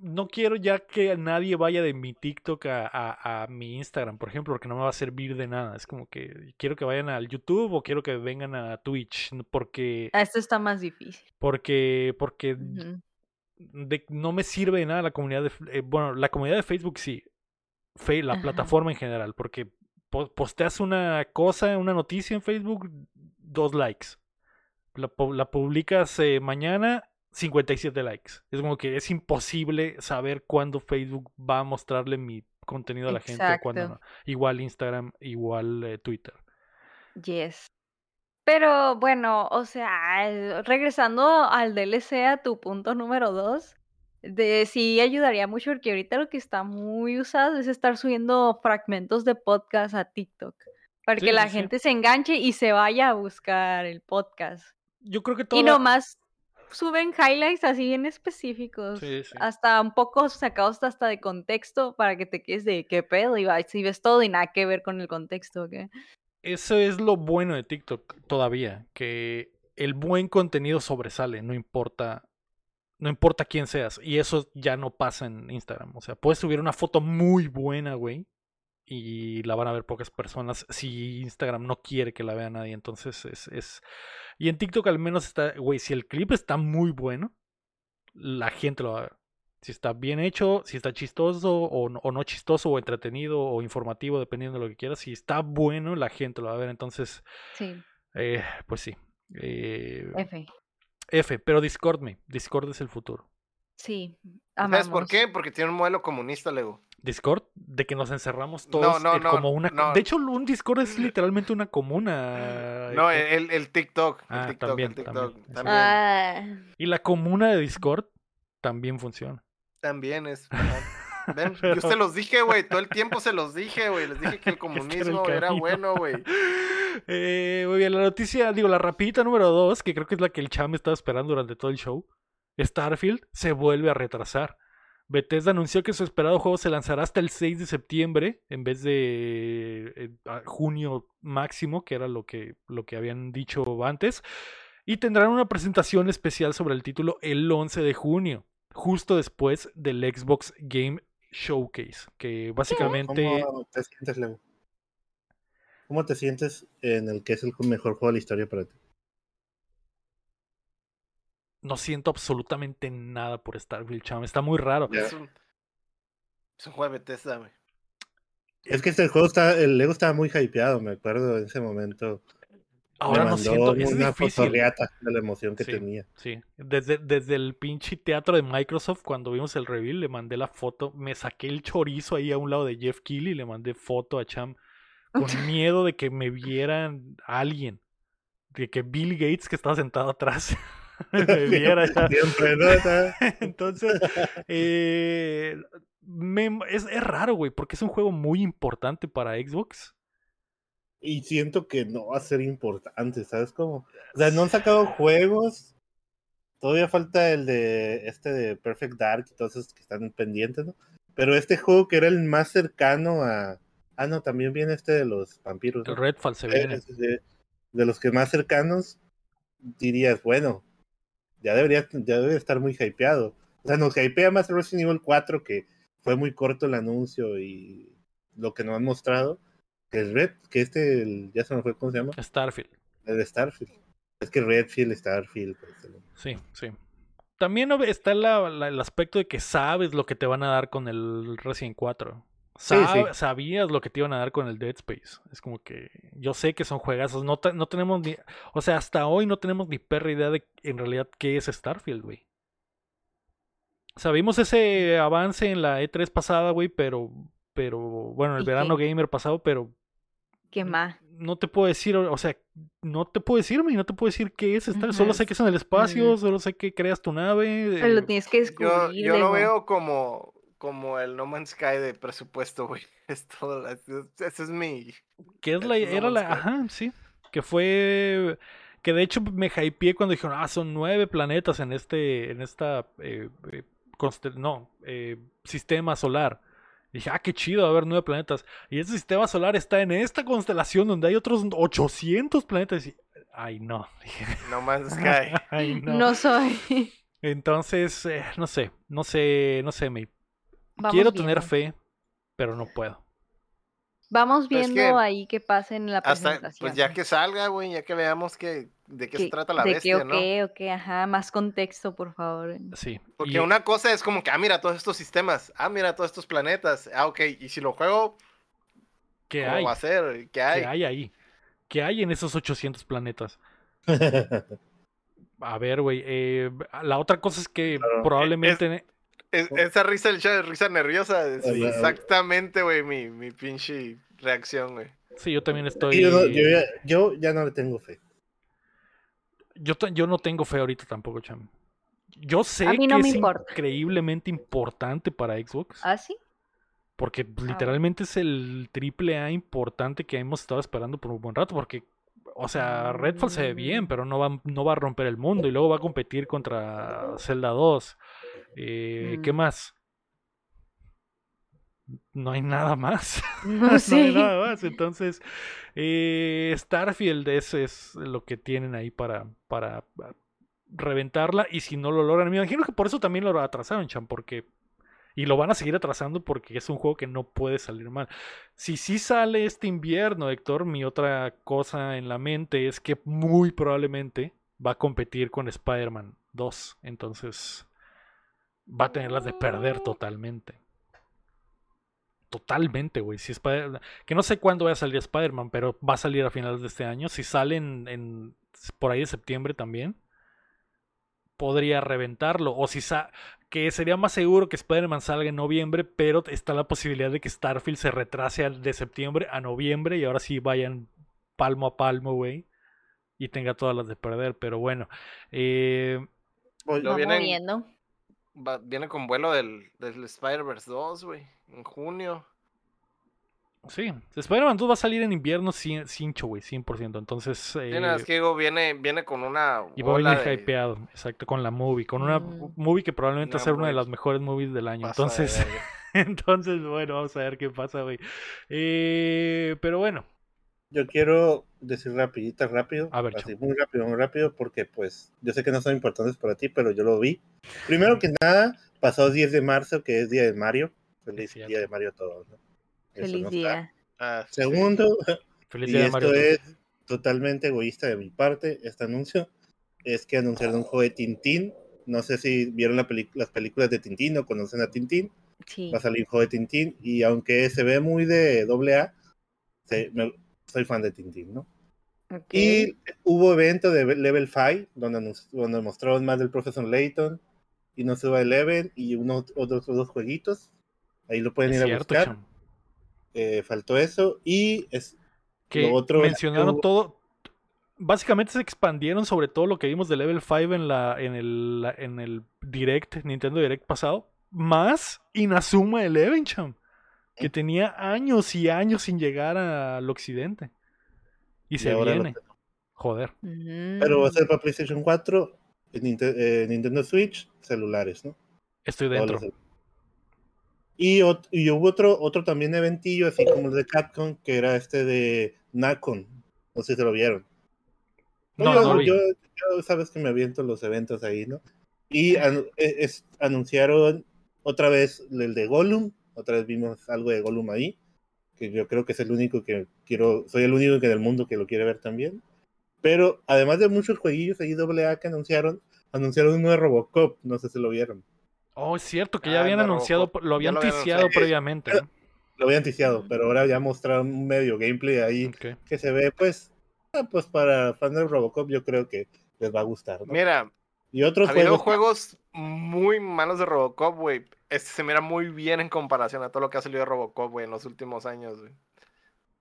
no quiero ya que nadie vaya de mi TikTok a, a- a mi Instagram, por ejemplo, porque no me va a servir de nada. Es como que quiero que vayan al YouTube o quiero que vengan a Twitch, porque. Ah, Esto está más difícil. Porque. Porque de- no me sirve de nada la comunidad de. eh, bueno, la comunidad de Facebook sí. Fe- la Ajá. plataforma en general, porque po- posteas una cosa, una noticia en Facebook, dos likes. La publicas eh, mañana, 57 likes. Es como que es imposible saber cuándo Facebook va a mostrarle mi contenido a la gente cuándo no. Igual Instagram, igual eh, Twitter. Yes. Pero bueno, o sea, regresando al DLC a tu punto número dos, de sí ayudaría mucho porque ahorita lo que está muy usado es estar subiendo fragmentos de podcast a TikTok. Para Sí, que la sí, gente se enganche y se vaya a buscar el podcast. Yo creo que Y toda... nomás suben highlights así bien específicos. Sí, sí. Hasta un poco sacados hasta de contexto para que te quedes de qué pedo y vas y ves todo y nada que ver con el contexto. Eso es lo bueno de TikTok todavía, que el buen contenido sobresale, no importa, no importa quién seas. Y eso ya no pasa en Instagram. O sea, puedes subir una foto muy buena, güey, y la van a ver pocas personas si Instagram no quiere que la vea nadie. Entonces es, es... Y en TikTok al menos está, güey, si el clip está muy bueno, la gente lo va a ver. Si está bien hecho, si está chistoso o no, o no chistoso o entretenido o informativo, dependiendo de lo que quieras. Si está bueno, la gente lo va a ver. Entonces, Sí, eh, pues sí. Eh, F. F, pero Discord me. Discord es el futuro. Sí, ¿Sabes por amamos. qué? Porque tiene un modelo comunista, Lego. Discord, de que nos encerramos todos no, como una. De hecho, un Discord es literalmente una comuna. No, eh, el, el TikTok. El Ah, TikTok, también, el TikTok. también. También, Ah, Y la comuna de Discord también funciona. también es. Ven, yo se los dije, güey. Todo el tiempo se los dije, güey. Les dije que el comunismo era bueno, güey. Eh, muy bien, la noticia, digo, la rapidita número 2, que creo que es la que el cham estaba esperando durante todo el show. Starfield se vuelve a retrasar. Bethesda anunció que su esperado juego se lanzará hasta el 6 de septiembre en vez de eh, junio máximo, que era lo que, lo que habían dicho antes. Y tendrán una presentación especial sobre el título el 11 de junio, justo después del Xbox Game Showcase, que básicamente... ¿Cómo te sientes, Leo? ¿Cómo te sientes en el que es el mejor juego de la historia para ti? No siento absolutamente nada por Starfield, cham. Está muy raro. Es un, es un juego de Bethesda, güey. Es que este juego está, el Lego estaba muy hypeado, me acuerdo en ese momento. Ahora me no siento, es una difícil. fotorreata de la emoción que Sí. tenía. Sí, desde, desde el pinche teatro de Microsoft, cuando vimos el reveal, le mandé la foto, me saqué el chorizo ahí a un lado de Jeff Keighley y le mandé foto a Cham con miedo de que me vieran alguien, de que Bill Gates, que estaba sentado atrás, me viera. ya. Siempre, Entonces, eh, me- es, es raro, güey, porque es un juego muy importante para Xbox. Y siento que no va a ser importante, ¿sabes cómo? O sea, no han sacado juegos. Todavía falta el de este de Perfect Dark y todos esos que están pendientes, ¿no? Pero este juego que era el más cercano a. Ah, no, también viene este de los vampiros. Redfall se Eh, viene. de los que más cercanos, dirías, bueno, ya debería, ya debe estar muy hypeado. O sea, nos hypea más Resident Evil 4, que fue muy corto el anuncio y lo que nos han mostrado. Que el Red, que este, el- ya se me fue, ¿cómo se llama? Starfield. El Starfield. Es que Redfield, Starfield. pues, Sí, sí. También está la- la- el aspecto de que sabes lo que te van a dar con el Resident 4. Sí, Sab- sí. Sabías lo que te iban a dar con el Dead Space. Es como que yo sé que son juegazos. No, no tenemos ni. O sea, hasta hoy no tenemos ni perra idea de en realidad qué es Starfield, güey. O vimos ese avance en la E3 pasada, güey, pero. Pero. Bueno, el ¿Y verano qué? gamer pasado, pero ¿Qué más? no te puedo decir, o sea, no te puedo decir, güey, no te puedo decir qué es Starfield. Solo Ujú. sé que es en el espacio, solo sé que creas tu nave. Pero lo eh, tienes que Yo, descubrir. yo lo Lego. veo como, como el No Man's Sky de presupuesto, güey. Es todo, es- es- ese es mi... que es la, No era la, Sky. ajá, sí, que fue, que de hecho me hypeé cuando dijeron, ah, son nueve planetas en este, en esta, eh, eh, constel- no, eh, sistema solar. Y dije, ah, qué chido, va a haber nueve planetas. Y ese sistema solar está en esta constelación donde hay otros 800 planetas. Y, ay, no. No Man's Sky. ay, no. No soy. Entonces, eh, no sé, no sé, no sé, me Vamos quiero tener fe, pero no puedo. Vamos viendo que ahí qué pasa en la Hasta, presentación. pues ya que salga, güey, ya que veamos que, de qué se Que- trata la de bestia, qué, ¿no? o qué, o qué, ajá, más contexto, por favor. Sí. Porque y- una cosa es como que, ah, mira todos estos sistemas, ah, mira todos estos planetas, ah, ok, y si lo juego, ¿Qué ¿cómo hay? va a ser? ¿Qué hay? ¿Qué hay ahí? ¿Qué hay en esos 800 planetas? A ver, güey. eh, la otra cosa es que Claro. probablemente. Es- esa risa, el chat, risa nerviosa, es Hola, hola. exactamente, güey, mi, mi pinche reacción, güey. Sí, yo también estoy. yo, no- yo ya, yo ya no le tengo fe. Yo, yo no tengo fe ahorita tampoco, cham. Yo sé no que es importa. increíblemente importante para Xbox. ¿Ah, sí? Porque pues, literalmente es el triple A importante que hemos estado esperando por un buen rato. Porque, o sea, Redfall se ve bien, pero no va, no va a romper el mundo. Y luego va a competir contra Zelda 2. Eh, ¿Qué Mm. más? No hay nada más. No no hay nada más. Entonces, eh, Starfield es, es lo que tienen ahí para, para reventarla. Y si no lo logran, me imagino que por eso también lo atrasaron, Chan, porque. Y lo van a seguir atrasando porque es un juego que no puede salir mal. Si sí sale este invierno, Héctor, mi otra cosa en la mente es que muy probablemente va a competir con Spider-Man 2. Entonces, va a tenerlas de perder totalmente. Totalmente, güey. Si que no sé cuándo va a salir Spider-Man, pero va a salir a finales de este año. Si sale en, en- por ahí de septiembre también, podría reventarlo. O si sa que sería más seguro que Spider-Man salga en noviembre, pero está la posibilidad de que Starfield se retrase al- de septiembre a noviembre y ahora sí vayan palmo a palmo, güey. Y tenga todas las de perder. Pero bueno. eh, Lo vienen-. Va- viene con vuelo del, del Spider-Verse 2, güey, en junio. Sí, Spider-Man 2 va a salir en invierno sin, cincho, güey, 100%. Entonces. eh, Sí, nada, es que digo, viene, viene con una Y va a venir de hypeado, exacto, con la movie, con una Mm. movie que probablemente va a Una ser una de las mejores movies del año. pasa Entonces, entonces, bueno, vamos a ver qué pasa, güey. Eh, pero bueno, yo quiero decir rapidita, rápido. A ver, así, muy rápido, muy rápido, porque pues yo sé que no son importantes para ti, pero yo lo vi. Primero que nada, pasó 10 de marzo, que es Día de Mario. Feliz. Día de Mario a todos. ¿no? Feliz no día. Ah, sí. Segundo, feliz y día esto Mario. es totalmente egoísta de mi parte, este anuncio. es que anunciaron un juego de Tintín. No sé si vieron la las películas de Tintín o conocen a Tintín. Sí. Va a salir un juego de Tintín. Y aunque se ve muy de doble A, se- me- soy fan de Tintín, ¿no? Y hubo evento de Level 5, donde, donde mostraron más del Profesor Layton, y no suba Eleven y unos otros dos jueguitos. Ahí lo pueden Es ir a buscar. Eh, faltó eso. Y es, Que Lo otro era que mencionaron todo. Básicamente se expandieron sobre todo lo que vimos de Level 5 en, la, en, el, la- en el Direct, Nintendo Direct pasado. Más Inazuma Eleven, cham. Que tenía años y años sin llegar al occidente. Y se ahora lo viene. Joder. pero va a ser Mm. para PlayStation 4, eh, eh, Nintendo Switch, celulares, ¿no? Estoy dentro. los Y, y hubo otro, otro también eventillo, así como el de Capcom, que era este de Nacon. No sé si se lo vieron. No, yo, no vi. yo- yo sabes que me aviento los eventos ahí, ¿no? Y e- es- anunciaron otra vez el de Gollum, otra vez vimos algo de Gollum ahí, que yo creo que es el único que quiero, soy el único que del mundo que lo quiere ver también. Pero además de muchos jueguillos ahí AA que anunciaron, anunciaron uno de Robocop, no sé si lo vieron. Oh, es cierto que ya Ah, habían de anunciado, lo habían ticiado previamente. ¿no? Lo habían ticiado, pero ahora ya mostraron un medio gameplay ahí que se ve, pues, ah, pues para fans de Robocop yo creo que les va a gustar. ¿no? Mira, Y otros ha habido juegos, juegos muy malos de Robocop, güey. Este se mira muy bien en comparación a todo lo que ha salido de Robocop, güey, en los últimos años, güey.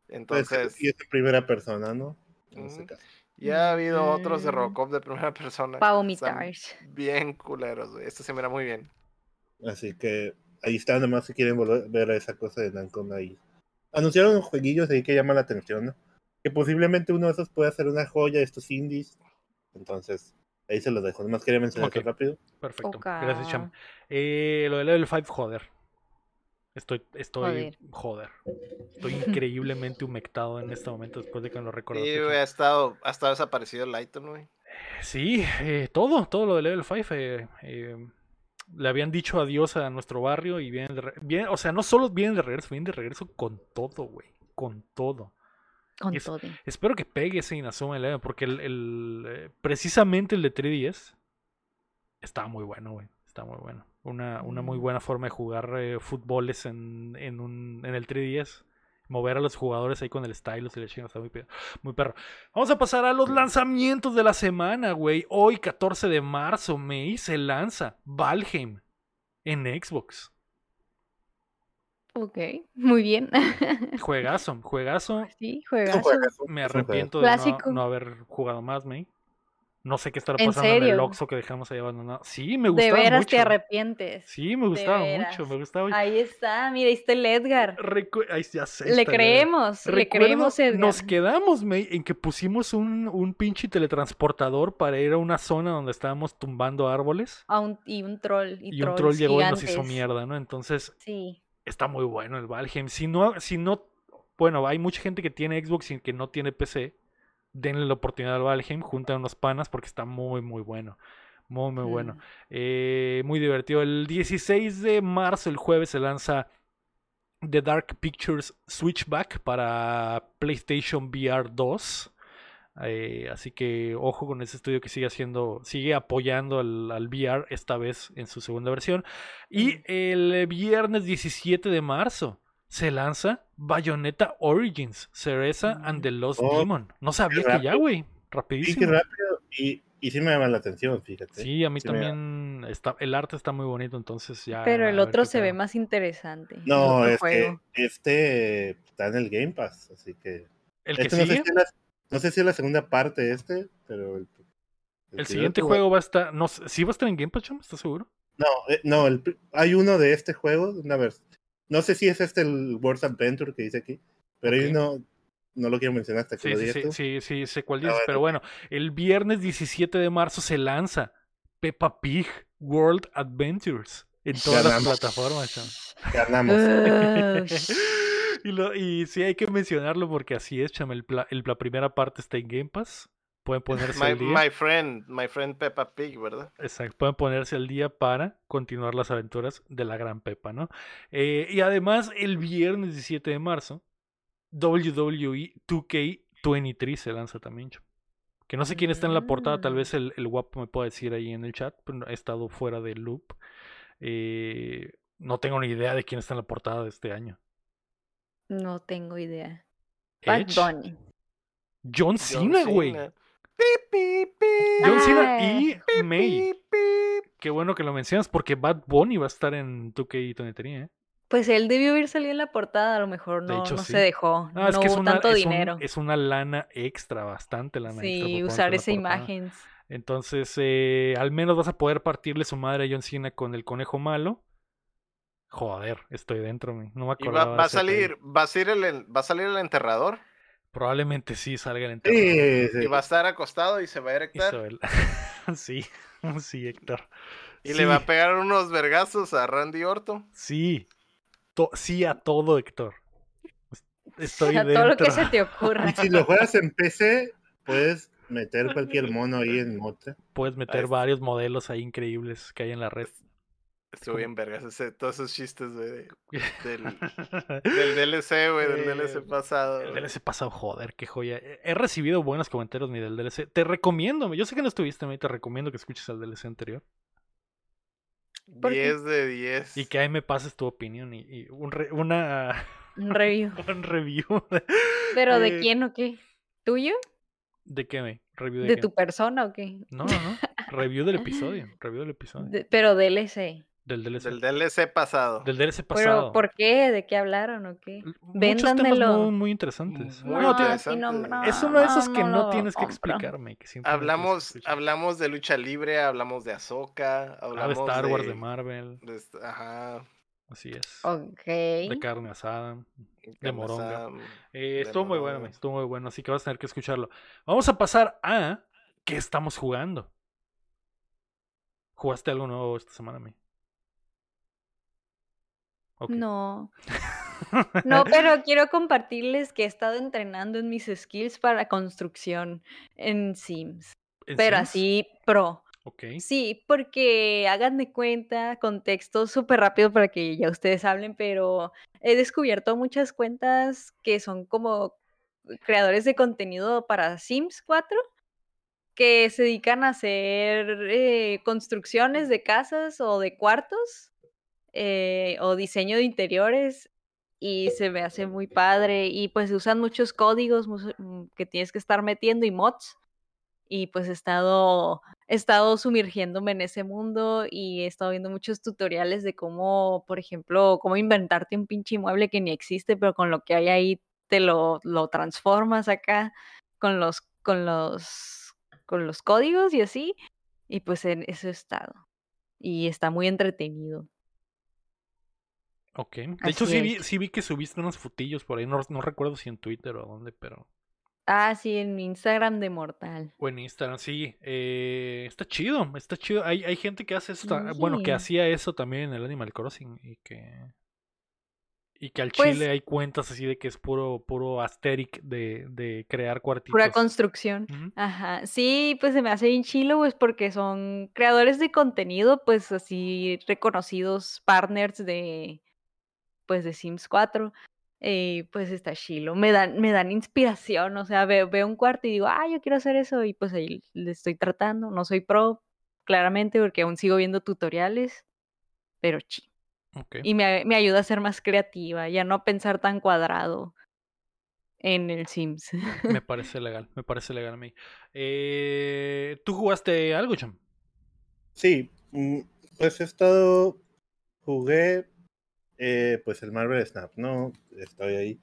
pues, Entonces, y es en primera persona, ¿no? En este caso. ya ha habido otros de Mm. Robocop de primera persona. Pa' que están vomitar. Bien culeros, güey. Este se mira muy bien. Así que ahí está, nomás si quieren volver a ver a esa cosa de Namco ahí. Anunciaron unos jueguillos ahí que llaman la atención, ¿no? Que posiblemente uno de esos pueda ser una joya de estos indies. Entonces, ahí se los dejo. Nomás quería mencionar eso Ok. rápido. Perfecto. Gracias, Cham. Eh, lo de Level 5, joder. Estoy, estoy, joder. Estoy increíblemente humectado en este momento después de que me lo recordaste. Sí, güey, ha estado, ha estado desaparecido el Lighton, güey. Sí, eh, todo, todo lo de Level 5. eh, eh, le habían dicho adiós a nuestro barrio y vienen de re- vienen- o sea, no solo vienen de regreso, vienen de regreso con todo, güey. Con todo. Con es- todo. Espero que pegue ese Inazuma Eleven, porque el, el, eh, precisamente el de 3DS está muy bueno, güey. Está muy bueno. Una, una muy Mm. buena forma de jugar eh, fútboles en, en, un, en el 3DS. Mover a los jugadores ahí con el stylus y la chingada está muy, muy perro. Vamos a pasar a los lanzamientos de la semana, güey. Hoy, 14 de marzo, May, se lanza Valheim en Xbox. Ok, muy bien. Juegazo, juegazo. sí, juegazo. Me arrepiento de no, no haber jugado más, May. No sé qué estará ¿En pasando en el serio? Oxxo que dejamos ahí abandonado. Sí, me De gustaba veras mucho. te arrepientes. Sí, me gustaba veras. mucho, me gustaba. Ahí está, mira, ahí está el Edgar. Recu- Ay, ya sé, Le creemos, le creemos, Edgar. nos quedamos, May, en que pusimos un, un pinche teletransportador para ir a una zona donde estábamos tumbando árboles. A un- y un troll. Y, Y un troll llegó y nos hizo mierda, ¿no? Entonces, Sí. está muy bueno el Valheim. Si no, si no, bueno, hay mucha gente que tiene Xbox y que no tiene PC. Denle la oportunidad al Valheim, juntan unos panas porque está muy, muy bueno. Muy, muy bueno. Mm. Eh, muy divertido. El 16 de marzo, el jueves, se lanza The Dark Pictures Switchback para PlayStation VR 2. Eh, así que ojo con ese estudio que sigue haciendo, sigue apoyando al, al VR, esta vez en su segunda versión. Y Mm. el viernes 17 de marzo se lanza Bayonetta Origins, Cereza and the Lost Oh, Demon. No sabía que ya, güey. Sí, qué Rapidísimo. rápido. Y, y sí me llama la atención, fíjate. Sí, a mí Sí también está, el arte está muy bonito, entonces ya. Pero el otro se ve más interesante. No, que este está en el Game Pass, así que. El que Este no, sé sigue, si es la, no sé si es la segunda parte de este, pero. El, el siguiente juego- va a estar. No, sé, ¿Sí va a estar en Game Pass, chamo? ¿Estás seguro? No, eh, no el, hay uno de este juego, una vez. No sé si es este el World Adventure que dice aquí, pero Ok. hay uno. No lo quiero mencionar hasta que Sí, lo digas sí, tú. sí, sí, sé cuál Ah, dices, pero bueno, el viernes 17 de marzo se lanza Peppa Pig World Adventures en todas las plataformas. chamo. Ganamos. Y, lo- y sí hay que mencionarlo porque así es, pla- el- la primera parte está en Game Pass. Pueden ponerse My, al día. my friend, my friend Peppa Pig, ¿verdad? Exacto, pueden ponerse al día para continuar las aventuras de la gran Pepa, ¿no? Eh, y además, el viernes 17 de marzo, WWE 2K23 se lanza también. Que no sé quién está en la portada, tal vez el, el guapo me pueda decir ahí en el chat, pero he estado fuera del loop. Eh, no tengo ni idea de quién está en la portada de este año. No tengo idea. Bad Edge, Bunny. John John Cena, güey. John Cena y May. Qué bueno que lo mencionas porque Bad Bunny va a estar en 2K23, ¿eh? Pues él debió haber salido en la portada, a lo mejor De no, hecho, no sí. se dejó. No, No, es que es hubo una, tanto es, un- dinero. es una lana extra, bastante lana extra. sí, usar esa imagen. Entonces, eh, al menos vas a poder partirle su madre a John Cena con el conejo malo. Joder, estoy dentro. No me Y va, acordaba. de va a salir, va a salir el, va a salir el enterrador Probablemente sí salga el enterrador. Sí, sí. y va a estar acostado y se va a erectar sí, sí, Héctor. y Sí, le va a pegar unos vergazos a Randy Orton. Sí. To- sí a todo, Héctor. Estoy a dentro. todo lo que se te ocurra. Y si lo juegas en PC, puedes meter cualquier mono ahí en mote. Puedes meter varios modelos ahí increíbles que hay en la red. Estuvo bien vergas ese, todos esos chistes de, del, del DLC, güey, del Eh, DLC pasado. El güey. DLC pasado, joder, qué joya. He recibido buenos comentarios mi del DLC. Te recomiendo, yo sé que no estuviste, me te recomiendo que escuches el DLC anterior. ¿Por qué? 10 de 10. Y que ahí me pases tu opinión y, y un re- una Un review. un review. ¿Pero Eh, de quién o qué? ¿Tuyo? ¿De qué me? ¿Review de, ¿De qué? tu persona o qué? No, no, no. Review del episodio. Review del episodio. De- pero DLC. Del DLC. Del DLC pasado. Del DLC ¿Pero pasado. por qué? ¿De qué hablaron o qué? Véndanmelo. muy, muy interesantes. Muy no, interesante. no, es uno de esos que no, tienes que explicarme. Que Hablamos, hablamos de lucha libre, hablamos de Ahsoka, Ah, de hablamos Star Wars, de de Marvel. de ajá, Así es. Ok. De carne asada. De moronga. Eh, de estuvo muy bueno, estuvo muy bueno, así que vas a tener que escucharlo. Vamos a pasar a ¿qué estamos jugando? ¿Jugaste algo nuevo esta semana, me? No. No, pero quiero compartirles que he estado entrenando en mis skills para construcción en Sims. ¿En Pero Sims? así pro. Ok. Sí, porque hagan de cuenta, contexto súper rápido para que ya ustedes hablen, pero he descubierto muchas cuentas que son como creadores de contenido para Sims 4 que se dedican a hacer eh, construcciones de casas o de cuartos eh, o diseño de interiores y se me hace muy padre y pues usan muchos códigos mm, que tienes que estar metiendo y mods y pues he estado, he estado sumergiéndome en ese mundo y he estado viendo muchos tutoriales de cómo, por ejemplo, cómo inventarte un pinche mueble que ni existe, pero con lo que hay ahí te lo, lo transformas acá con los, con los, con los códigos y así. Y pues en eso he estado. Y está muy entretenido. Ok. De hecho, sí vi, sí vi que subiste unos fotillos por ahí. No, no recuerdo si en Twitter o dónde, pero. Ah, sí, en mi Instagram de Mortal. O en Instagram, sí. Eh, está chido, está chido. Hay, hay gente que hace eso. ta- Bueno, que hacía eso también en el Animal Crossing. Y que. Y que al Pues- chile hay cuentas así de que es puro, puro asteric de, de crear cuartitos. Pura construcción. Ajá, sí, pues se me hace bien chilo, pues porque son creadores de contenido, pues así reconocidos partners de, pues de Sims 4. Y pues está chilo, me dan, me dan inspiración, o sea, veo, veo un cuarto y digo, ah, yo quiero hacer eso, y pues ahí le estoy tratando, no soy pro, claramente, porque aún sigo viendo tutoriales, pero chi. Ok. Y me, me ayuda a ser más creativa, ya no pensar tan cuadrado en el Sims. Me parece legal, me parece legal a mí. Eh, ¿Tú jugaste algo, Cham? Sí, mm, pues he estado, jugué eh, pues el Marvel Snap, ¿no? Estoy ahí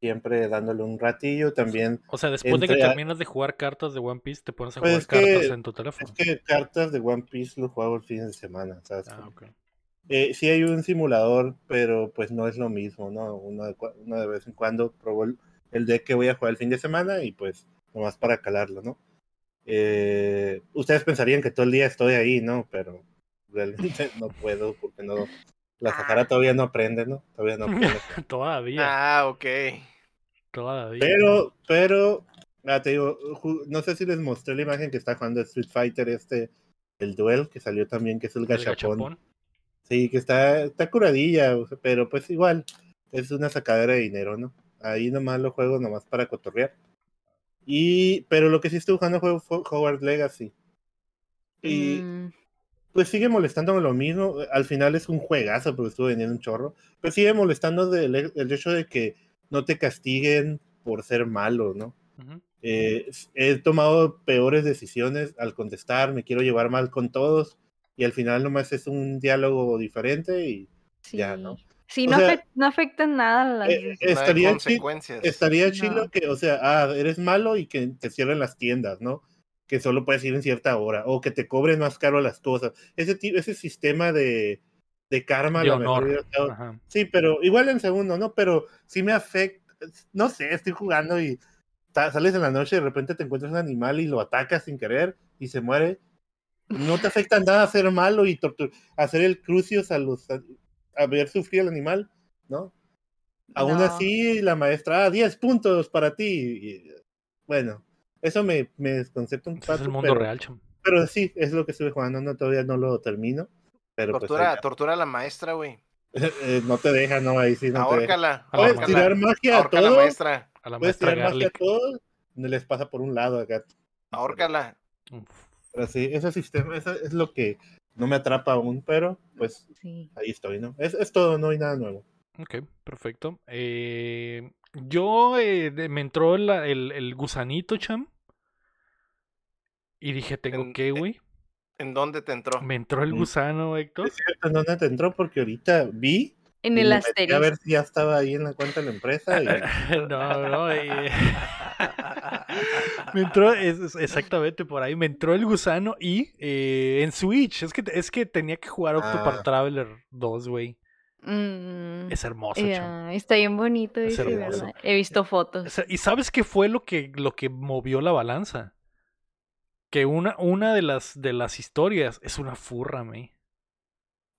siempre dándole un ratillo también. O sea, después de que a- terminas de jugar cartas de One Piece, te pones a Pues jugar es que- cartas en tu teléfono. Es que cartas de One Piece lo juego el fin de semana, ¿sabes? Ah, ok. Eh, sí hay un simulador, pero pues no es lo mismo, ¿no? Uno de, uno de vez en cuando probó el, el deck que voy a jugar el fin de semana y pues nomás para calarlo, ¿no? Eh, ustedes pensarían que todo el día estoy ahí, ¿no? Pero realmente no puedo porque no... La Sahara todavía no aprende, ¿no? Todavía no aprende. Todavía, Ah, ok. todavía. Pero, pero, ah, te digo, no sé si les mostré la imagen que está jugando Street Fighter este, el Duel, que salió también, que es el El gachapón. gachapón. Sí, que está, está curadilla, pero pues igual, es una sacadera de dinero, ¿no? Ahí nomás lo juego nomás para cotorrear. Y, pero lo que sí estuve jugando fue Hogwarts Legacy. Y Mm, pues sigue molestándome lo mismo. Al final es un juegazo porque estuve vendiendo un chorro. Pero sigue molestando del- el hecho de que no te castiguen por ser malo, ¿no? Eh, he tomado peores decisiones al contestar, me quiero llevar mal con todos y al final nomás es un diálogo diferente y sí. ya, ¿no? Sí, no, sea, afec- no afectan nada las eh, estaría chi- consecuencias. estaría No. chido que, o sea, ah, eres malo y que te cierren las tiendas, ¿no? Que solo puedes ir en cierta hora o que te cobren más caro las cosas. Ese, ese sistema de, de karma a De lo mejor honor. Ajá. Sí, pero igual en segundo, ¿no? Pero sí me afecta, no sé, estoy jugando y sales en la noche y de repente te encuentras un animal y lo atacas sin querer y se muere. No te afecta nada ser malo y hacer el crucios a los a, a ver sufrir al animal, ¿no? Aún No. así, la maestra, ah, 10 puntos para ti. Y, bueno, eso me, me desconcerta un Ese es el poco, mundo pero, real, cham. pero sí, es lo que estuve jugando, no, todavía no lo termino. Pero pues, Tortura, tortura a la maestra, güey. eh, no te deja, no, ahí sí no te deja. Ahórcala. A la Puedes tirar magia a Ahorca a la todo, maestra. A la puedes maestra tirar magia a Garlic. todo, no les pasa por un lado acá. Ahórcala. Pero sí, ese sistema, eso es lo que no me atrapa aún, pero pues Sí. ahí estoy, ¿no? Es, es todo, no hay nada nuevo. Ok, perfecto. Eh, yo eh, de- me entró la- el, el gusanito, cham. Y dije, ¿tengo En- eh, güey? ¿En dónde te entró? Me entró el Mm. gusano, Héctor. Es cierto, ¿en dónde te entró? Porque ahorita vi En y el me metí a asterisco. ver si ya estaba ahí en la cuenta de la empresa y no, no. eh, me entró, es- es exactamente por ahí. Me entró el gusano y eh, en Switch. Es que, es que tenía que jugar Octopath Ah. Traveler 2, güey. Mm, Es hermoso, está bien bonito Es ese, hermoso. ¿verdad? He visto fotos. ¿Y sabes qué fue lo que, lo que movió la balanza? Que una, una de, las, de las historias es una furra, me.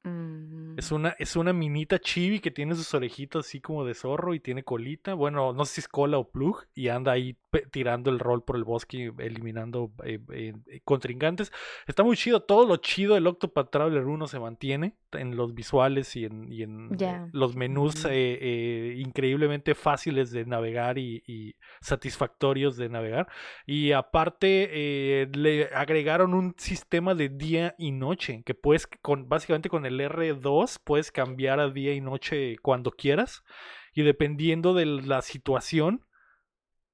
Mm, Es una, es una minita chibi que tiene sus orejitas así como de zorro y tiene colita. Bueno, no sé si es cola o plug. Y anda ahí tirando el rol por el bosque, eliminando eh, eh, eh, contrincantes. Está muy chido. Todo lo chido del Octopath Traveler 1 se mantiene en los visuales y en, y en los menús eh, increíblemente fáciles de navegar y, y satisfactorios de navegar. Y aparte le agregaron un sistema de día y noche que puedes con básicamente con el R2 puedes cambiar a día y noche cuando quieras y dependiendo de la situación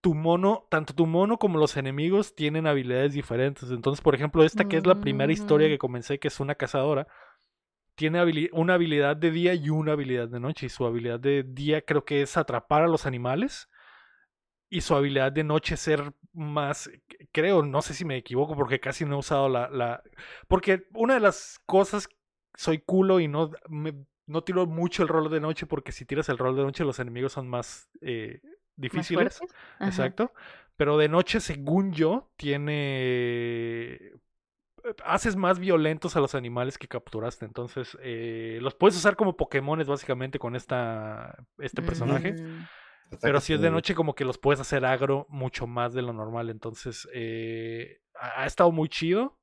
tu mono, tanto tu mono como los enemigos tienen habilidades diferentes. Entonces, por ejemplo, esta que es la primera historia Mm. que comencé, que es una cazadora, tiene habili- una habilidad de día y una habilidad de noche. Y su habilidad de día creo que es atrapar a los animales. Y su habilidad de noche es ser más, creo, no sé si me equivoco porque casi no he usado la... la... Porque una de las cosas, soy culo y no, me- no tiro mucho el rol de noche porque si tiras el rol de noche los enemigos son más eh, ¿Más difíciles. Exacto. Pero de noche, según yo, tiene. Haces más violentos a los animales que capturaste. Entonces, eh, los puedes usar como Pokémones, básicamente, con esta, este personaje. Mm, Pero si es de noche, como que los puedes hacer agro mucho más de lo normal. Entonces, eh, ha estado muy chido.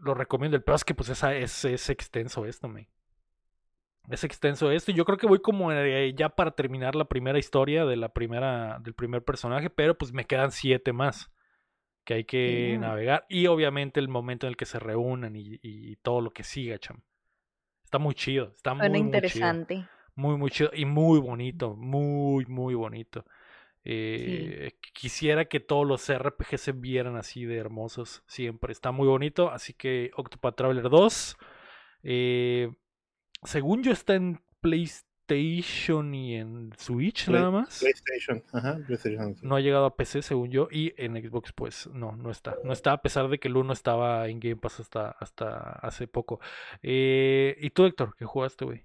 Lo recomiendo. El peor es que, pues, esa, es, es extenso esto, me. Es extenso esto. y Yo creo que voy como eh, ya para terminar la primera historia de la primera, del primer personaje, pero pues me quedan siete más que hay que navegar. Y obviamente el momento en el que se reúnan y, y todo lo que siga, cham. Está muy chido. Está muy, Suena muy chido. interesante. Muy, muy chido y muy bonito, muy, muy bonito. Eh, Quisiera que todos los RPG se vieran así de hermosos siempre. Está muy bonito, así que Octopath Traveler 2. eh, según yo está en PlayStation y en Switch Play- nada más. PlayStation, ajá, PlayStation. No ha llegado a PC según yo y en Xbox pues no, no está. No está a pesar de que el 1 estaba en Game Pass hasta, hasta hace poco. Eh, ¿Y tú Héctor? ¿Qué jugaste, güey?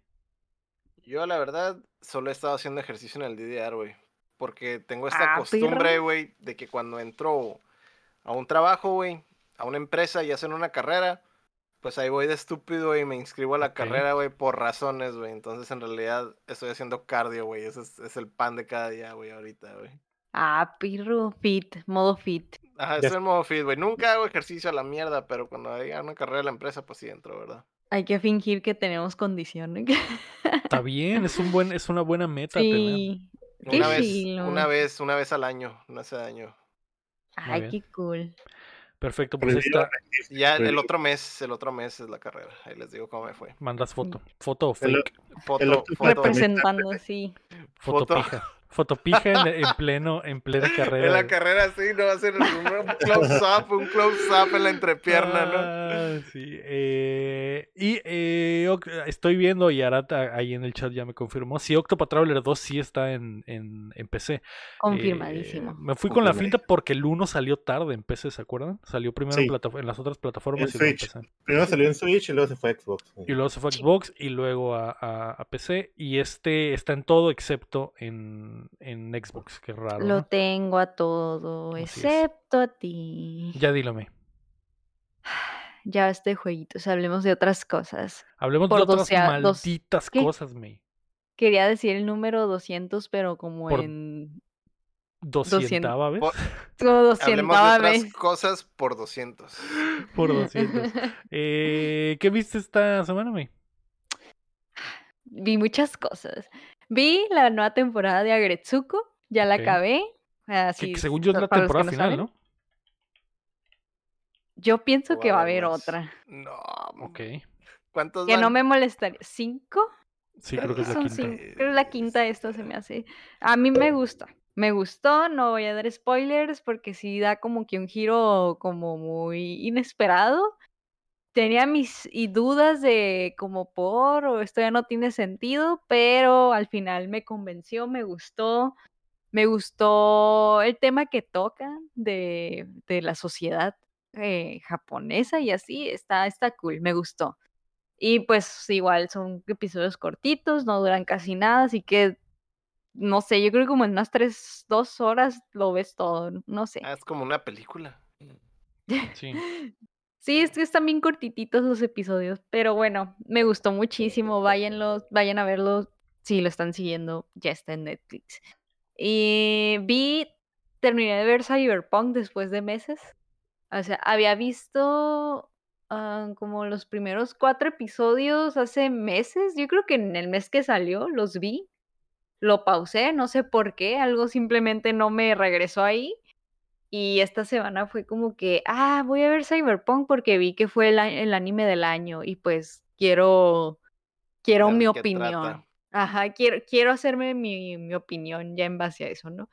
Yo, la verdad, solo he estado haciendo ejercicio en el DDR, güey. Porque tengo esta Ah, costumbre, güey, de que cuando entro a un trabajo, güey, a una empresa y hacen una carrera, pues ahí voy de estúpido y me inscribo a la carrera, güey, por razones, güey. Entonces, en realidad, estoy haciendo cardio, güey. Ese es, es el pan de cada día, güey, ahorita, güey. Ah, pirro, fit, modo fit. Ajá, estoy en modo fit, güey. Nunca hago ejercicio a la mierda, pero cuando hay una carrera de la empresa, pues sí entro, ¿verdad? Hay que fingir que tenemos condiciones. Está bien, es un buen, es una buena meta tener. Sí, Qué Una vez, una vez, una vez al año, no hace daño. Ay, qué cool. Perfecto, pues Prohibido está. Ya el Prohibido. otro mes, el otro mes es la carrera. Ahí les digo cómo me fue. Mandas foto. Foto o El- fake. Foto, El foto, Representando así. Foto foto. pija. Foto pija en, en pleno, en plena carrera. En la carrera sí, no va a ser un close-up, un close-up en la entrepierna, ¿no? Ah, sí. eh, y eh, estoy viendo, y Arata ahí en el chat ya me confirmó, si Octopath Traveler 2 sí está en, en, en PC. Eh, Confirmadísimo. me fui con la finta porque el 1 salió tarde en PC, ¿se acuerdan? Salió primero en, Sí. plata- en las otras plataformas En y luego en Switch. PC. Primero salió en Switch y luego se fue a Xbox. Y luego se fue a Xbox y luego a, a- a PC. Y este está en todo excepto en, en Xbox, qué raro. Lo ¿no? tengo a todo, Así es. excepto a ti. Ya dílame. Ya este jueguitos, hablemos de otras cosas. Hablemos Por de otras docea- dos- malditas ¿qué? cosas, May. Quería decir el número 200, pero como Por- en... Doscientava vez. Por- como Hablemos de otras vez. cosas por 200. Por 200. Eh, ¿Qué viste esta semana, May? Vi muchas cosas. Vi la nueva temporada de Agretsuko, ya la acabé. Que- Así, que según yo es la temporada no final, saben. ¿no? Yo pienso que va a haber otra. No. Ok. ¿Cuántos Que no me molestaría. ¿Cinco? Sí, Creo creo que es la Son quinta. cinco. Creo que es la quinta esta se me hace. A mí me gusta. Me gustó, no voy a dar spoilers porque sí da como que un giro como muy inesperado. Tenía mis y dudas de como por o esto ya no tiene sentido, pero al final me convenció, me gustó. Me gustó el tema que toca de, de la sociedad eh, japonesa y así, está, está cool, me gustó. Y pues igual son episodios cortitos, no duran casi nada, así que no sé, yo creo que como en unas tres, dos horas lo ves todo, no sé. Ah, es como una película. Sí. Sí, es que están bien cortititos los episodios, pero bueno, me gustó muchísimo. Vayan a verlo si lo están siguiendo, ya está en Netflix. Y vi, terminé de ver Cyberpunk después de meses. O sea, había visto ah, como los primeros cuatro episodios hace meses. Yo creo que en el mes que salió los vi. Lo pausé, no sé por qué, algo simplemente no me regresó ahí. Y esta semana fue como que, ah, voy a ver Cyberpunk porque vi que fue el, anime del año y pues quiero, quiero mi opinión. trata. Ajá, quiero, quiero hacerme mi, mi opinión ya en base a eso, ¿no?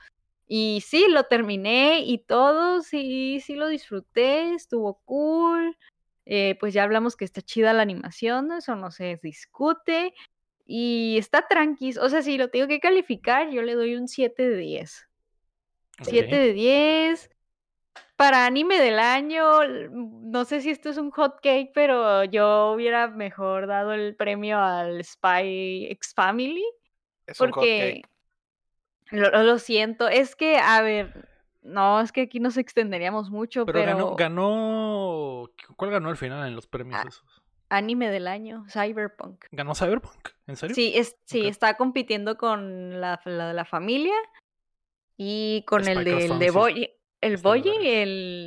Y sí, lo terminé y todo, sí, sí lo disfruté, estuvo cool. eh, pues ya hablamos que está chida la animación, ¿no? eso no se discute. Y está tranquis, o sea, si lo tengo que calificar, yo le doy un 7 de 10. 7 Ok. de 10. Para anime del año, no sé si esto es un hot cake, pero yo hubiera mejor dado el premio al Spy X Family. Es un hot Porque cake. lo, lo siento, es que, a ver, no, es que aquí nos extenderíamos mucho, Pero, pero, ganó, ganó. ¿Cuál ganó al final en los premios Ah, esos? anime del año, Cyberpunk. ¿Ganó Cyberpunk? ¿En serio? Sí, es, sí, está compitiendo con la, la de la familia y con el Spy del Family, de. Boy, el vergas.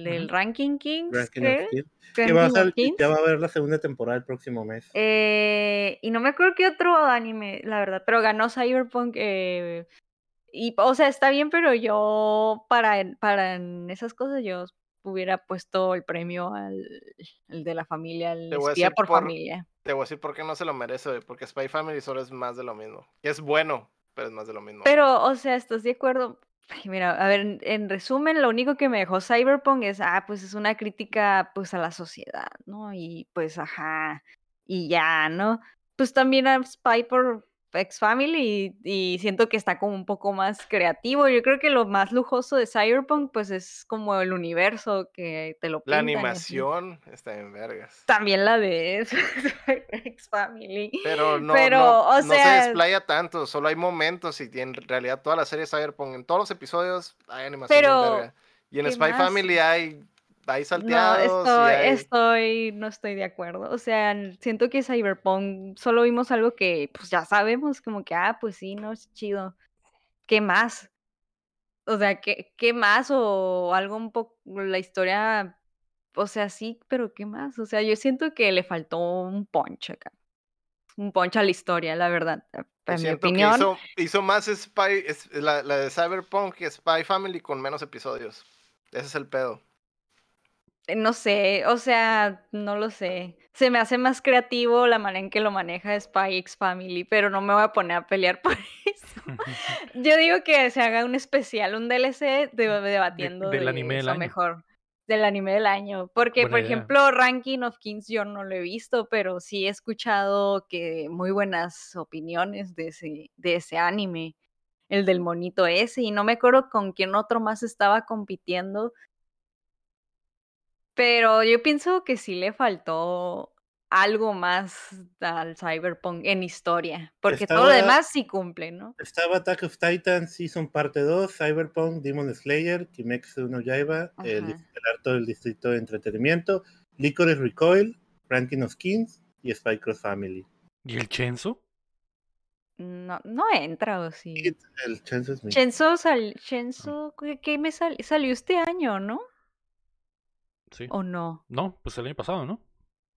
el Ujú. Ranking Kings, Ranking. Steel. Que va a Kings. ya va a haber la segunda temporada el próximo mes. Eh, y no me acuerdo qué otro anime, la verdad, pero ganó Cyberpunk. eh, y, o sea, está bien, pero yo para, para esas cosas yo hubiera puesto el premio al, al de la familia, al Te voy a espía decir por, por- familia. Te voy a decir por qué no se lo merece, Porque Spy Family solo es más de lo mismo. Es bueno, pero es más de lo mismo. Pero, o sea, ¿estás de acuerdo? Mira, a ver, en, en resumen, lo único que me dejó Cyberpunk es, ah, pues es una crítica, pues, a la sociedad, ¿no? Y pues, ajá, y ya, ¿no? Pues también a Spy por X Family y, y siento que está como un poco más creativo. Yo creo que lo más lujoso de Cyberpunk, pues, es como el universo que te lo La pintan así. animación está en vergas. También la de X Family. Pero no, Pero, no, o no se desplaya tanto, solo hay momentos y en realidad toda la serie Cyberpunk, en todos los episodios hay animación Pero, verga. Y en ¿qué Spy más? Family hay, No, salteados y estoy, hay... estoy, no estoy de acuerdo. O sea, siento que Cyberpunk solo vimos algo que pues ya sabemos, como que, ah, pues sí, no, es chido. ¿Qué más? O sea, ¿qué, qué más? O algo un poco, la historia, o sea, sí, pero ¿qué más? O sea, yo siento que le faltó un punch acá. un poncha a la historia, la verdad. En mi opinión, hizo, hizo más Spy, es- la, la de Cyberpunk que Spy Family con menos episodios. Ese es el pedo. Eh, no sé, o sea, no lo sé. Se me hace más creativo la manera en que lo maneja Spy X Family, pero no me voy a poner a pelear por eso. Yo digo que se haga un especial, un DLC de- debatiendo del de anime del año. mejor. Del anime del año. Porque, Buena por idea. ejemplo, Ranking of Kings yo no lo he visto, pero sí he escuchado que muy buenas opiniones de ese, de ese anime. El del monito ese. Y no me acuerdo con quién otro más estaba compitiendo. Pero yo pienso que sí le faltó algo más al Cyberpunk en historia. Porque todo lo demás sí cumple, ¿no? Estaba Attack of Titan Season Parte 2, Cyberpunk, Demon Slayer, Kimetsu no Yaiba, el, el harto del distrito de entretenimiento, Licorice Recoil, Ranking of Kings y Spy Cross Family. ¿Y el Chenzo? No, no entra, ¿o sí? El Chenzo es mi- Chenzo, sal, Chenzo, ¿qué, qué me sal- salió este año, no? Sí. ¿O no? No, pues el año pasado, ¿no?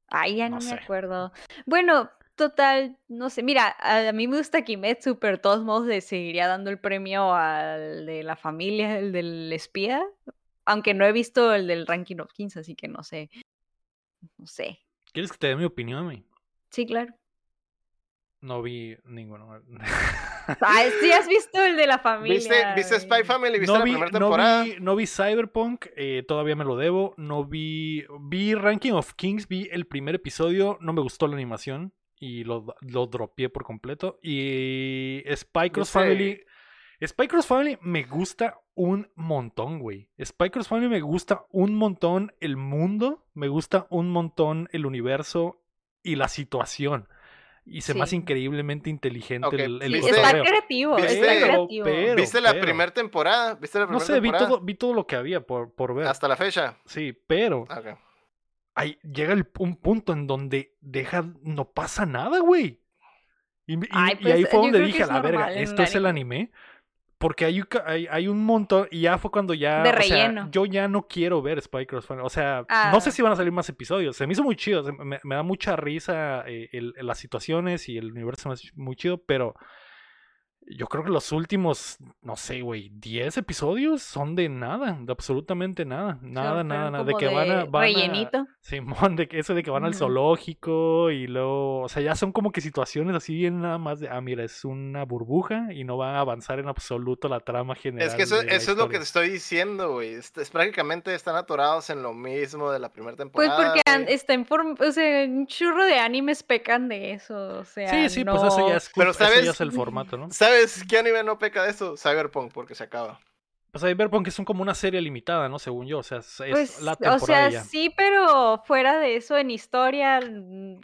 Ay, ya No no, me sé. acuerdo. Bueno, total, no sé. Mira, a, mí me gusta Kimetsu, pero de todos modos le seguiría dando el premio al de la familia, el del espía. Aunque no he visto el del Ranking of Kings, así que no sé. No sé. ¿Quieres que te dé mi opinión, güey? Sí, claro. No vi ninguno. Ay, sí, has visto el de la familia. ¿Viste, ¿Viste Spy. Family? ¿Viste no la vi, primera no temporada? vi, no vi Cyberpunk, eh, todavía me lo debo. No vi, vi Ranking of Kings, vi el primer episodio, no me gustó la animación y lo, lo dropeé por completo. Y Spy Cross. Family, Spy Cross Family me gusta un montón, güey. Spy Cross Family me gusta un montón el mundo, me gusta un montón el universo y la situación. Y se me hace Sí. increíbblemente inteligente Ok, el, el Sí, está creativo, ¿Viste? está creativo. pero- ¿Viste la primera temporada? ¿Viste la No primera sé, vi todo, vi todo lo que había por, por ver. Hasta la fecha. Sí, pero ahí llega el- un punto en donde deja, no pasa nada, güey. Y, y- Ay, y pues, ahí fue donde dije, a la verga, esto es el anime". anime. Porque hay, hay, hay un montón, y ya fue cuando ya. De o sea, relleno. yo ya no quiero ver Spy Cross. O sea, no sé Ah. si van a salir más episodios. Se me hizo muy chido. Me, me da mucha risa eh, el- las situaciones y el universo hace muy chido, pero yo creo que los últimos, no sé, güey, 10 episodios son de nada, de absolutamente nada. Nada, nada, nada. De que van a. van a-. Simón, de que eso de que van al zoológico y luego, o sea, ya son como que situaciones así bien nada más de, ah, mira, es una burbuja y no va a avanzar en absoluto la trama general. Es que eso, es lo que te estoy diciendo, güey. Es, es prácticamente están atorados en lo mismo de la primera Pues temporada. porque an- güey. está en forma, o sea, un churro de animes pecan de eso, o sea, Sí, sí, pues eso ya es, Pero, culpa- eso ya ¿sabes? es el formato, ¿no? ¿Sabes qué anime no peca de eso? Cyberpunk, porque se acaba. Pues Cyberpunk es como una serie limitada, ¿no? Según yo, o sea, es, es Pues, la o temporada sea, y ya. sí, pero fuera de eso, en historia, mm,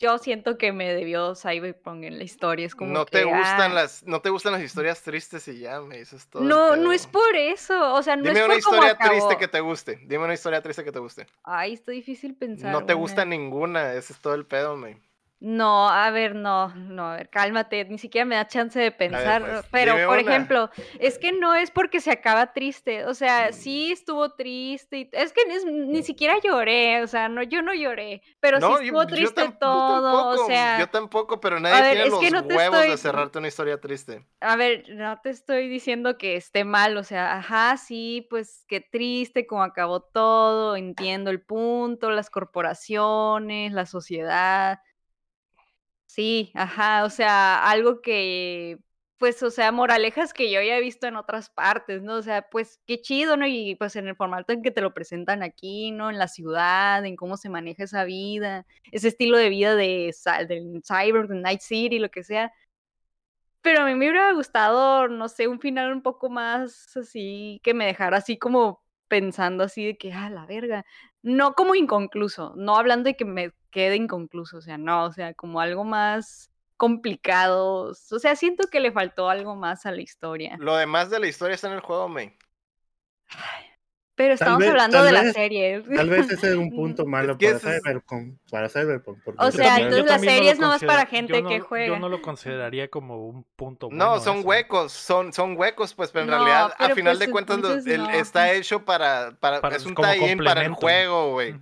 yo siento que me debió Cyberpunk en la historia, es como No que, te gustan ah, las, no te gustan las historias tristes y ya me dices todo. No, no es por eso, o sea, no Dime es una por cómo historia triste acabó. que te guste. Dime una historia triste que te guste. Ay, está difícil pensar. No te una. gusta ninguna, ese es todo el pedo, me. No, a ver, no, no, a ver, cálmate, ni siquiera me da chance de pensar, pues, pero por una. ejemplo, es que no es porque se acaba triste, o sea, Mm. sí estuvo triste, y- es que es- ni siquiera lloré, o sea, no, yo no lloré, pero no, sí estuvo yo, triste yo todo, tampoco, o sea, yo tampoco, pero nadie ver, tiene es los que no te huevos de cerrarte una historia triste. a ver, no te estoy diciendo que esté mal, o sea, ajá, sí, pues qué triste cómo acabó todo, entiendo el punto, las corporaciones, la sociedad. Sí, ajá, o sea, algo que, pues, o sea, moralejas que yo ya he visto en otras partes, ¿no? O sea, pues qué chido, ¿no? Y pues en el formato en que te lo presentan aquí, ¿no? En la ciudad, en cómo se maneja esa vida, ese estilo de vida de del Cyber, de Night City, lo que sea. Pero a mí me hubiera gustado, no sé, un final un poco más así, que me dejara así como pensando así de que, ah, la verga. No como inconcluso, no hablando de que me quede inconcluso, o sea, no, o sea, como algo más complicado. O sea, siento que le faltó algo más a la historia. Lo demás de la historia está en el juego, me. Pero estamos vez- hablando de la vez- serie. Tal vez ese es un punto malo que para es- Cyberpunk. Para Cyberpunk porque O Yo sea, también- yo entonces la serie lo es nomás para gente yo no- que Yo juega. no lo consideraría como un punto No, bueno son eso. huecos, son, son huecos, pues, pero en No, realidad, a final pues de cuentas, lo- entonces el- no. está hecho para, para, Para- es un tie-in para el complemento. juego, güey.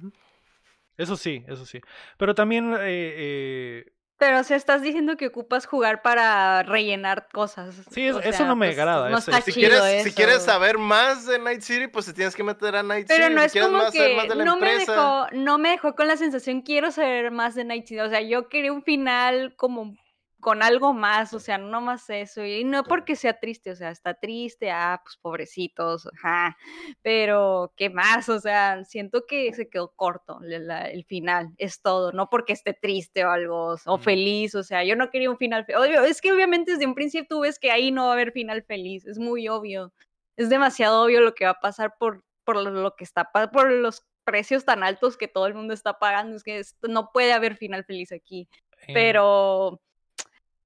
Eso sí, eso sí. Pero también eh, eh, Pero o sea, estás diciendo que ocupas jugar para rellenar cosas. Sí, es- o eso sea, no me pues, agrada, No eso- está Si chido quieres, si eso. quieres saber más de Night City, pues te tienes que meter a Night Pero City. no si es como más, que más de la no me dejó, no me dejó con la sensación quiero saber más de Night City. O sea, yo quería un final como con algo más, o sea, no más eso. Y no porque sea triste, o sea, está triste, ah, pues pobrecitos, ajá. Pero, ¿qué más? O sea, siento que se quedó corto la- el final, es todo. No porque esté triste o algo, o feliz, o sea, yo no quería un final feliz. Es que obviamente desde un principio tú ves que ahí no va a haber final feliz, es muy obvio es demasiado obvio lo que va a pasar por, por lo, que está por los precios tan altos que todo el mundo está pagando. Es que no puede haber final feliz aquí. Pero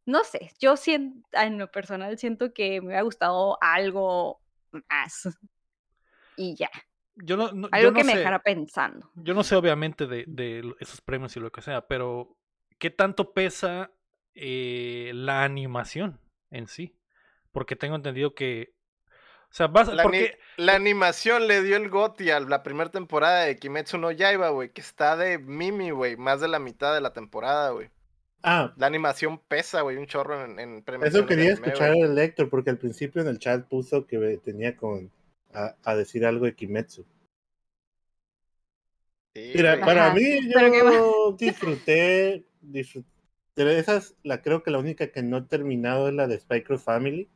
no sé, yo siento, en lo personal siento que me hubiera gustado algo más. Y ya, yo no, no- yo algo no que me sé- dejara pensando. Yo no sé, obviamente, de, de esos premios y lo que sea, pero ¿qué tanto pesa eh, la animación en sí? Porque tengo entendido que. O sea, vas. La, la animación le dio el GOTY a la primera temporada de Kimetsu no Yaiba, güey, que está de Mimi, güey, más de la mitad de la temporada, güey. Ah, La animación pesa, güey, un chorro en, en eso quería anime, escuchar güey. el Héctor, porque al principio en el chat puso que tenía con a, a decir algo de Kimetsu. Sí, Mira, para Ajá, mí yo disfruté, disfruté. De esas, la creo que la única que no he terminado es la de Spy Cross Family.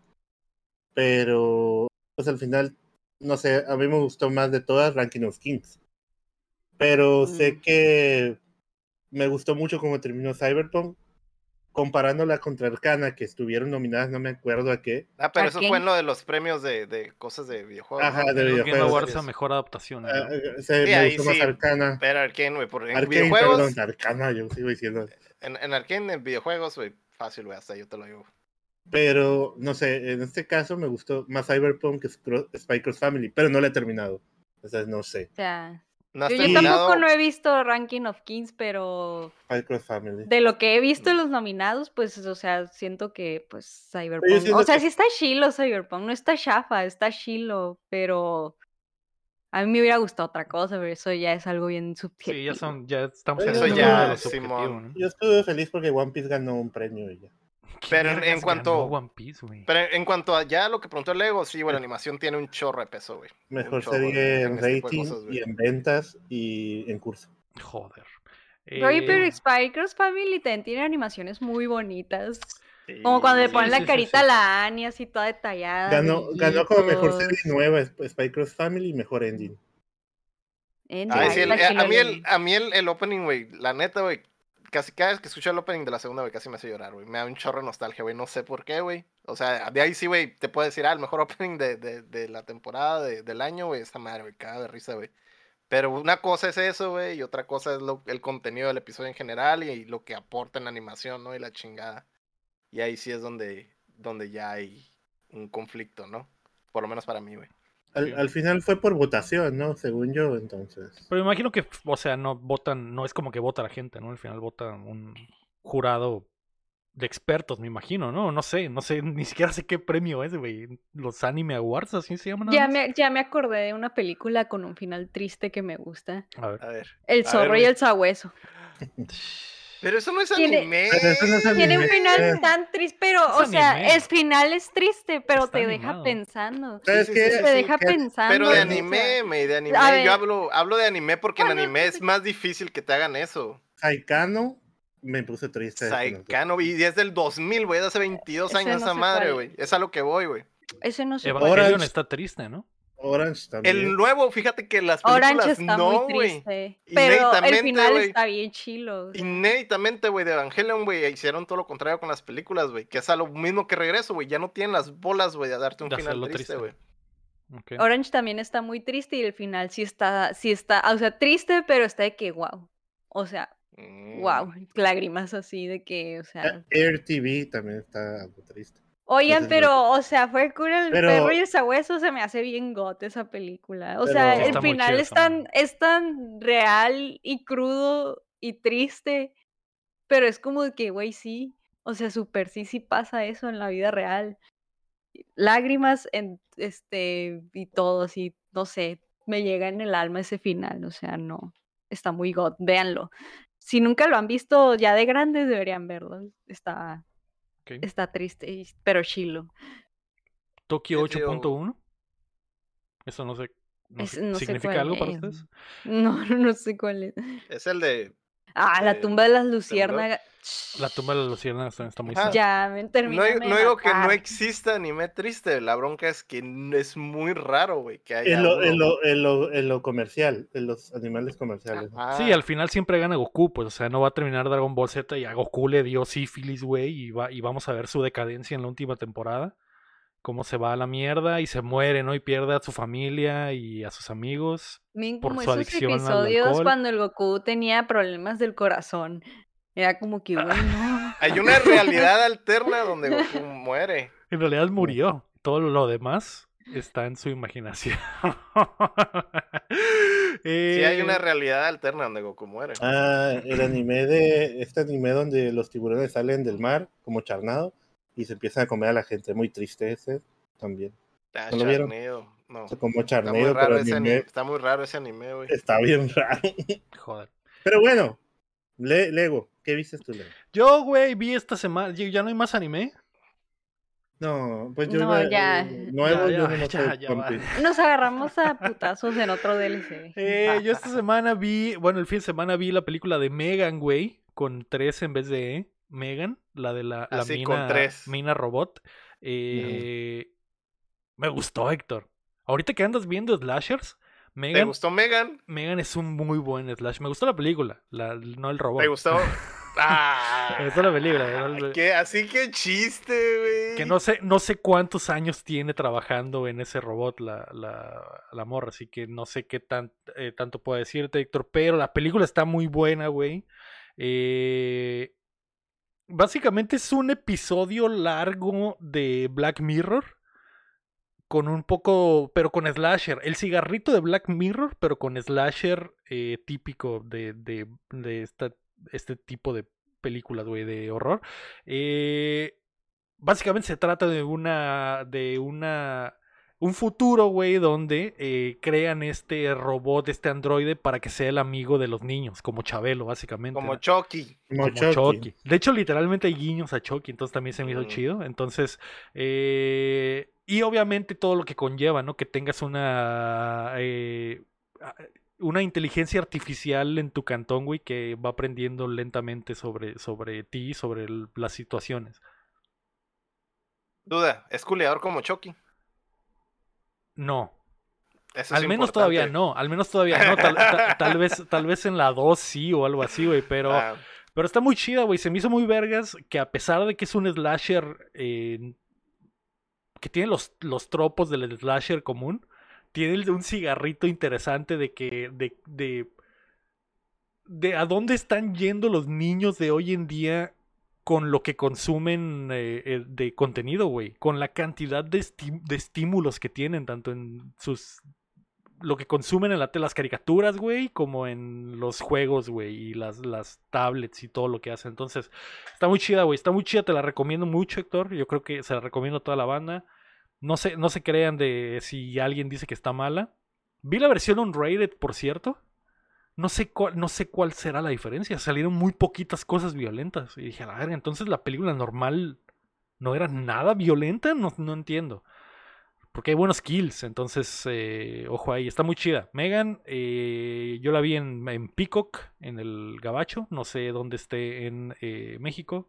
Pero, pues al final, no sé, a mí me gustó más de todas Ranking of Kings. Pero sé Mm. que me gustó mucho cómo terminó Cyberpunk. Comparándola contra Arcana, que estuvieron nominadas, no me acuerdo a qué. Ah, pero eso Arkane. fue en lo de los premios de, de cosas de videojuegos. Ajá, ¿no? de videojuegos. Awards a mejor adaptación. ¿no? Ah, se Sí, me ahí gustó sí. más Arcana. Pero Arkane, güey, por en Arcane, videojuegos, perdón, Arcana, yo sigo diciendo. en, en Arkane, en videojuegos, güey, fácil, güey, hasta yo te lo digo. Pero, no sé, en este caso me gustó más Cyberpunk que Cross Family, pero no la he terminado. O sea, no sé. O sea, ¿No has yo, tampoco no he visto Ranking of Kings, pero Family. de lo que he visto en Mm. los nominados, pues, o sea, siento que, pues, Cyberpunk. O sea, que- sí está chilo Cyberpunk, no está chafa, está chilo, pero a mí me hubiera gustado otra cosa, pero eso ya es algo bien subjetivo. Sí, ya son, ya estamos Eso en el ya, Simón. subjetivo, ¿no? Yo estuve feliz porque One Piece ganó un premio y ya. Pero en- en cuanto- One Piece, güey? Pero en cuanto a ya lo que preguntó el Lego, sí, güey, la animación tiene un chorro de peso, güey. Mejor chorro serie en este rating cosas, y en ventas y en curso. Joder. Pero Eh, Spy Cross Family también tiene animaciones muy bonitas. Sí, Como cuando le ponen sí, la sí, carita sí. a la Annie así toda detallada. Ganó, ganó como mejor serie nueva Sp- Spy Cross Family y mejor ending. Ay, ay, el- está a, mí el- el, a mí el, el opening, güey, la neta, güey, casi cada vez que escucho el opening de la segunda, güey, casi me hace llorar, güey. Me da un chorro de nostalgia, güey, no sé por qué, güey. O sea, de ahí sí, güey, te puedo decir, ah, el mejor opening de, de, de la temporada, de- del año, güey, esta madre, güey, caga de risa, güey. Pero una cosa es eso, güey, y otra cosa es lo- el contenido del episodio en general y, lo que aporta en la animación, ¿no? Y la chingada. Y ahí sí es donde, donde ya hay un conflicto, ¿no? Por lo menos para mí, güey. Al, Sí. al final fue por votación, ¿no? Según yo, entonces. Pero me imagino que, o sea, no votan, no es como que vota la gente, ¿no? Al final vota un jurado de expertos, me imagino, ¿no? No sé, no sé, ni siquiera sé qué premio es, güey. Los Anime Awards, así se llaman. Ya me, ya me acordé de una película con un final triste que me gusta. A ver. A ver. El ver, zorro y el sabueso. Pero eso no es Tiene- anime. No es Tiene un final tan triste, pero, Es o sea, anime. el final es triste, pero Está te animado. deja pensando. ¿Sabes sí, qué? sí, Te deja ¿Qué- pensando. Pero de anime, me, de anime. A. Yo hablo, hablo de anime porque en Bueno, anime es más difícil que te hagan eso. Saikano me puse triste. Saikano, y es del 2000, güey, de hace 22 Ese años no esa madre, güey. Es a lo que voy, güey. Ese no sé. Evangelion Orange. está triste, ¿no? Orange también. El nuevo, fíjate que las películas Orange está no, muy güey. triste. Pero el Inéditamente, final güey. está bien chilo. Inéditamente, güey, de Evangelion, güey, hicieron todo lo contrario con las películas, güey. Que es a lo mismo que regreso, güey. Ya no tienen las bolas, güey, de darte un De final triste, güey. Orange también está muy triste y el final sí está, sí está, o sea, triste, pero está de que wow. O sea, Mm. wow, lágrimas así de que, o sea. Air TV también está algo triste. Oigan, pero, o sea, fue cool el Pero- perro y el sabueso, se me hace bien got esa película. O sea, el final es tan, es tan real y crudo y triste, pero es como que, güey, sí. O sea, súper sí, sí pasa eso en la vida real. Lágrimas en este y todo, así, no sé, me llega en el alma ese final, o sea, no, está muy got, véanlo. Si nunca lo han visto ya de grandes, deberían verlo. Está, Está triste, pero chilo. Tokio Es de- 8.1. Eso no sé. no Es- sé, no sé ¿Significa cuál algo para es. ustedes? No, no sé cuál es. Es el de. Ah, la de tumba de las luciérnagas. La tumba de las luciérnagas también está muy sad. Ya, me No, terminó digo- de no digo que no exista anime triste, la bronca es que es muy raro, güey, que haya En lo, en, lo, en, lo, en lo comercial, en los animales comerciales. ¿no? Ajá. Sí, al final siempre gana Goku, pues, o sea, no va a terminar Dragon Ball Z y a Goku le dio sífilis, güey, y, va, y vamos a ver su decadencia en la última temporada. Cómo se va a la mierda y se muere, ¿no? Y pierde a su familia y a sus amigos. Miren, por como su esos adicción al episodios cuando el Goku tenía problemas del corazón. Era como que, güey, no. Hay una realidad alterna donde Goku muere. En realidad murió. Todo lo demás está en su imaginación. Sí, hay una Eh, realidad alterna donde Goku muere. Ah, el anime de. Este anime donde los tiburones salen del mar como charnado y se empiezan a comer a la gente. Muy triste ese también. Ah, ¿no lo vieron? Charneo, No. Como Está muy charneo, raro pero ese anime anime. Está muy raro ese anime, güey. está bien raro. Joder. Pero bueno, Le- Lego, ¿qué viste tú, Lego? Yo, güey, vi esta semana. ¿Ya no hay más anime? No, pues yo No, iba- ya. eh, nuevo, Ya, yo. Nos agarramos a putazos en otro DLC. Eh, yo esta semana vi, bueno, el fin de semana vi la película de Megan, güey, con tres en vez de E. Megan, la de la, la Así, con mina, tres. mina robot. Eh, Me gustó, Héctor. Ahorita que andas viendo slashers, ¿Te Megan, gustó Megan? Megan es un muy buen slash. Me gustó la película, la, no el robot. ¿Te gustó? Ah, Me gustó la película. ¿Qué? Así que chiste, güey. Que no sé, no sé cuántos años tiene trabajando en ese robot la, la, la morra, así que no sé qué tan, eh, tanto puedo decirte, Héctor, pero la película está muy buena, güey. Eh, básicamente es un episodio largo de Black Mirror, con un poco, pero con slasher. El cigarrito de Black Mirror, pero con slasher eh, típico de, de, de esta- este tipo de películas, güey, de horror. Eh, básicamente se trata de una de una un futuro, güey, donde eh, crean este robot, este androide para que sea el amigo de los niños, como Chabelo, básicamente. Como ¿no? Chucky. Como Mochoki. Chucky. De hecho, literalmente hay guiños a Chucky, entonces también se me hizo Mm. chido. Entonces, eh, y obviamente todo lo que conlleva, ¿no? Que tengas una eh, una inteligencia artificial en tu cantón, güey, que va aprendiendo lentamente sobre, sobre ti, sobre el- las situaciones. Duda, ¿es culeador como Chucky? No, Eso al menos importante. todavía no, al menos todavía no, tal, ta- tal vez, tal vez en la 2 sí o algo así, güey, pero... Ah, Pero está muy chida, güey. Se me hizo muy vergas que a pesar de que es un slasher eh, que tiene los, los tropos del slasher común, tiene un cigarrito interesante de que de, de de a dónde están yendo los niños de hoy en día con lo que consumen eh, eh, de contenido, güey, con la cantidad de, de estímulos que tienen tanto en sus lo que consumen en la las caricaturas, güey, como en los juegos, güey, y las, las tablets y todo lo que hacen. Entonces, está muy chida, güey, está muy chida, te la recomiendo mucho, Héctor. Yo creo que se la recomiendo a toda la banda. No se, no se crean de si alguien dice que está mala. Vi la versión unrated, por cierto. No sé, cuál, no sé cuál será la diferencia. Salieron muy poquitas cosas violentas. Y dije, a verga, entonces la película normal no era nada violenta. No, no entiendo. Porque hay buenos kills, entonces, eh, ojo ahí, está muy chida. Megan, eh, yo la vi en, en Peacock, en el Gabacho, no sé dónde esté en eh, México.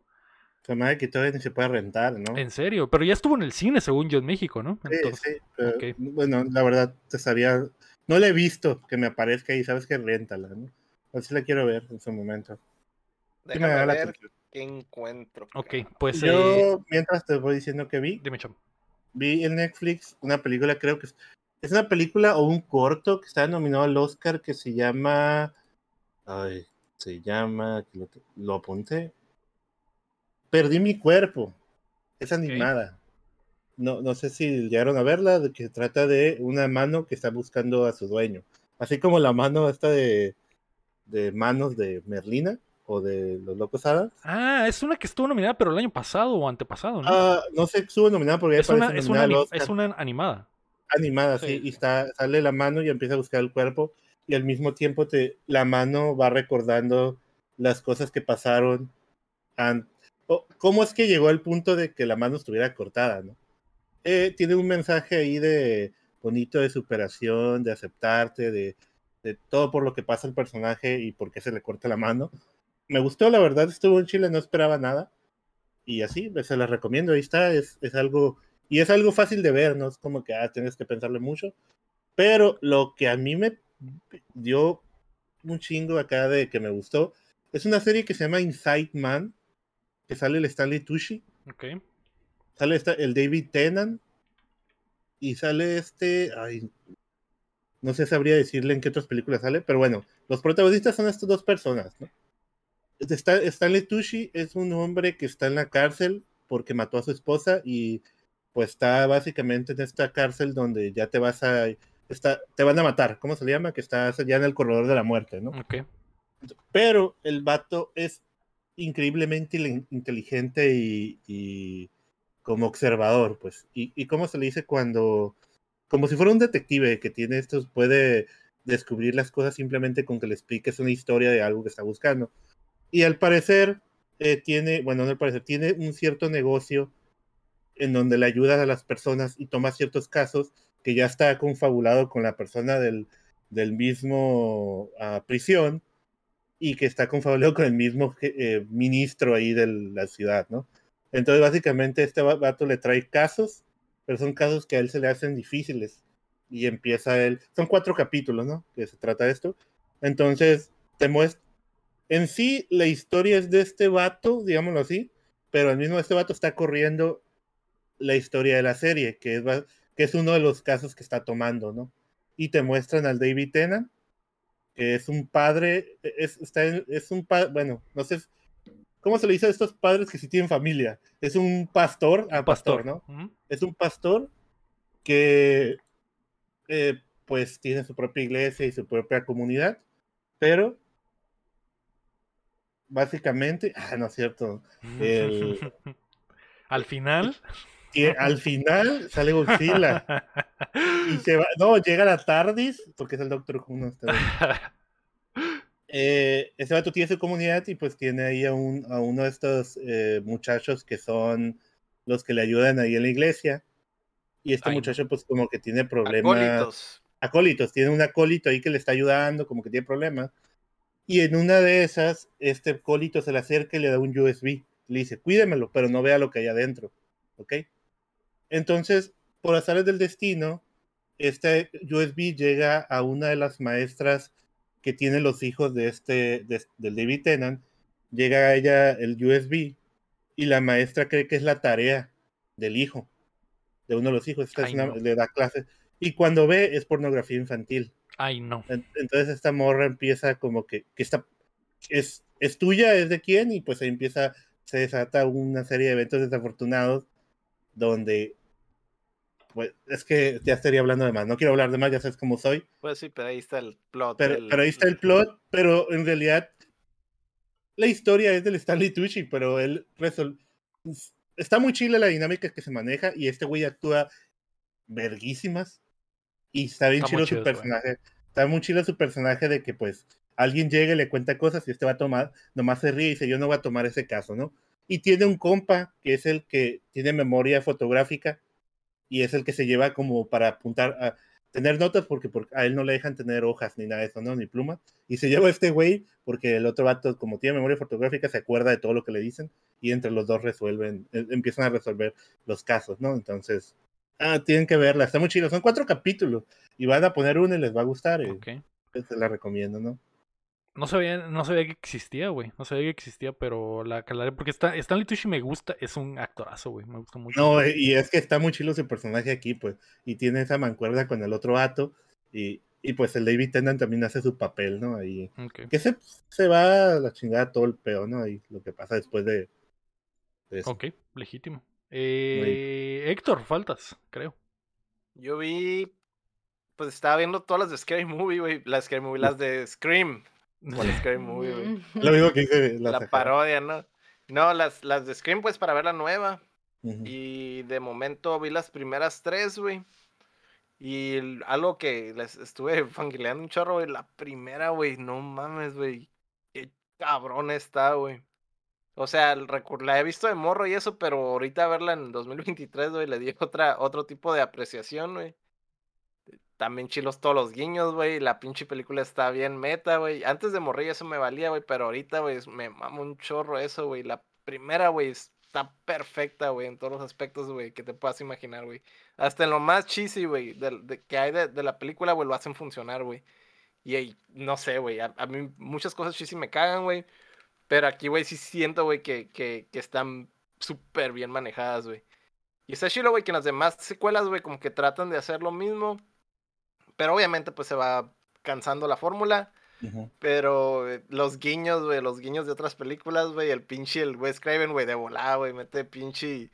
Se me que todavía ni se puede rentar, ¿no? En serio, pero ya estuvo en el cine, según yo, en México, ¿no? Sí, Entonces, sí, pero. Bueno, la verdad, te estaría. No la he visto que me aparezca ahí, sabes que réntala, ¿no? Así la quiero ver en su momento. Déjame la ver qué encuentro. Ok, pues, eh, Yo, mientras te voy diciendo que vi, dime, cham. vi en Netflix una película, creo que es, es una película o un corto que está nominado al Oscar que se llama. Ay, se llama. que Lo, lo apunté. Perdí mi cuerpo. Es animada. No, no sé si llegaron a verla, de que se trata de una mano que está buscando a su dueño. Así como la mano esta de, de manos de Merlina o de los Locos Hadas. Ah, es una que estuvo nominada, pero el año pasado o antepasado, ¿no? Ah, no sé, estuvo nominada porque ya es, una, es, una, es animada. animada, Sí. sí, y está, sale la mano y empieza a buscar el cuerpo, y al mismo tiempo te, la mano va recordando las cosas que pasaron, an- o cómo es que llegó al punto de que la mano estuviera cortada, ¿no? Eh, tiene un mensaje ahí de bonito de superación, de aceptarte, de, de todo por lo que pasa el personaje y por qué se le corta la mano. Me gustó, la verdad, estuvo en Chile, no esperaba nada. Y así, pues, se las recomiendo, ahí está, es, es algo, y es algo fácil de ver, no es como que, ah, tienes que pensarle mucho. Pero lo que a mí me dio un chingo acá de que me gustó, es una serie que se llama Inside Man, que sale el Stanley Tucci, Ok. Sale el David Tennant, y sale este, ay, no sé sabría decirle en qué otras películas sale, pero bueno, los protagonistas son estas dos personas, ¿no? Está, Stanley Tucci es un hombre que está en la cárcel porque mató a su esposa y pues está básicamente en esta cárcel donde ya te vas a, está, te van a matar, ¿cómo se le llama? Que estás ya en el corredor de la muerte, ¿no? Pero el vato es increíblemente inteligente y, y como observador, pues. Y, y cómo se le dice cuando, como si fuera un detective que tiene estos, puede descubrir las cosas simplemente con que le expliques una historia de algo que está buscando. Y al parecer eh, tiene, bueno, no al parecer, tiene un cierto negocio en donde le ayuda a las personas y toma ciertos casos que ya está confabulado con la persona del, del mismo ah, prisión y que está confabulado con el mismo eh, ministro ahí de la ciudad, ¿no? Entonces, básicamente, este va- vato le trae casos, pero son casos que a él se le hacen difíciles. Y empieza él. Son cuatro capítulos, ¿no? Que se trata de esto. Entonces, te muestra. En sí, la historia es de este vato, digámoslo así, pero al mismo este vato está corriendo la historia de la serie, que es, que es uno de los casos que está tomando, ¿no? Y te muestran al David Tennant, que es un padre, es, está es un padre, bueno, no sé, ¿cómo se le dice a estos padres que sí tienen familia? Es un pastor, ah, pastor, ¿no? Es un pastor que eh, pues tiene su propia iglesia y su propia comunidad, pero básicamente, ah, no es cierto, el- Al final. que al final sale Godzilla y se va, no, llega la TARDIS, porque es el Doctor Who, no está bien. Eh, ese vato tiene su comunidad y pues tiene ahí a, un, a uno de estos eh, muchachos que son los que le ayudan ahí en la iglesia. Y este Ay, muchacho pues como que tiene problemas. Acólitos. Acólitos, tiene un acólito ahí que le está ayudando, como que tiene problemas. Y en una de esas, este acólito se le acerca y le da un USB. Le dice, cuídemelo, pero no vea lo que hay adentro. ¿Ok? Entonces, por azares del destino, este USB llega a una de las maestras que tiene los hijos de este, de- del David Tennant. Llega a ella el USB y la maestra cree que es la tarea del hijo, de uno de los hijos. Esta es una- no. le da clases. Y cuando ve es pornografía infantil. Ay, no. En- Entonces esta morra empieza como que, que está, es, es tuya, es de quién, y pues ahí empieza, se desata una serie de eventos desafortunados donde, pues es que ya estaría hablando de más, no quiero hablar de más, ya sabes cómo soy, Pues sí, pero ahí está el plot. pero, del- pero ahí está el plot, pero en realidad la historia es del Stanley Tucci, pero él resol- está muy chile la dinámica que se maneja y este güey actúa verguísimas y está bien Está chido chido su ese güey. personaje. Está muy chido su personaje de que pues alguien llega y le cuenta cosas y este va a tomar, nomás se ríe y dice yo no voy a tomar ese caso, ¿no? Y tiene un compa que es el que tiene memoria fotográfica y es el que se lleva como para apuntar a tener notas porque, por- a él no le dejan tener hojas ni nada de eso, ¿no? Ni plumas. Y se lleva este güey porque el otro vato, como tiene memoria fotográfica, se acuerda de todo lo que le dicen y entre los dos resuelven, eh, empiezan a resolver los casos, ¿no? Entonces, ah, tienen que verla, está muy chido. Son cuatro capítulos y van a poner uno y les va a gustar. y Ok. Se la recomiendo, ¿no? No sabía, no sabía que existía, güey. No sabía que existía, pero la calaré. Porque está, Stanley Tucci me gusta, es un actorazo, güey. Me gusta mucho. No, y es que está muy chido su personaje aquí, pues, y tiene esa mancuerda con el otro vato y, y pues el David Tennant también hace su papel, ¿no? Ahí. Ok. que se, se va a la chingada todo el peo, ¿no? Y lo que pasa después de, de eso. Ok, legítimo. Eh, Héctor, faltas, creo. Yo vi. Pues estaba viendo todas las de Scary Movie, güey. Las Scary Movie, las de Scream. Scary Movie, güey. Lo mismo que dice la, parodia, ¿no? No, las, las de Scream, pues para ver la nueva. Y de momento vi las primeras tres, güey. Y el- algo que les estuve fangileando un chorro, güey. La primera, güey, no mames, güey. Qué cabrón está, güey. O sea, la he visto de morro y eso, pero ahorita verla en 2023, güey, le di otra, otro tipo de apreciación, güey. También chilos todos los guiños, güey. La pinche película está bien meta, güey. Antes de morir eso me valía, güey, pero ahorita, güey, me mama un chorro eso, güey. La primera, güey, está perfecta, güey, en todos los aspectos, güey, que te puedas imaginar, güey. Hasta en lo más cheesy, güey, de, que hay de, de la película, güey, lo hacen funcionar, güey. Y no sé, güey, a, mí muchas cosas cheesy me cagan, güey. Pero aquí, güey, sí siento, güey, que, que, que están súper bien manejadas, güey. Y está chido, güey, que en las demás secuelas, güey, como que tratan de hacer lo mismo. Pero obviamente, pues se va cansando la fórmula. Pero eh, los guiños, güey, los guiños de otras películas, güey, el pinche, el Wes Craven, güey, de volada, güey, mete pinche.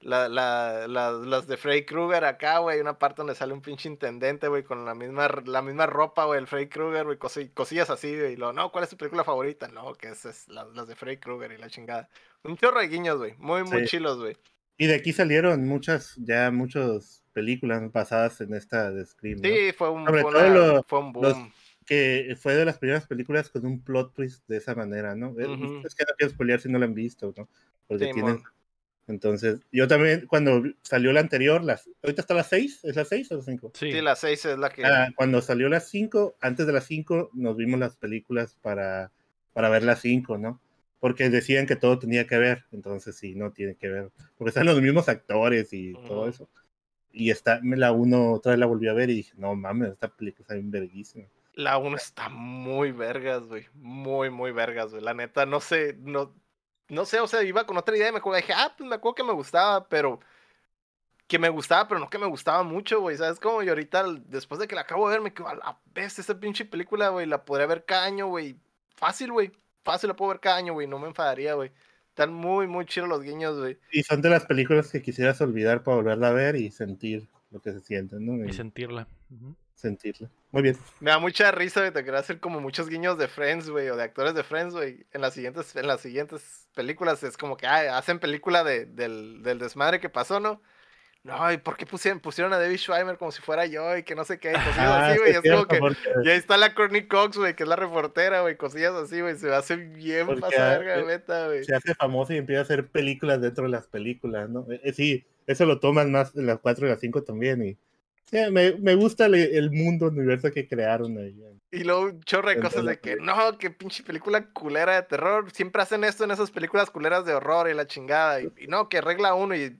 La, la, la- las de Freddy Krueger acá, güey, una parte donde sale un pinche intendente, güey, con la misma, la misma ropa, güey, el Freddy Krueger, güey, cosi- cosillas así, güey, y lo, no, ¿cuál es tu película favorita? No, que es, es la- las de Freddy Krueger y la chingada. Un chorro de guiños, güey, muy, muy chilos, güey. Y de aquí salieron muchas, ya muchas películas basadas en esta de Scream. ¿no? Sí, fue un, Sobre fue todo una- lo- fue un los- boom. Que fue de las primeras películas con un plot twist de esa manera, ¿no? Eh. Es que no quiero spoilear si no la han visto, ¿no? Porque tienen. Entonces, yo también, cuando salió la anterior, las, ahorita está la 6, ¿es la 6 o la 5? Sí. Sí, la 6 es la que... Ah, cuando salió las 5, antes de las 5, nos vimos las películas para, para ver las 5, ¿no? Porque decían que todo tenía que ver, entonces sí, no tiene que ver. Porque están los mismos actores y todo Ujú. eso. Y está, me la uno, otra vez la volví a ver y dije, no mames, esta película está bien verguísima. La 1 está muy vergas, güey. Muy, muy vergas, güey. La neta, no sé, no, no sé, o sea, iba con otra idea y me acuerdo, dije, ah, pues me acuerdo que me gustaba, pero que me gustaba, pero no que me gustaba mucho, güey. ¿Sabes cómo? Y ahorita, después de que la acabo de ver, me quedo a la vez esa pinche película, güey. La podría ver cada año, güey. Fácil, güey. Fácil la puedo ver cada año, güey. No me enfadaría, güey. Están muy, muy chidos los guiños, güey. Y son de las películas que quisieras olvidar para volverla a ver y sentir lo que se siente, ¿no? Y Y sentirla. Sentirla. Muy bien. Me da mucha risa, güey. Te quería hacer como muchos guiños de Friends, güey, o de actores de Friends, güey. En las siguientes, en las siguientes películas es como que ah, hacen película de, del, del desmadre que pasó, ¿no? No, ¿y por qué pusieron, pusieron a David Schweimer como si fuera yo y que no sé qué? Y cosillas Ah, así, sí, güey. es es como cierto, que. porque- Y ahí está la Courtney Cox, güey, que es la reportera, güey. Cosillas así, güey. Se hace bien Porque, pasada verga, eh, güey. se hace famosa y empieza a hacer películas dentro de las películas, ¿no? Eh, eh, sí, eso lo toman más en las 4 y las 5 también. Y sí, me, me gusta el, el mundo, universo que crearon ahí. Y luego un chorro de cosas de que, no, que pinche película culera de terror. Siempre hacen esto en esas películas culeras de horror y la chingada. Y, y no, que regla uno y ah,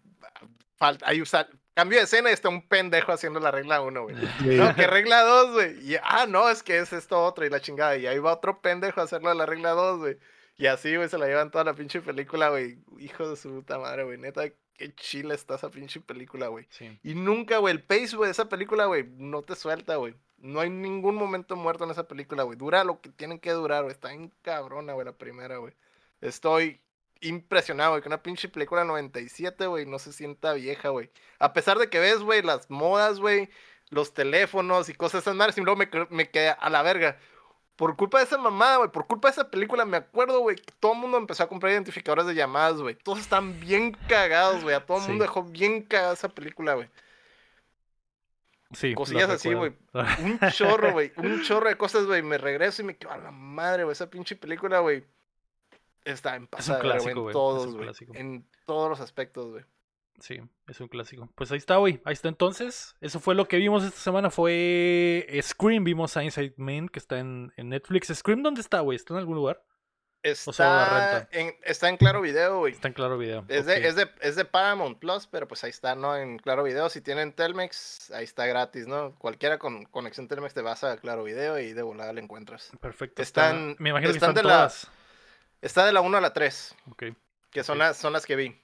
falta, ahí usa, cambio de escena y está un pendejo haciendo la regla uno, güey. Sí, No, que regla dos, güey. Y, ah, no, es que es esto otro y la chingada. Y ahí va otro pendejo a hacerlo de la regla dos, güey. Y así, güey, se la llevan toda la pinche película, güey. Hijo de su puta madre, güey. Neta, qué chila está esa pinche película, güey. Sí. Y nunca, güey, el pace, güey, de esa película, güey, no te suelta, güey. No hay ningún momento muerto en esa película, güey. Dura lo que tienen que durar, güey. Está en cabrona, güey, la primera, güey. Estoy impresionado, güey, que una pinche película 97, güey, no se sienta vieja, güey. A pesar de que ves, güey, las modas, güey, los teléfonos y cosas esas madres, y luego me, qued- me quedé a la verga. Por culpa de esa mamada, güey, por culpa de esa película, me acuerdo, güey, que todo el mundo empezó a comprar identificadores de llamadas, güey. Todos están bien cagados, güey. A todo el Sí. mundo dejó bien cagada esa película, güey. Sí, Cosillas así, recuerdo. Un chorro, güey. Un chorro de cosas, güey. Me regreso y me quedo a la madre, güey. Esa pinche película, güey. Está en pasada, güey, clásico, En güey, es todos, un güey. clásico. En todos los aspectos, güey. Sí, es un clásico. Pues ahí está, güey. Ahí está entonces. Eso fue lo que vimos esta semana. Fue Scream. Vimos a Inside Man, que está en, en Netflix. ¿Scream dónde está, güey? ¿Está en algún lugar? sea, Está, renta. en, está en Claro Video, güey. Está en Claro Video. Es, de, es, de, es de Paramount Plus, pero pues ahí está, ¿no? En Claro Video. Si tienen Telmex, ahí está gratis, ¿no? Cualquiera con conexión Telmex te vas a Claro Video y de volada la encuentras. Perfecto. están- está- Me imagino que están de la- todas. Está de la 1 a la 3. Ok. Que son, Ok. las, son las que vi.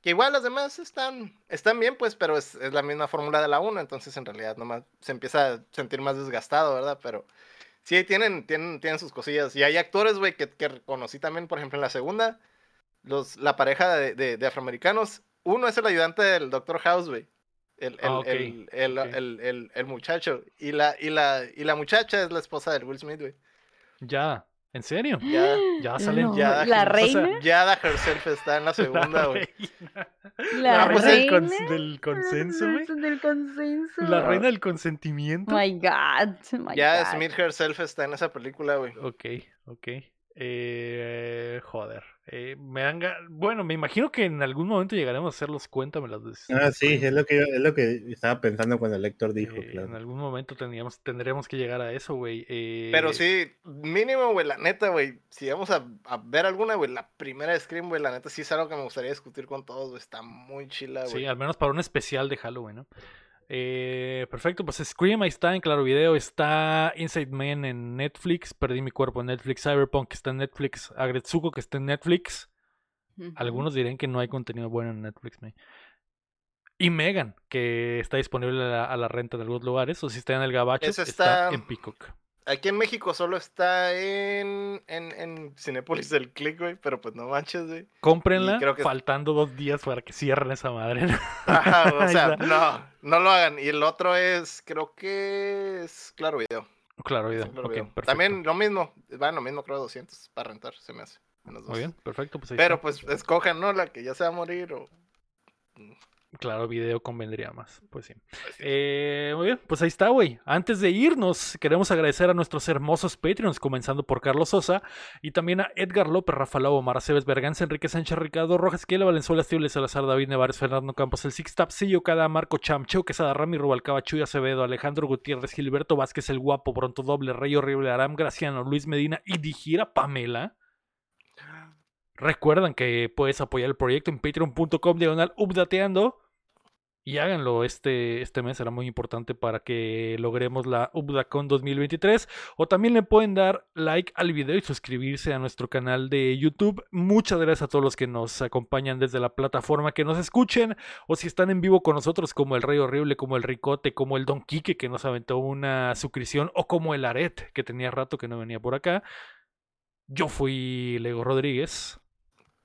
Que igual las demás están, están bien, pues, pero es, es la misma fórmula de la 1, entonces en realidad nomás se empieza a sentir más desgastado, ¿verdad? Pero sí, tienen, tienen, tienen sus cosillas. Y hay actores, güey, que, que reconocí también, por ejemplo, en la segunda, los, la pareja de, de- de afroamericanos. Uno es el ayudante del Dr. House, güey. El, el, Ah, ok, el, el, ok. el- el- el muchacho. Y la, y, la, y la muchacha es la esposa del Will Smith, güey. Ya. ¿En serio? Ya, Ya salen No, ya, ¿La o sea, reina? Yada herself está en la segunda, güey. reina. ¿La La reina del, reina? cons- del consenso, güey. Del consenso. La reina del consentimiento. My God. My Ya God. Smith herself está en esa película, güey. Ok, ok. Eh, joder. eh, me dan ga- Bueno, me imagino que en algún momento llegaremos a hacer los cuéntamelas de Ah, sí, es lo que yo- es lo que estaba pensando cuando el Héctor dijo, Eh, En algún momento tendríamos, tendremos que llegar a eso, güey. eh, Pero sí, mínimo, güey, la neta, güey. Si vamos a, a ver alguna, güey, la primera de Scream, güey, la neta sí es algo que me gustaría discutir con todos, güey. Está muy chila, Sí, güey. al menos para un especial de Halloween, ¿no? Eh, perfecto, pues Scream ahí está en Claro Video, está Inside Man en Netflix, Perdí mi cuerpo en Netflix, Cyberpunk que está en Netflix, Agretsuko que está en Netflix. Algunos dirán que no hay contenido bueno en Netflix, me. Y Megan, que está disponible a la, a la renta en algunos lugares, o si está en el Gabacho, está- en Peacock. Aquí en México solo está en, en, en Cinépolis del Click, güey, pero pues no manches, güey. Cómprenla, creo que- faltando dos días para que cierren esa madre. ¿no? Ajá, o sea, no, no lo hagan. Y el otro es, creo que es Claro Video. claro, video. Claro ok, Video. También lo mismo, van lo mismo, creo, 200 para rentar, se me hace. Muy bien, perfecto. Pues ahí Pero está. pues escojan, ¿no? La que ya se va a morir o... Claro, video convendría más. Pues sí. Eh, muy bien, pues ahí está, güey. Antes de irnos, queremos agradecer a nuestros hermosos Patreons, comenzando por Carlos Sosa y también a Edgar López, Rafa Lobo, Mara Cebes, Berganza, Enrique Sánchez, Ricardo Rojas, Kiela, Valenzuela, Estible, Salazar, David Nevares, Fernando Campos, el Six Tap, Sillo, Cada, Marco Cham, Cheo Quesada, Rami, Rubalcaba, Chuy Acevedo, Alejandro Gutiérrez, Gilberto Vázquez, El Guapo, Bronto Doble, Rey Horrible, Aram Graciano, Luis Medina y Digira Pamela. Recuerdan que puedes apoyar el proyecto en patreon.com diagonal updateando. Y háganlo este, este mes, será muy importante para que logremos la UBDACON 2023. O también le pueden dar like al video y suscribirse a nuestro canal de YouTube. Muchas gracias a todos los que nos acompañan desde la plataforma que nos escuchen. O si están en vivo con nosotros, como el Rey Horrible, como el Ricote, como el Don Quique que nos aventó una suscripción. O como el Aret, que tenía rato que no venía por acá. Yo fui Lego Rodríguez.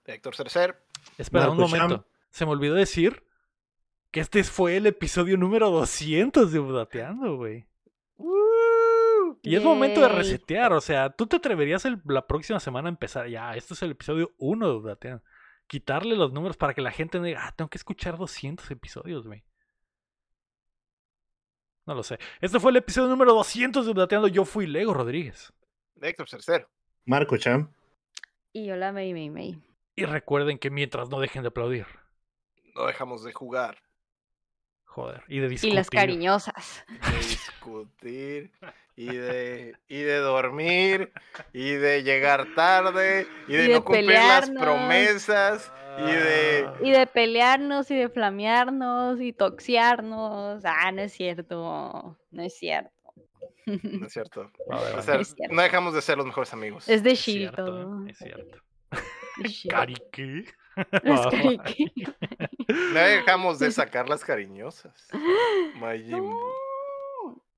Héctor Cercer. Espera un Cham. momento. Se me olvidó decir que este fue el episodio número 200 de Updateando, güey. Y es momento de resetear, o sea, tú te atreverías el- la próxima semana a empezar, ya, esto es el episodio 1 de Updateando. Quitarle los números para que la gente no diga, ah, tengo que escuchar 200 episodios, güey. No lo sé. Este fue el episodio número 200 de Updateando. Yo fui Lego Rodríguez. Héctor Cercer. Marco Cham. Y hola, May, May, May. Y recuerden que mientras no dejen de aplaudir, No dejamos de jugar, joder, y de Y discutir. las cariñosas. de discutir y de, y de dormir y de llegar tarde y de, Y de no cumplir las promesas y de... Y de pelearnos y de flamearnos y toxiarnos. Ah, no es cierto. No es cierto. No es cierto. A ver, O a sea, ver. Es cierto. no dejamos de ser los mejores amigos. Es de Es cierto. ¿eh? es cierto. Cari, ¿qué? Las No dejamos de sacar las cariñosas.